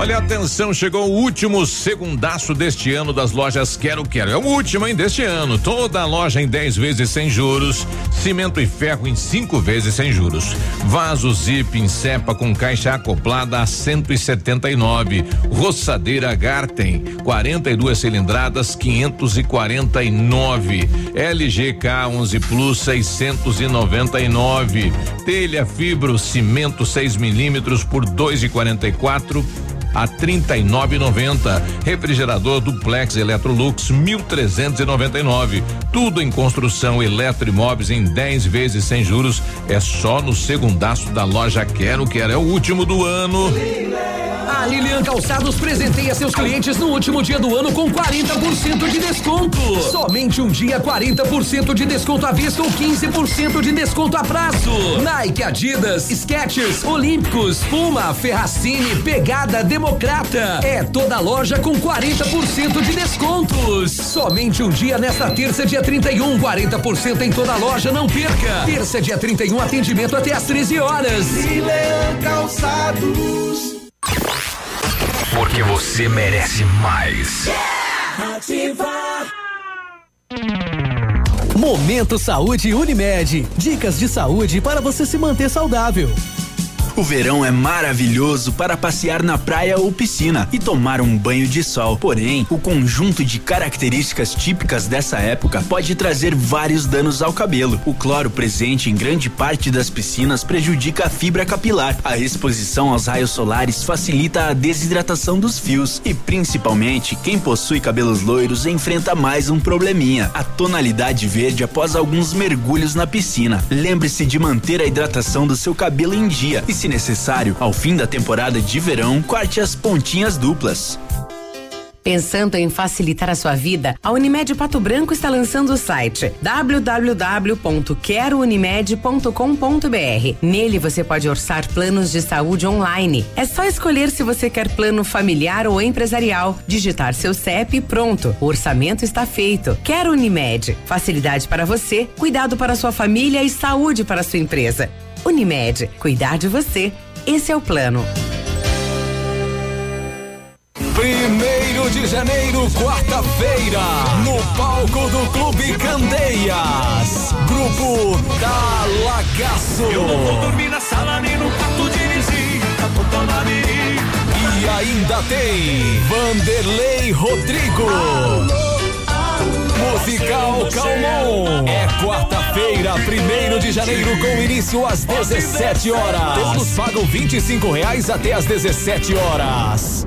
Olha, atenção, chegou o último segundaço deste ano das lojas Quero Quero. É o último, hein, deste ano. Toda loja em 10 vezes sem juros. Cimento e ferro em 5 vezes sem juros. Vaso Zip em cepa com caixa acoplada a 179. Roçadeira Garten, 42 cilindradas, 549. LG K11 Plus 699. Telha fibro cimento 6 milímetros por 2,44 a 39,90. Refrigerador duplex Electrolux 1399. Tudo em construção eletroimóveis em 10 vezes sem juros. É só no segundaço da loja Quero Quero. É o último do ano. A Lilian Calçados presenteia seus clientes no último dia do ano com 40% de desconto. Somente um dia 40% de desconto à vista ou 15% de desconto a prazo. Nike, Adidas, Skechers, Olímpicos, Puma, Ferracini, Pegada, Democrata. É toda loja com 40% de descontos. Somente um dia nesta terça, dia 31, 40% em toda loja, não perca. Terça, dia 31, atendimento até às 13 horas. Calçados. Porque você merece mais. Ativa. Momento Saúde Unimed. Dicas de saúde para você se manter saudável. O verão é maravilhoso para passear na praia ou piscina e tomar um banho de sol. Porém, o conjunto de características típicas dessa época pode trazer vários danos ao cabelo. O cloro presente em grande parte das piscinas prejudica a fibra capilar. A exposição aos raios solares facilita a desidratação dos fios e, principalmente, quem possui cabelos loiros enfrenta mais um probleminha: a tonalidade verde após alguns mergulhos na piscina. Lembre-se de manter a hidratação do seu cabelo em dia e, se necessário, ao fim da temporada de verão, corte as pontinhas duplas. Pensando em facilitar a sua vida, a Unimed Pato Branco está lançando o site www.querounimed.com.br. Nele você pode orçar planos de saúde online. É só escolher se você quer plano familiar ou empresarial, digitar seu CEP e pronto. O orçamento está feito. Quero Unimed. Facilidade para você, cuidado para sua família e saúde para sua empresa. Unimed, cuidar de você. Esse é o plano. Primeiro de janeiro, quarta-feira, no palco do Clube Candeias. Grupo Talagaço. Eu não vou dormir na sala nem no quarto de visita. Vou tomar E ainda tem Vanderlei Rodrigo. Musical Calmon. É quarta-feira, primeiro de janeiro, com início às 17 horas. Todos pagam 25 reais até às 17 horas.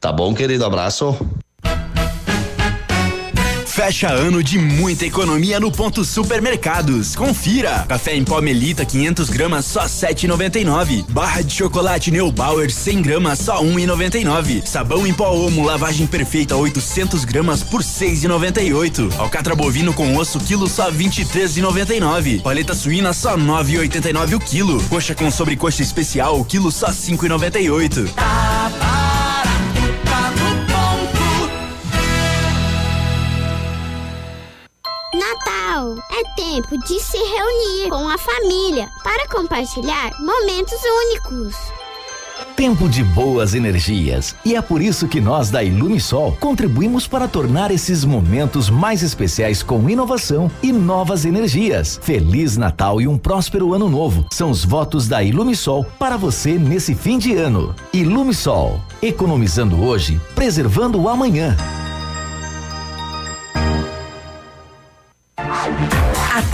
Tá bom, querido? Abraço. Fecha ano de muita economia no ponto supermercados. Confira. Café em pó Melita 500 gramas só 7,99. Barra de chocolate Neubauer 100 gramas só 1,99. Sabão em pó Omo lavagem perfeita 800 gramas por 6,98. Alcatra bovino com osso quilo só 23,99. Paleta suína só 9,89 o quilo. Coxa com sobrecoxa especial o quilo só 5,98. Natal é tempo de se reunir com a família para compartilhar momentos únicos. Tempo de boas energias. E é por isso que nós da Ilumisol contribuímos para tornar esses momentos mais especiais com inovação e novas energias. Feliz Natal e um próspero ano novo. São os votos da Ilumisol para você nesse fim de ano. Ilumisol, economizando hoje, preservando o amanhã.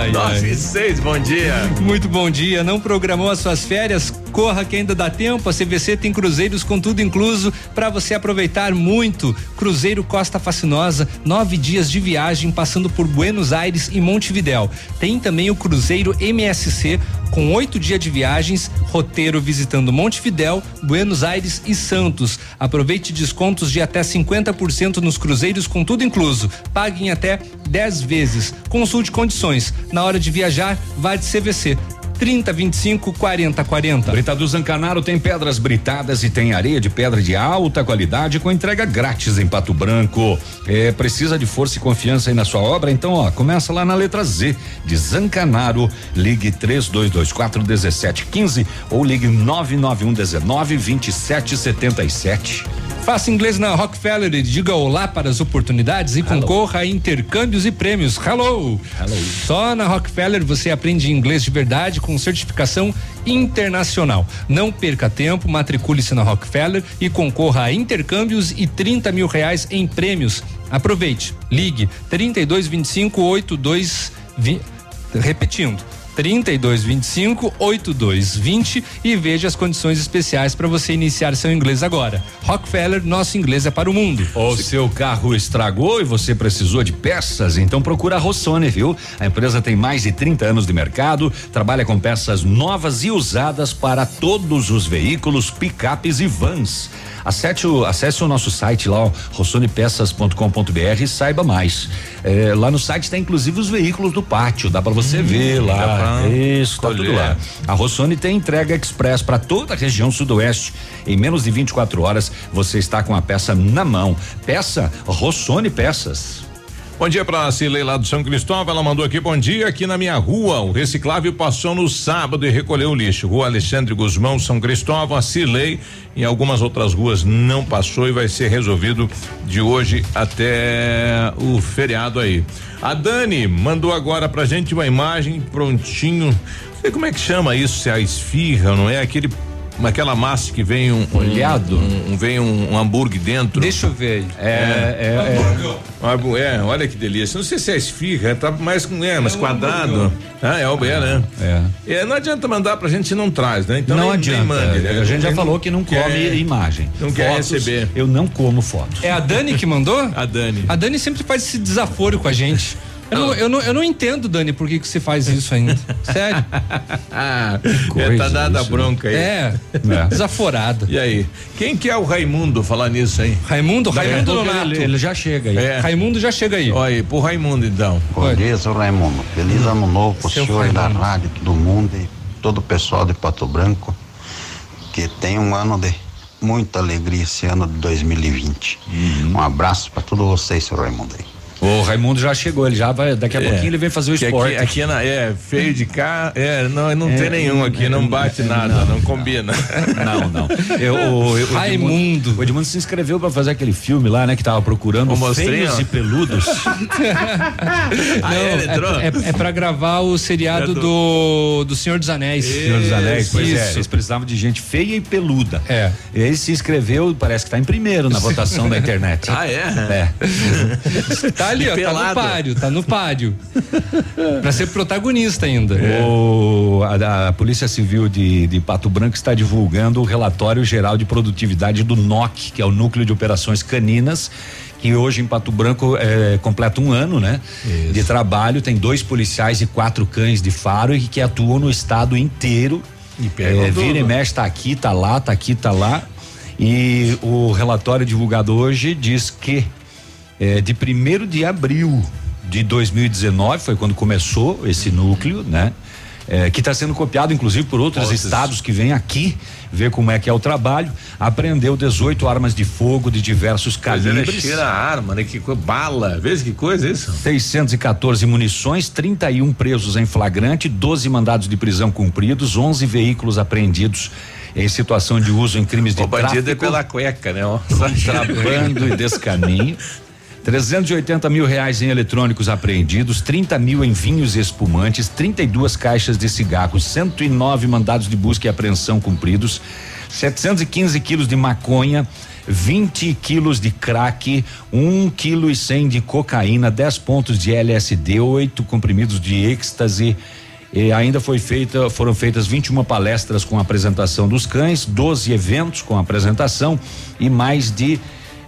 Ai, Nove e seis, bom dia. Muito bom dia. Não programou as suas férias? Corra que ainda dá tempo, a CVC tem cruzeiros com tudo incluso para você aproveitar muito. Cruzeiro Costa Fascinosa, nove dias de viagem passando por Buenos Aires e Montevidéu. Tem também o Cruzeiro MSC com oito dias de viagens, roteiro visitando Montevidéu, Buenos Aires e Santos. Aproveite descontos de até 50% nos cruzeiros com tudo incluso. Pague em até 10 vezes. Consulte condições. Na hora de viajar, vá de CVC. 30 25 40 40. Britador Zancanaro tem pedras britadas e tem areia de pedra de alta qualidade com entrega grátis em Pato Branco. É, precisa de força e confiança aí na sua obra? Então, ó, começa lá na letra Z de Zancanaro. Ligue 3224 1715 ou ligue 991 19 27 77. Faça inglês na Rockefeller e diga olá para as oportunidades e Hello. concorra a intercâmbios e prêmios. Hello. Hello. Só na Rockefeller você aprende inglês de verdade com certificação internacional. Não perca tempo, matricule-se na Rockefeller e concorra a intercâmbios e 30 mil reais em prêmios. Aproveite. Ligue 3225 8220. Repetindo, 3225 8220 e veja as condições especiais para você iniciar seu inglês agora. Rockefeller, nosso inglês é para o mundo. O seu carro estragou e você precisou de peças? Então procura a Rossoni, viu? A empresa tem mais de 30 anos de mercado, trabalha com peças novas e usadas para todos os veículos, picapes e vans. Acesse o, acesse o nosso site lá, rossonepeças.com.br e saiba mais. É, lá no site tem inclusive os veículos do pátio, dá para você hum, ver lá. Isso, tá tudo lá. A Rossoni tem entrega express para toda a região sudoeste. Em menos de 24 horas você está com a peça na mão. Peça Rossoni Peças. Bom dia para Cilei lá do São Cristóvão. Ela mandou aqui bom dia aqui na minha rua. O reciclável passou no sábado e recolheu o lixo. Rua Alexandre Guzmão, São Cristóvão, a Cilei. Em algumas outras ruas não passou e vai ser resolvido de hoje até o feriado aí. A Dani mandou agora pra gente uma imagem prontinho. Não sei como é que chama isso, se é a esfirra, não é? Aquele aquela massa que vem um olhado, um, um, vem um, um, hambúrguer dentro. Deixa eu ver. É, é, é, é, é, olha que delícia. Não sei se é esfirra, tá mais com é, mais é quadrado. Ah, é o é, né? É. é. Não adianta mandar pra gente se não traz, né? Então não nem, adianta. Nem mande, né? A gente já falou que não come quer, imagem. Não Fotos, quer receber. Eu não como fotos. É a Dani que mandou? a Dani. A Dani sempre faz esse desaforo com a gente. Eu não, eu não, eu não entendo, Dani, por que, que você faz isso ainda. [laughs] Sério. ah, é, tá dada a bronca aí. É, é, desaforado. E aí? Quem que é o Raimundo falar nisso aí? Raimundo? Raimundo Donato. Ele, ele, já chega aí. É. Raimundo já chega aí. Olha aí, pro Raimundo então. Bom dia, seu Raimundo. Feliz ano novo pro Seu senhor Raimundo. da rádio, todo mundo e todo o pessoal de Pato Branco. Que tem um ano de muita alegria esse ano de 2020. Uhum. Um abraço para todos vocês, seu Raimundo aí. O Raimundo já chegou, ele já vai, daqui a é, pouquinho ele vem fazer o esporte. Aqui, aqui é, na, é, feio de cá, é, não, não é, tem nenhum aqui, não bate nada, não, não combina. Não, não. Eu, o, eu, Raimundo. O Edmundo se inscreveu pra fazer aquele filme lá, né, que tava procurando feios e peludos. [laughs] ah, é, não, é, é, é pra gravar o seriado do, do Senhor dos Anéis. Isso, Senhor dos Anéis, pois isso. é, eles precisavam de gente feia e peluda. É. Ele se inscreveu, parece que tá em primeiro na votação da internet. Ah, é? É. [laughs] tá ali, ó, tá no páreo, tá no páreo. [laughs] pra ser protagonista ainda. É. O, a, a, Polícia Civil de, de Pato Branco está divulgando o relatório geral de produtividade do NOC, que é o Núcleo de Operações Caninas que hoje em Pato Branco é, completa um ano, né? Isso. De trabalho, tem dois policiais e quatro cães de faro e que atuam no estado inteiro. E é, vira e mexe, tá aqui, tá lá, tá aqui, tá lá. E o relatório divulgado hoje diz que é, de 1 de abril de 2019, foi quando começou esse núcleo, né? É, que está sendo copiado inclusive por outros Outros. estados que vêm aqui ver como é que é o trabalho. Apreendeu 18 armas de fogo de diversos calibres. Cheira a arma, né? Que bala, veja que coisa isso. 614 munições, 31 presos em flagrante, 12 mandados de prisão cumpridos, 11 veículos apreendidos em situação de uso em crimes de o tráfico. O bandido é pela cueca, né? [laughs] Contrabando e descaminho. 380 mil reais em eletrônicos apreendidos, 30 mil em vinhos e espumantes, 32 caixas de cigarros, 109 mandados de busca e apreensão cumpridos, 715 quilos de maconha, 20 quilos de crack, 1 quilo e 100 de cocaína, 10 pontos de LSD, 8 comprimidos de êxtase. E ainda foi feita, foram feitas 21 palestras com apresentação dos cães, 12 eventos com apresentação e mais de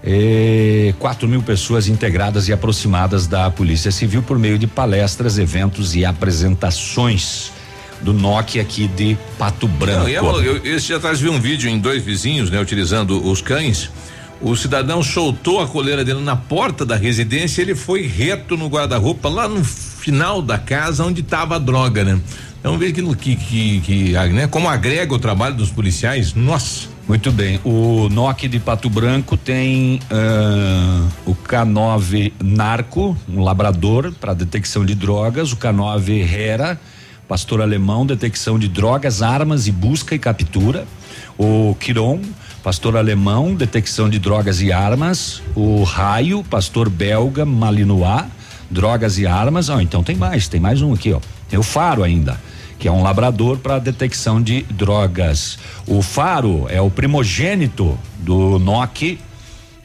eh, 4 mil pessoas integradas e aproximadas da Polícia Civil por meio de palestras, eventos e apresentações do NOC aqui de Pato Branco. Não, e é, eu, eu, esse dia atrás vi um vídeo em dois vizinhos, né, utilizando os cães. O cidadão soltou a coleira dele na porta da residência, ele foi reto no guarda-roupa lá no final da casa onde estava a droga, né? Então veja que, que, que, que né? Como agrega o trabalho dos policiais, nossa. Muito bem. O NOC de Pato Branco tem uh, o K9 Narco, um labrador para detecção de drogas, o K9 Hera, pastor alemão, detecção de drogas, armas e busca e captura, o Quiron, pastor alemão, detecção de drogas e armas, o Raio, pastor belga, Malinois, drogas e armas. Oh, então tem mais, tem mais um aqui, ó. Tem o Faro ainda, que é um labrador para detecção de drogas. O Faro é o primogênito do NOC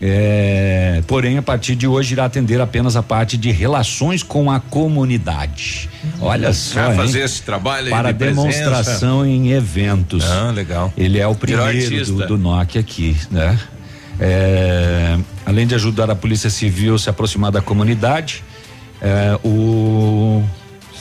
é, porém, a partir de hoje irá atender apenas a parte de relações com a comunidade. Olha só. Vai fazer esse trabalho Para de demonstração presença. em eventos. Ah, legal. Ele é o primeiro do, do NOC aqui, né? É, além de ajudar a Polícia Civil a se aproximar da comunidade, é, o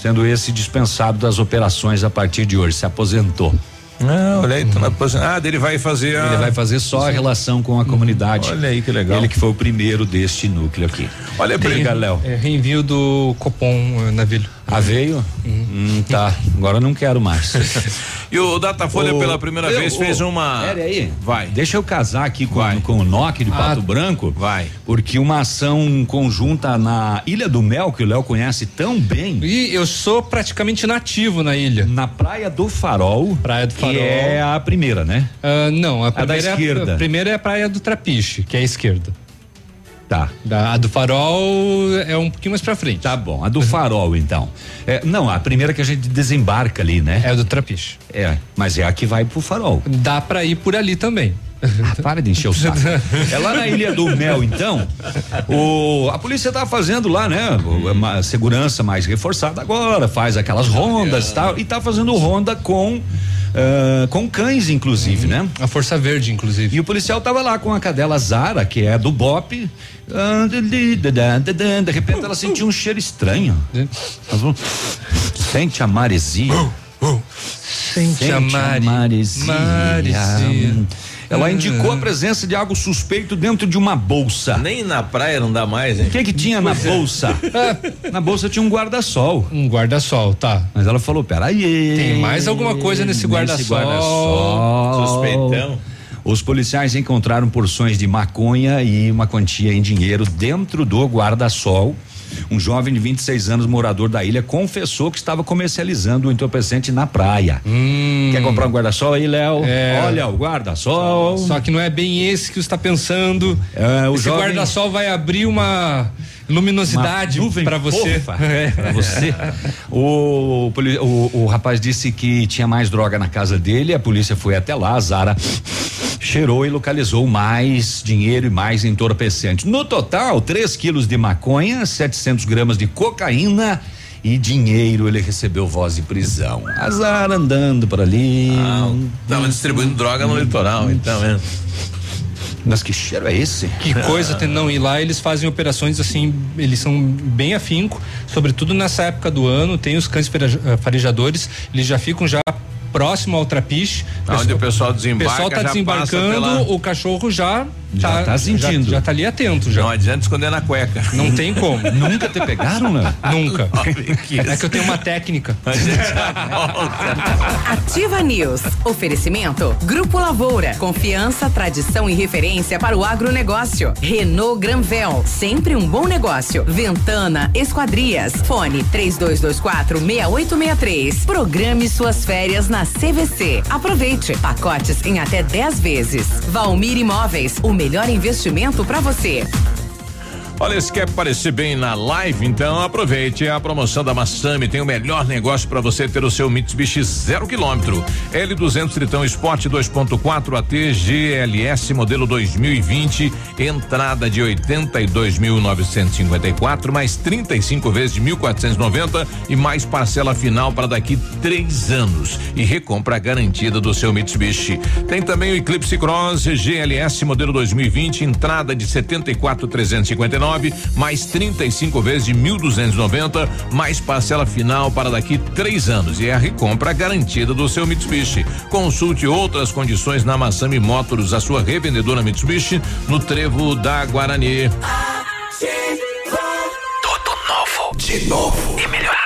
sendo esse dispensado das operações a partir de hoje, se aposentou. Ah, olha aí, tá na Ah, ele vai fazer a... Ele vai fazer só a relação com a comunidade. Olha aí que legal. Ele que foi o primeiro deste núcleo aqui. Olha, Diga, Léo. É, reenvio do Copom uh, Navilho. Ah, veio? Uhum. Hum, tá. Agora não quero mais. [laughs] e o Datafolha o, pela primeira eu, vez o, fez uma. Pera aí. Vai. Deixa eu casar aqui com, com o NOC de ah, Pato Branco. Vai. Porque uma ação conjunta na Ilha do Mel, que o Léo conhece tão bem. E eu sou praticamente nativo na ilha. Na Praia do Farol. Praia do Farol. Que é a primeira, né? Uh, não, a, a primeira da esquerda. É a, a primeira é a Praia do Trapiche, que é a esquerda. Tá. Da, a do farol é um pouquinho mais pra frente. Tá bom. A do farol, então. É, não, a primeira que a gente desembarca ali, né? É a do trapiche. É, mas é a que vai pro farol. Dá pra ir por ali também. Ah, para de encher o saco. [laughs] é lá na Ilha do Mel, então. O, a polícia tá fazendo lá, né? Uma segurança mais reforçada agora, faz aquelas rondas e tal. E tá fazendo ronda com Uh, com cães, inclusive, né? A Força Verde, inclusive. E o policial tava lá com a cadela Zara, que é do BOP. De repente ela sentiu um cheiro estranho. Sente a maresia. Sente, Sente a, mare, a maresia. maresia. Ela indicou a presença de algo suspeito dentro de uma bolsa. Nem na praia não dá mais, hein? O que que tinha na é. bolsa? [laughs] na bolsa tinha um guarda-sol. Um guarda-sol, tá. Mas ela falou: peraí. Tem mais alguma coisa nesse guarda-sol. Guarda Suspeitão. Os policiais encontraram porções de maconha e uma quantia em dinheiro dentro do guarda-sol. Um jovem de 26 anos, morador da ilha, confessou que estava comercializando o entorpecente na praia. Hum. Quer comprar um guarda-sol aí, Léo? É. Olha, o guarda-sol. Só que não é bem esse que você está pensando. É, o Esse jovem... guarda-sol vai abrir uma luminosidade para você. [laughs] É. Para você. O, o, o rapaz disse que tinha mais droga na casa dele, a polícia foi até lá, a Zara cheirou e localizou mais dinheiro e mais entorpecente. No total, 3 quilos de maconha, 700 gramas de cocaína e dinheiro ele recebeu voz de prisão. Azar andando por ali. Ah, tava distribuindo droga no litoral, então, é. Mas que cheiro é esse? Que coisa tem não ir lá, eles fazem operações assim, eles são bem afinco, sobretudo nessa época do ano, tem os cães farejadores, eles já ficam já próximo ao trapiche. Onde o pessoal desembarca. O pessoal tá desembarcando, pela... o cachorro já já tá, tá sentindo. Já, já tá ali atento já. Não adianta esconder na cueca. Não tem como. [laughs] Nunca te pegaram, né? Nunca. [laughs] é que eu tenho uma técnica. [laughs] Ativa News. Oferecimento. Grupo Lavoura. Confiança, tradição e referência para o agronegócio. Renault Granvel. Sempre um bom negócio. Ventana Esquadrias. Fone 3224 6863. Programe suas férias na CVC. Aproveite. Pacotes em até 10 vezes. Valmir Imóveis. O melhor investimento para você. Olha, se quer parecer bem na live, então aproveite a promoção da Massami. Tem o melhor negócio para você ter o seu Mitsubishi zero quilômetro. L200 Tritão Sport 2.4 AT GLS modelo 2020. Entrada de 82.954 mais 35 vezes de 1.490 e mais parcela final para daqui três anos e recompra garantida do seu Mitsubishi. Tem também o Eclipse Cross GLS modelo 2020. Entrada de 74.359 mais 35 vezes de 1.290 mais parcela final para daqui três anos e é a recompra garantida do seu Mitsubishi. Consulte outras condições na Massami Motors, a sua revendedora Mitsubishi no Trevo da Guarani. Tudo novo. De novo. E melhorado.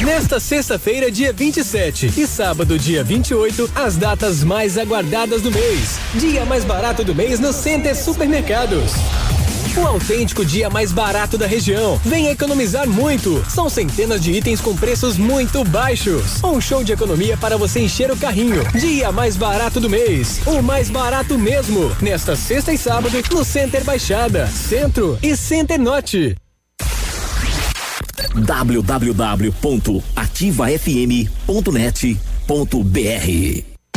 Nesta sexta-feira, dia 27 e sábado, dia 28, as datas mais aguardadas do mês. Dia mais barato do mês no Center Supermercados. O autêntico dia mais barato da região. Vem economizar muito. São centenas de itens com preços muito baixos. Um show de economia para você encher o carrinho. Dia mais barato do mês. O mais barato mesmo. Nesta sexta e sábado, no Center Baixada, Centro e Center Norte www.ativafm.net.br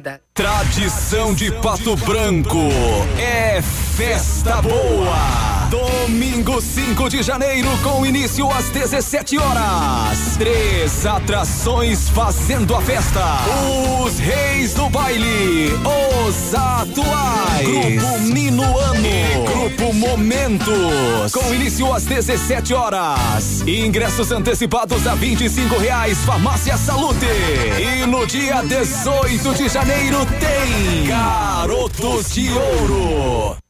vida. Tradição de Pato Branco é festa boa. Domingo 5 de janeiro, com início às 17 horas. Três atrações fazendo a festa. Os Reis do Baile, os atuais. Grupo Minuano. Grupo Momentos. Com início às 17 horas. Ingressos antecipados a 25 reais. Farmácia Salute. E no dia 18 de janeiro tem Garotos de Ouro.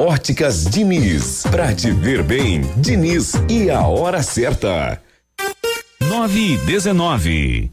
Óticas Diniz, pra te ver bem, Diniz e a hora certa. Nove e dezenove.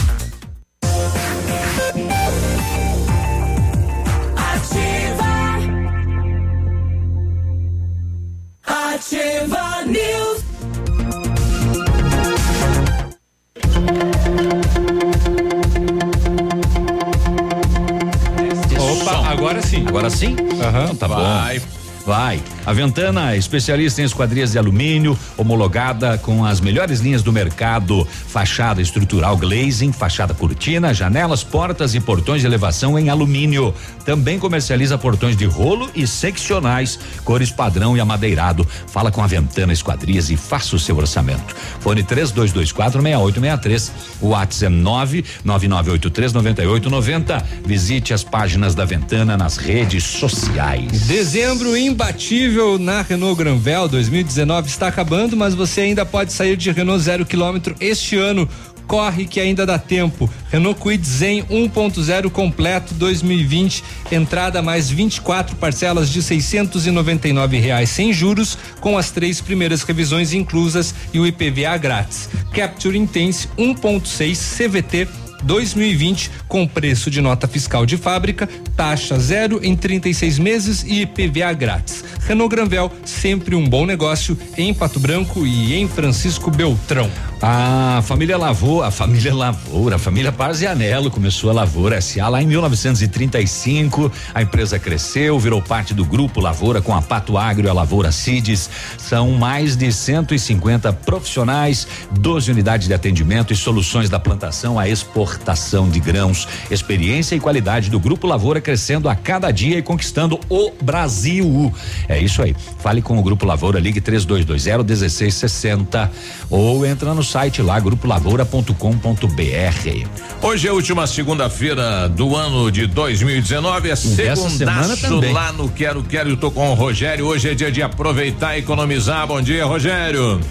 Aham, tá Vai. bom. Vai. A Ventana, especialista em esquadrias de alumínio, homologada com as melhores linhas do mercado. Fachada estrutural glazing, fachada cortina, janelas, portas e portões de elevação em alumínio. Também comercializa portões de rolo e seccionais, cores padrão e amadeirado. Fala com a Ventana Esquadrias e faça o seu orçamento. Fone 3224 6863. O WhatsApp é 99983 9890. Visite as páginas da Ventana nas redes sociais. Dezembro imbatível na Renault Granvel 2019 está acabando, mas você ainda pode sair de Renault zero quilômetro este ano corre que ainda dá tempo. Renault Kwid Zen 1.0 completo 2020, entrada mais 24 parcelas de 699 reais sem juros, com as três primeiras revisões inclusas e o IPVA grátis. Capture Intense 1.6 CVT 2020 com preço de nota fiscal de fábrica, taxa zero em 36 meses e IPVA grátis. Renault Granvel, sempre um bom negócio em Pato Branco e em Francisco Beltrão. A família Lavoura, a família Lavoura, a família Parzianello começou a Lavoura SA lá em 1935. A empresa cresceu, virou parte do grupo Lavoura com a Pato Agro e a Lavoura Cides. São mais de 150 profissionais, 12 unidades de atendimento e soluções da plantação à exportação de grãos. Experiência e qualidade do grupo Lavoura crescendo a cada dia e conquistando o Brasil. É isso aí. Fale com o grupo Lavoura, ligue 3220 1660 ou entra no site lá, grupolavoura.com.br. Hoje é a última segunda-feira do ano de 2019, é segundaço lá no Quero Quero, eu tô com o Rogério, hoje é dia de aproveitar e economizar, bom dia Rogério.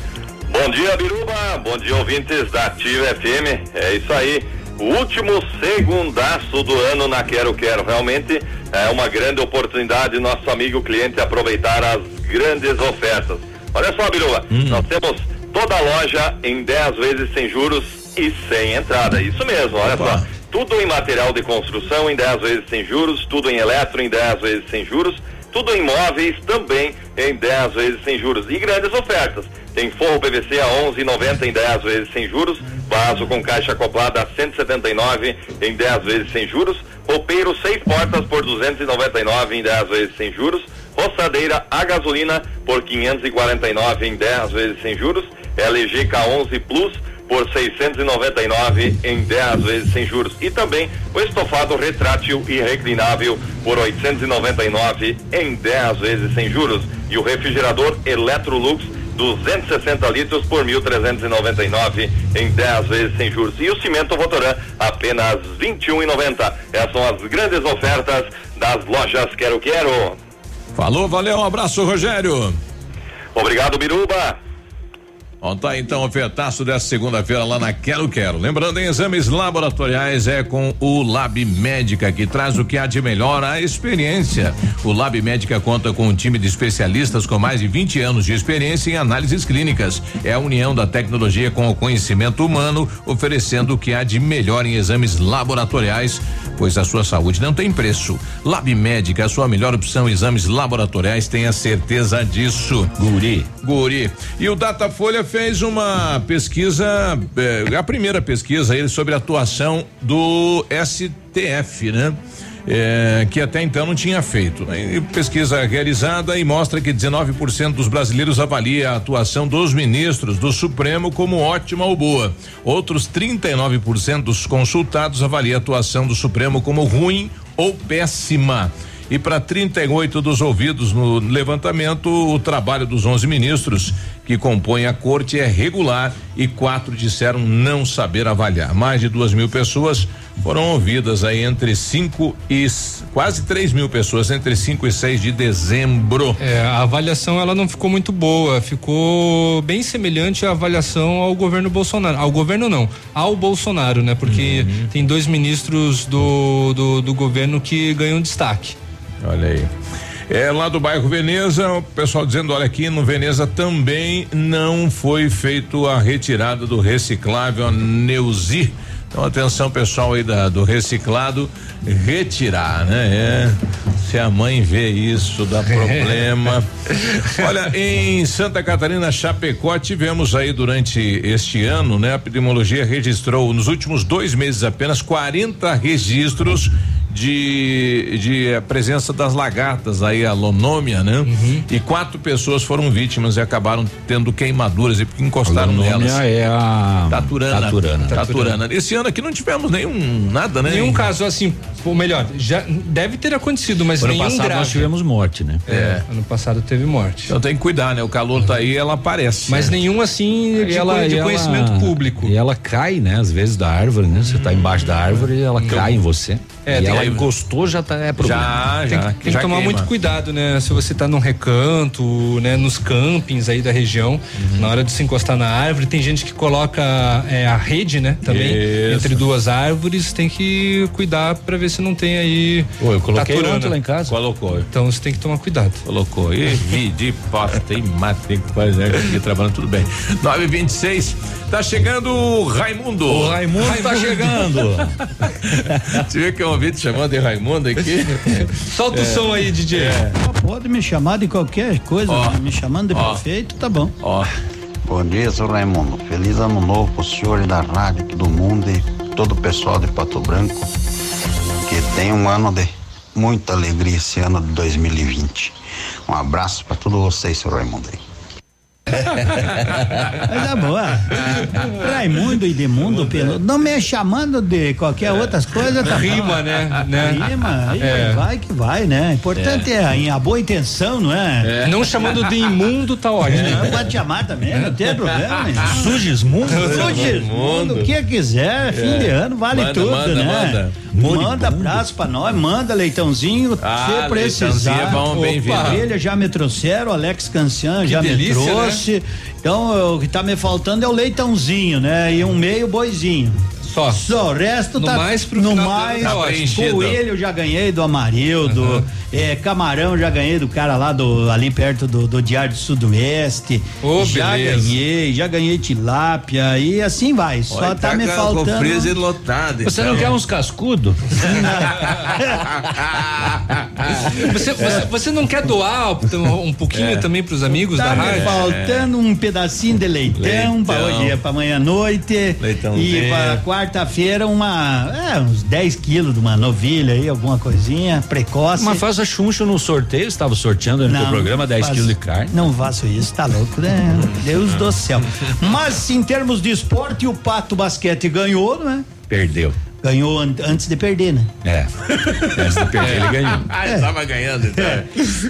Bom dia Biruba, bom dia ouvintes da Ativa FM, é isso aí, o último segundaço do ano na Quero Quero, realmente é uma grande oportunidade nosso amigo cliente aproveitar as grandes ofertas. Olha só, Biruba, hum. nós temos toda a loja em 10 vezes sem juros e sem entrada. Isso mesmo, olha Opa. só. Tudo em material de construção em 10 vezes sem juros, tudo em eletro em 10 vezes sem juros, tudo em móveis também em 10 vezes sem juros. E grandes ofertas. Tem forro PVC a 11,90 em 10 vezes sem juros, vaso com caixa acoplada a 179 em 10 vezes sem juros, roupeiro seis portas por 299 em 10 vezes sem juros, roçadeira a gasolina por 549 em 10 vezes sem juros LG K11 Plus por 699 em 10 vezes sem juros. E também o estofado retrátil e reclinável por 899 em 10 vezes sem juros. E o refrigerador Electrolux 260 litros por 1.399 em 10 vezes sem juros. E o cimento Votoran apenas 21,90. Essas são as grandes ofertas das lojas Quero Quero. Falou, valeu, um abraço, Rogério. Obrigado, Biruba. Bom, tá então ofertaço dessa segunda-feira lá na Quero Quero. Lembrando, em exames laboratoriais é com o Lab Médica, que traz o que há de melhor a experiência. O Lab Médica conta com um time de especialistas com mais de 20 anos de experiência em análises clínicas. É a união da tecnologia com o conhecimento humano, oferecendo o que há de melhor em exames laboratoriais, pois a sua saúde não tem preço. Lab Médica, a sua melhor opção em exames laboratoriais, tenha certeza disso. Guri. Guri. E o Datafolha fez uma pesquisa, eh, a primeira pesquisa aí sobre a atuação do STF, né? É, que até então não tinha feito. Né? pesquisa realizada e mostra que 19% dos brasileiros avalia a atuação dos ministros do Supremo como ótima ou boa. Outros 39% dos consultados avalia a atuação do Supremo como ruim ou péssima. E para 38 dos ouvidos no levantamento, o trabalho dos 11 ministros que compõem a corte é regular e quatro disseram não saber avaliar. Mais de duas mil pessoas foram ouvidas aí entre 5 e quase 3 mil pessoas entre 5 e 6 de dezembro. É, a avaliação ela não ficou muito boa, ficou bem semelhante à avaliação ao governo Bolsonaro. Ao governo não, ao Bolsonaro, né? Porque uhum. tem dois ministros do, do, do governo que ganham destaque. Olha aí. É lá do bairro Veneza, o pessoal dizendo, olha aqui no Veneza também não foi feito a retirada do reciclável Neuzi. Então atenção pessoal aí da, do reciclado, retirar, né? É, se a mãe vê isso, dá problema. [laughs] Olha, em Santa Catarina, Chapecó, tivemos aí durante este ano, né? A epidemiologia registrou nos últimos dois meses apenas 40 registros de, de a presença das lagartas aí, a lonômia, né? Uhum. E quatro pessoas foram vítimas e acabaram tendo queimaduras e porque encostaram Lonômia nelas. é a Taturana. Taturana. Taturana. Esse ano aqui não tivemos nenhum nada, né? Nenhum caso assim, ou melhor, já deve ter acontecido, mas Ano nenhum passado grave. nós tivemos morte, né? É. Ano passado teve morte. Então tem que cuidar, né? O calor tá aí, ela aparece. Mas nenhum assim de, co- de e conhecimento público. E ela cai, né? Às vezes da árvore, né? Você tá embaixo da árvore e ela cai em você. É, e ela encostou, já tá, é problema. Já, Tem, já. que- tem já que tomar queima. muito cuidado, né? Se você tá num recanto, né? Nos campings aí da região, Uhum. na hora de se encostar na árvore, tem gente que coloca é, a rede, né? Também Isso. entre duas árvores, tem que cuidar pra ver se não tem aí. Pô, eu coloquei ontem lá em casa. Colocou. Então você tem que tomar cuidado. Colocou. E vi de posta e mate, tem que fazer aqui trabalhando tudo bem. 926, tá chegando o Raimundo. O Raimundo, tá chegando. [laughs] Você viu que eu ouvi te chamando de Raimundo aqui? [laughs] Solta o som aí, DJ. Pode me chamar de qualquer coisa, Ó. me chamando de Ó. prefeito, tá bom. Ó. Bom dia, seu Raimundo. Feliz ano novo pro senhor e da rádio, todo mundo e todo o pessoal de Pato Branco. Que tenha um ano de muita alegria esse ano de 2020. Um abraço pra todos vocês, seu Raimundo. aí. [laughs] Coisa boa. Raimundo e Demundo, pelo, não me chamando de qualquer outras coisas, tá bom. Rima, né? né? Rima, aí É. vai que vai, né? Importante é, a boa intenção, não é? Não chamando de imundo, tá ótimo. É, pode chamar também, não tem problema. né? Sugismundo? Sugismundo, o que quiser, fim de ano, vale Manda, tudo, manda, né? manda. Manda abraço pra nós, manda leitãozinho, Ah, se precisar. leitãozinho é bom, bem-vindo. Já me trouxeram, Alex Cancian já delícia, me trouxe. Então, o que tá me faltando é o leitãozinho, né? E um meio boizinho. Só. Só, o resto No tá mais pro no mais, tá coelho já ganhei do Amarildo, é, camarão já ganhei do cara lá do ali perto do, do Diário do Sudoeste. Ô, já beleza. ganhei, já ganhei tilápia e assim vai. Só Olha, tá, me com faltando. freezer lotado. Você então. não quer uns cascudos? [laughs] Você, você, você não quer doar um um pouquinho também pros amigos Tá da me rádio? faltando um pedacinho de leitão, pra Leitão. hoje, é pra amanhã à noite. Leitãozinho. E pra quarta-feira uma, é, uns 10 quilos de uma novilha aí, alguma coisinha, precoce. Mas faz a chuncho no sorteio, estava sorteando no programa 10 faço- quilos de carne. Não faço isso, tá louco, né? Deus do céu. Mas em termos de esporte, o Pato Basquete ganhou, né? Perdeu. Ganhou an- antes de perder, né? É. Antes de perder, ele ganhou. [laughs] Ah, ele tava ganhando, então.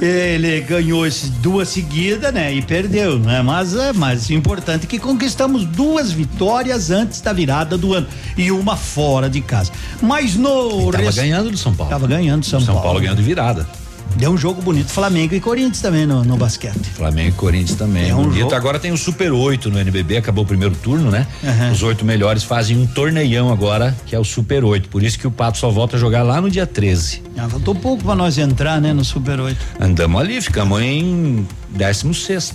Ele ganhou duas seguidas, né? E perdeu, né? Mas é mais importante que conquistamos duas vitórias antes da virada do ano e uma fora de casa. Mas no Tava rest- ganhando do São Paulo. Tava ganhando São, São Paulo. Paulo ganhando de virada. Deu um jogo bonito, Flamengo e Corinthians também no, no basquete. Flamengo e Corinthians também. É um bonito. jogo- Agora tem o Super 8 no NBB, acabou o primeiro turno, né? Aham. Os oito melhores fazem um torneião agora, que é o Super 8. Por isso que o Pato só volta a jogar lá no dia 13. Ah, faltou pouco pra nós entrar, né? No Super 8. Andamos ali, ficamos em 16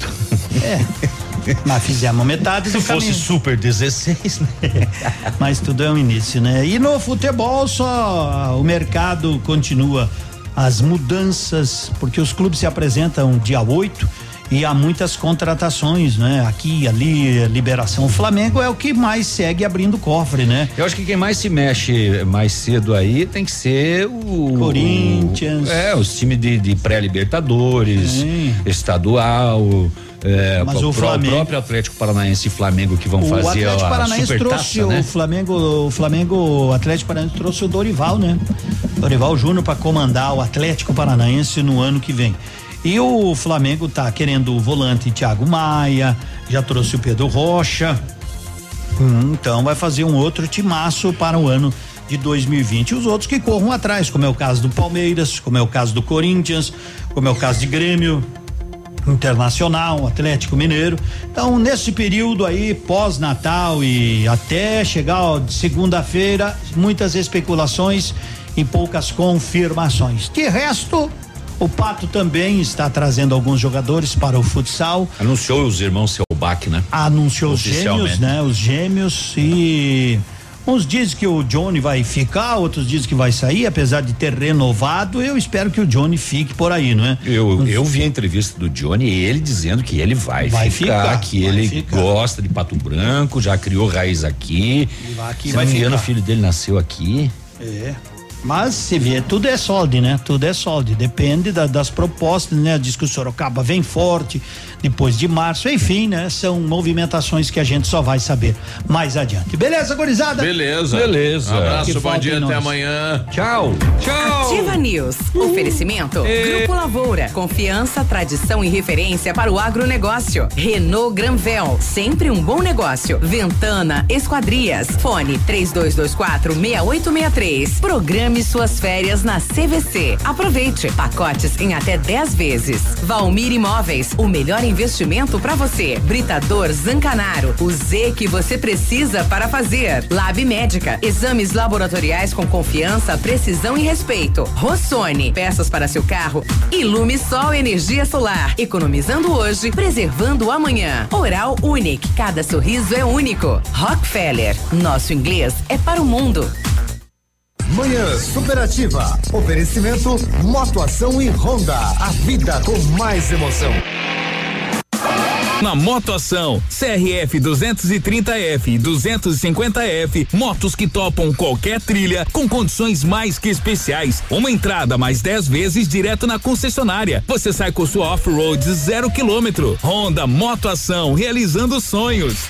É. [laughs] Mas fizemos metade Se fosse. Super 16, né? [laughs] Mas tudo é um início, né? E no futebol só o mercado continua as mudanças, porque os clubes se apresentam dia 8 e há muitas contratações, né? Aqui, ali, liberação. O Flamengo é o que mais segue abrindo cofre, né? Eu acho que quem mais se mexe mais cedo aí tem que ser o. Corinthians. É, os times de, de pré-libertadores, estadual. É, Mas o pro- Flamengo- próprio Atlético Paranaense e Flamengo que vão o fazer Atlético a Paranaense trouxe taça, né? o Flamengo, o Flamengo, o Atlético Paranaense trouxe o Dorival, né? Dorival Júnior para comandar o Atlético Paranaense no ano que vem. E o Flamengo tá querendo o volante Thiago Maia, já trouxe o Pedro Rocha. Hum, Então vai fazer um outro timaço para o ano de 2020. E os outros que corram atrás, como é o caso do Palmeiras, como é o caso do Corinthians, como é o caso de Grêmio, Internacional, Atlético Mineiro. Então, nesse período aí, pós-Natal e até chegar segunda-feira, muitas especulações e poucas confirmações. De resto, o Pato também está trazendo alguns jogadores para o futsal. Anunciou os irmãos Selbach, né? Anunciou os gêmeos, né? Os gêmeos e uns dizem que o Johnny vai ficar, outros dizem que vai sair, apesar de ter renovado, eu espero que o Johnny fique por aí, não é? Eu, eu vi a entrevista do Johnny e ele dizendo que ele vai, Vai ficar, ficar, que vai ele ficar. gosta de Pato Branco, já criou raiz aqui. E vai aqui, Se vai não me engano, o filho dele nasceu aqui. É. Mas se vê, tudo é solde, né? Tudo é solde. Depende da, das propostas, né? Diz que o Sorocaba vem forte depois de março, enfim, né? São movimentações que a gente só vai saber mais adiante. Beleza, gurizada? Beleza. Beleza. Um abraço, bom dia, até amanhã. Tchau. Tchau. Ativa News. Oferecimento. Grupo Lavoura. Confiança, tradição e referência para o agronegócio. Renault Granvel. Sempre um bom negócio. Ventana Esquadrias. Fone 3224 6863. Programe suas férias na CVC. Aproveite. Pacotes em até 10 vezes. Valmir Imóveis. O melhor investimento para você. Britador Zancanaro. O Z que você precisa para fazer. Lab Médica. Exames laboratoriais com confiança, precisão e respeito. Rossoni. Peças para seu carro. Ilume Sol Energia Solar. Economizando hoje, preservando amanhã. Oral Unique. Cada sorriso é único. Rockefeller. Nosso inglês é para o mundo. Manhã Superativa. Oferecimento Motoação e Honda. A vida com mais emoção. Na Motoação, CRF 230F e 250F, motos que topam qualquer trilha com condições mais que especiais. Uma entrada mais 10 vezes direto na concessionária. Você sai com sua off-road zero quilômetro. Honda Motoação, realizando sonhos.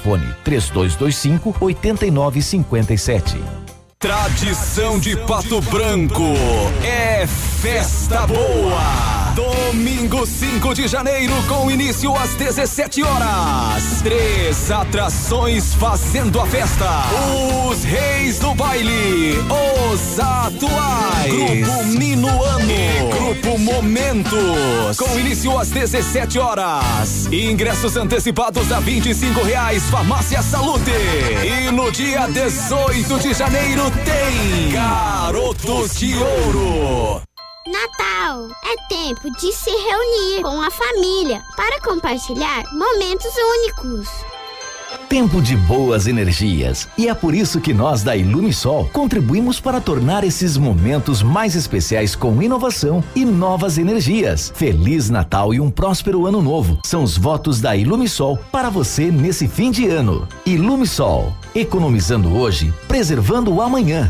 3225 8957. Tradição de Pato Branco é festa boa. Domingo 5 de janeiro, com início às 17 horas. Três atrações fazendo a festa: Os Reis do Baile, Os Atuais, Grupo Minuano, e Grupo Momentos. Com início às 17 horas. Ingressos antecipados a 25 reais, Farmácia Salute. E no dia 18 de janeiro tem Garotos de Ouro. Natal é tempo de se reunir com a família para compartilhar momentos únicos. Tempo de boas energias. E é por isso que nós da Ilumisol contribuímos para tornar esses momentos mais especiais com inovação e novas energias. Feliz Natal e um próspero ano novo. São os votos da Ilumisol para você nesse fim de ano. Ilumisol, economizando hoje, preservando o amanhã.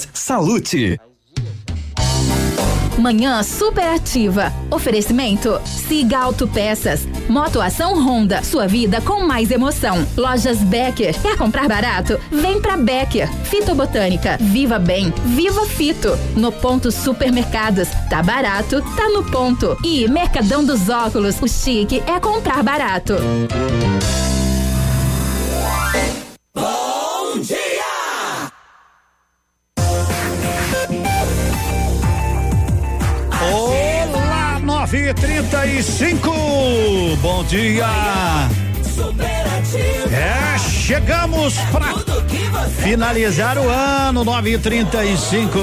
Salute. Manhã superativa. Oferecimento Siga Autopeças. Motoação Honda. Sua vida com mais emoção. Lojas Becker. Quer comprar barato? Vem pra Becker. Fitobotânica. Viva Bem. Viva Fito. No ponto supermercados. Tá barato, tá no ponto. E Mercadão dos Óculos. O chique é comprar barato. Bom 45. Bom dia. É, chegamos para finalizar o ano 935.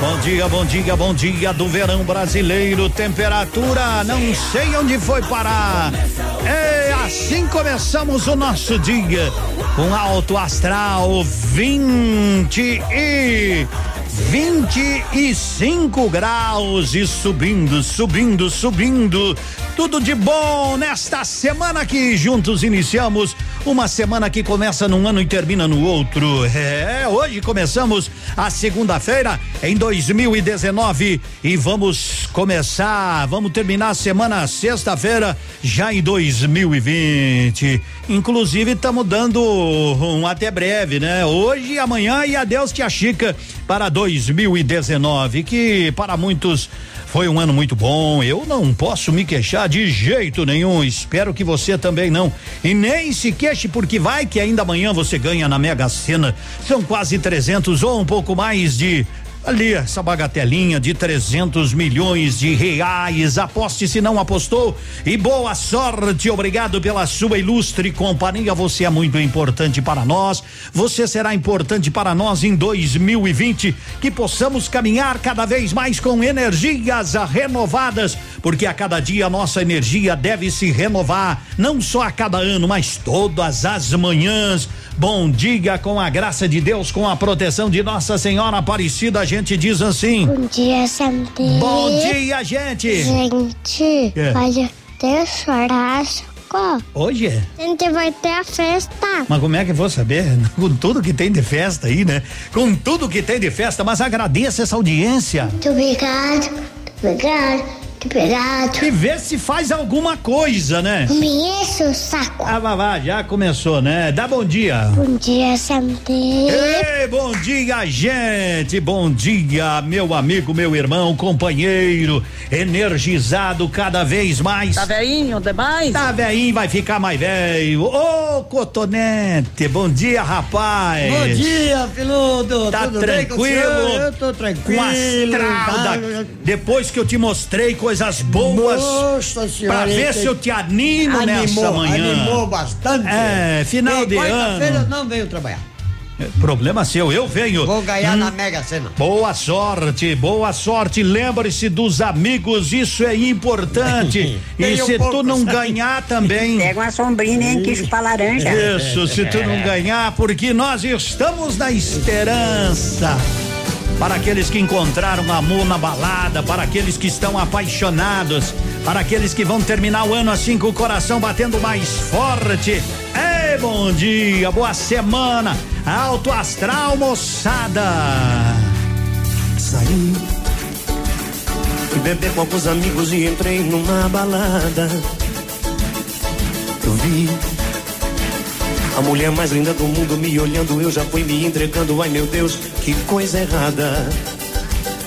Bom dia, bom dia, bom dia do verão brasileiro. Temperatura, não sei onde foi parar. É, assim começamos o nosso dia com alto astral 20 e 25 graus e subindo, subindo, subindo. Tudo de bom nesta semana que juntos iniciamos uma semana que começa num ano e termina no outro. É, hoje começamos a segunda-feira em 2019 e vamos começar, vamos terminar a semana sexta-feira já em 2020. Inclusive estamos dando um até breve, né? Hoje, amanhã e adeus tia Chica para 2019, que para muitos foi um ano muito bom. Eu não posso me queixar de jeito nenhum. Espero que você também não. E nem se queixe, porque vai que ainda amanhã você ganha na Mega Sena. São quase 300 ou um pouco mais de Ali, essa bagatelinha de 300 milhões de reais. Aposte se não apostou. E boa sorte. Obrigado pela sua ilustre companhia. Você é muito importante para nós. Você será importante para nós em 2020. Que possamos caminhar cada vez mais com energias renovadas. Porque a cada dia a nossa energia deve se renovar. Não só a cada ano, mas todas as manhãs. Bom dia com a graça de Deus, com a proteção de Nossa Senhora Aparecida. Gente diz assim. Bom dia, Sandy. Bom dia, gente. Gente, É. olha, ter churrasco. Hoje é. A gente vai ter a festa. Mas como é que eu vou saber? [laughs] Com tudo que tem de festa aí, né? Com tudo que tem de festa, mas agradeça essa audiência. Muito obrigado, muito obrigado, E vê se faz alguma coisa, né? Me enche o saco. Ah, vá, vá, já começou, né? Dá bom dia. Bom dia, Sandy. Ei, bom dia, gente. Bom dia, meu amigo, meu irmão, companheiro, energizado cada vez mais. Tá veinho demais? Tá veinho, vai ficar mais velho. Ô, cotonete, bom dia, rapaz. Bom dia, Filudo. Tá Tudo bem com o tranquilo? Eu tô tranquilo. Com astral tá? da- depois que eu te mostrei coisas boas. Pra ver se eu te animo animou, nessa manhã. Animou bastante. É, final E de ano. não veio trabalhar. Problema seu, eu venho. Vou ganhar Hum. na Mega Sena. Boa sorte, boa sorte. Lembre-se dos amigos, isso é importante. [laughs] e se tu poucos. não ganhar também. [laughs] Pega uma sombrinha, hein, que chupa laranja. Isso, se tu não ganhar, porque nós estamos na esperança. Para aqueles que encontraram amor na balada, para aqueles que estão apaixonados, para aqueles que vão terminar o ano assim com o coração batendo mais forte. Ei, bom dia, boa semana, alto astral, moçada. Saí, fui beber com alguns amigos e entrei numa balada. Eu vi a mulher mais linda do mundo me olhando, eu já fui me entregando. Ai meu Deus, que coisa errada.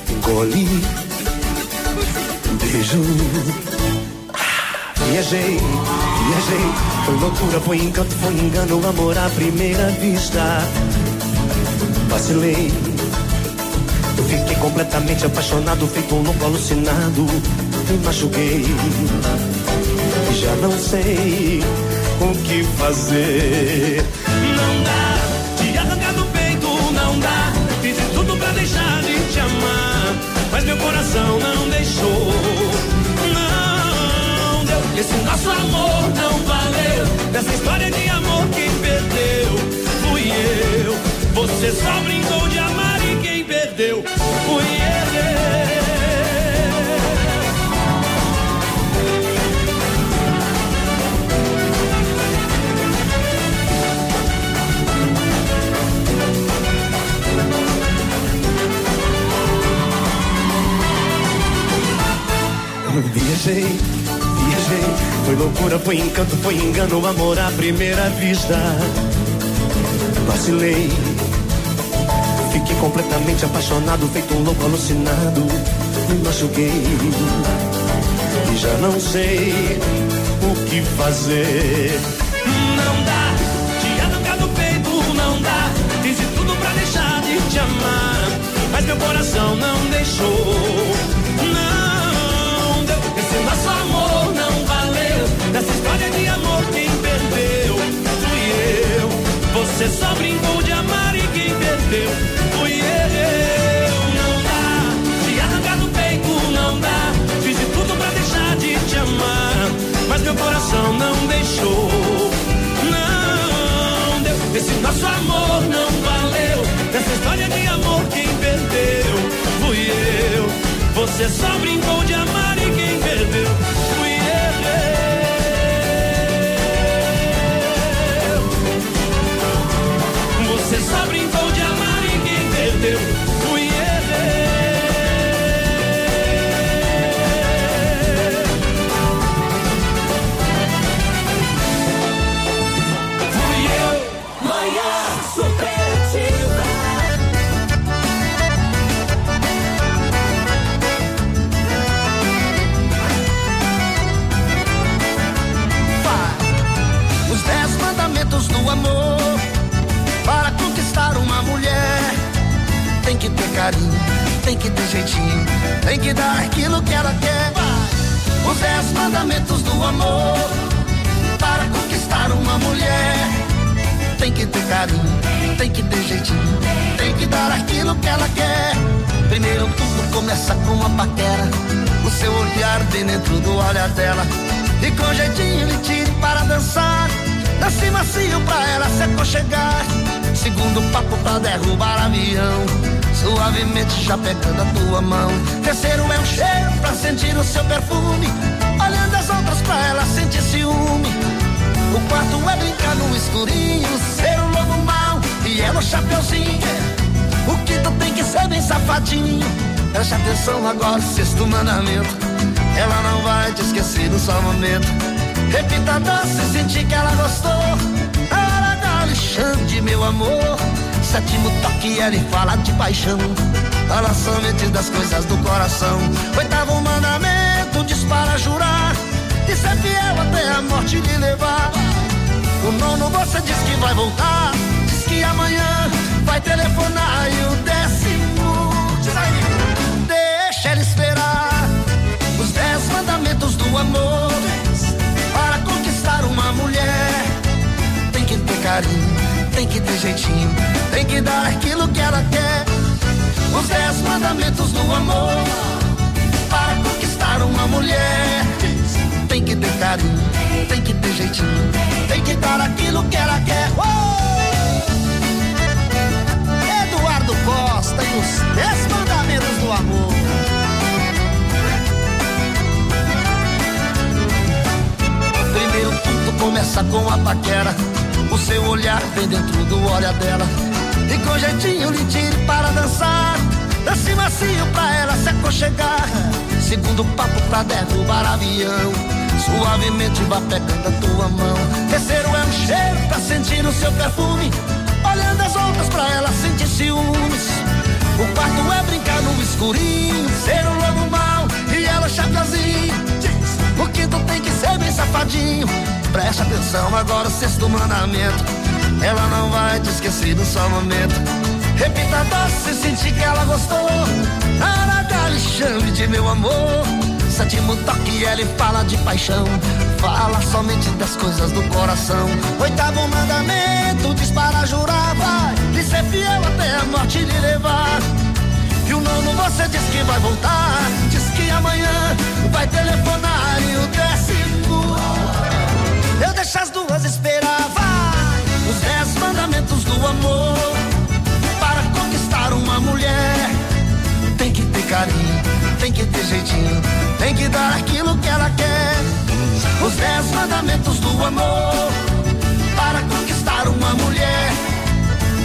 Engoli, um beijo. Viajei, viajei, foi loucura, foi encanto, foi engano, amor à primeira vista. Vacilei, eu fiquei completamente apaixonado, feito um louco alucinado. Me machuquei, já não sei o que fazer. Não dá de arrancar do peito, não dá. Fiz de tudo pra deixar de te amar, mas meu coração não deixou. Não deu. Esse nosso amor não valeu. Dessa história de amor quem perdeu fui eu. Você só brincou de amar e quem perdeu fui eu. Viajei, viajei, foi loucura, foi encanto, foi engano, amor à primeira vista. Vacilei, fiquei completamente apaixonado, feito um louco alucinado, me machuquei e já não sei o que fazer. Não dá de arrancar do peito, não dá. Fiz tudo pra deixar de te amar, mas meu coração não deixou. Você só brincou de amar e quem perdeu fui eu. Não dá, te arrancar do peito não dá. Fiz de tudo pra deixar de te amar, mas meu coração não deixou. Não deu, esse nosso amor não valeu. Nessa história de amor quem perdeu fui eu. Você só brincou de amar tem que ter jeitinho, tem que dar aquilo que ela quer. Os dez mandamentos do amor para conquistar uma mulher. Tem que ter carinho, tem que ter jeitinho, tem que dar aquilo que ela quer. Primeiro tudo começa com a paquera, o seu olhar bem dentro do olhar dela. E com jeitinho lhe tire para dançar. Dance macio pra ela se aconchegar. Segundo papo pra derrubar avião. Suavemente já pegando a tua mão. Terceiro é um cheiro pra sentir o seu perfume. Olhando as outras pra ela sentir ciúme. O quarto é brincar no escurinho. Ser o lobo mau e ela o chapeuzinho. O quinto tem que ser bem safadinho. Preste atenção agora, sexto mandamento. Ela não vai te esquecer no só momento. Repita a dança e sentir que ela gostou. A hora da Alexandre, meu amor. Sétimo toque, ela fala de paixão. Fala somente das coisas do coração. Oitavo mandamento, diz para jurar. E ser fiel até a morte lhe levar. O nono você diz que vai voltar. Diz que amanhã vai telefonar. E o décimo, deixa ela esperar. Os dez mandamentos do amor para conquistar uma mulher. Tem que ter carinho, tem que ter jeitinho, tem que dar aquilo que ela quer. Os dez mandamentos do amor para conquistar uma mulher. Tem que ter carinho, tem que ter jeitinho, tem que dar aquilo que ela quer. Oh! Eduardo Costa e os dez mandamentos do amor. Primeiro tudo começa com a paquera. O seu olhar vem dentro do olhar dela. E com jeitinho lhe tire para dançar. Dance macio pra ela se aconchegar. Segundo papo pra derrubar avião. Suavemente vá pegando a tua mão. Terceiro é um cheiro pra sentir o seu perfume. Olhando as outras pra ela sentir ciúmes. O quarto é brincar no escurinho. Ser um lobo mau e ela chacazinho. O quinto tem que ser bem safadinho. Preste atenção agora, o sexto mandamento. Ela não vai te esquecer no só momento. Repita doce, sentir que ela gostou. Aragá, lhe chame de meu amor. Sétimo toque, ela fala de paixão. Fala somente das coisas do coração. Oitavo mandamento, diz para jurar, vai. De ser fiel até a morte lhe levar. E o nono você diz que vai voltar. Diz que amanhã vai telefonar. E o décimo, eu deixo as duas esperar. Vai! Os dez mandamentos do amor. Para conquistar uma mulher, tem que ter carinho, tem que ter jeitinho, tem que dar aquilo que ela quer. Os dez mandamentos do amor. Para conquistar uma mulher,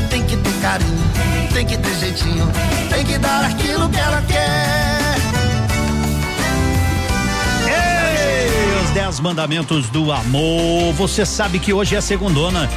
tem que ter carinho, tem que ter jeitinho, tem que dar aquilo que ela quer. Dez mandamentos do amor. Você sabe que hoje é segundona.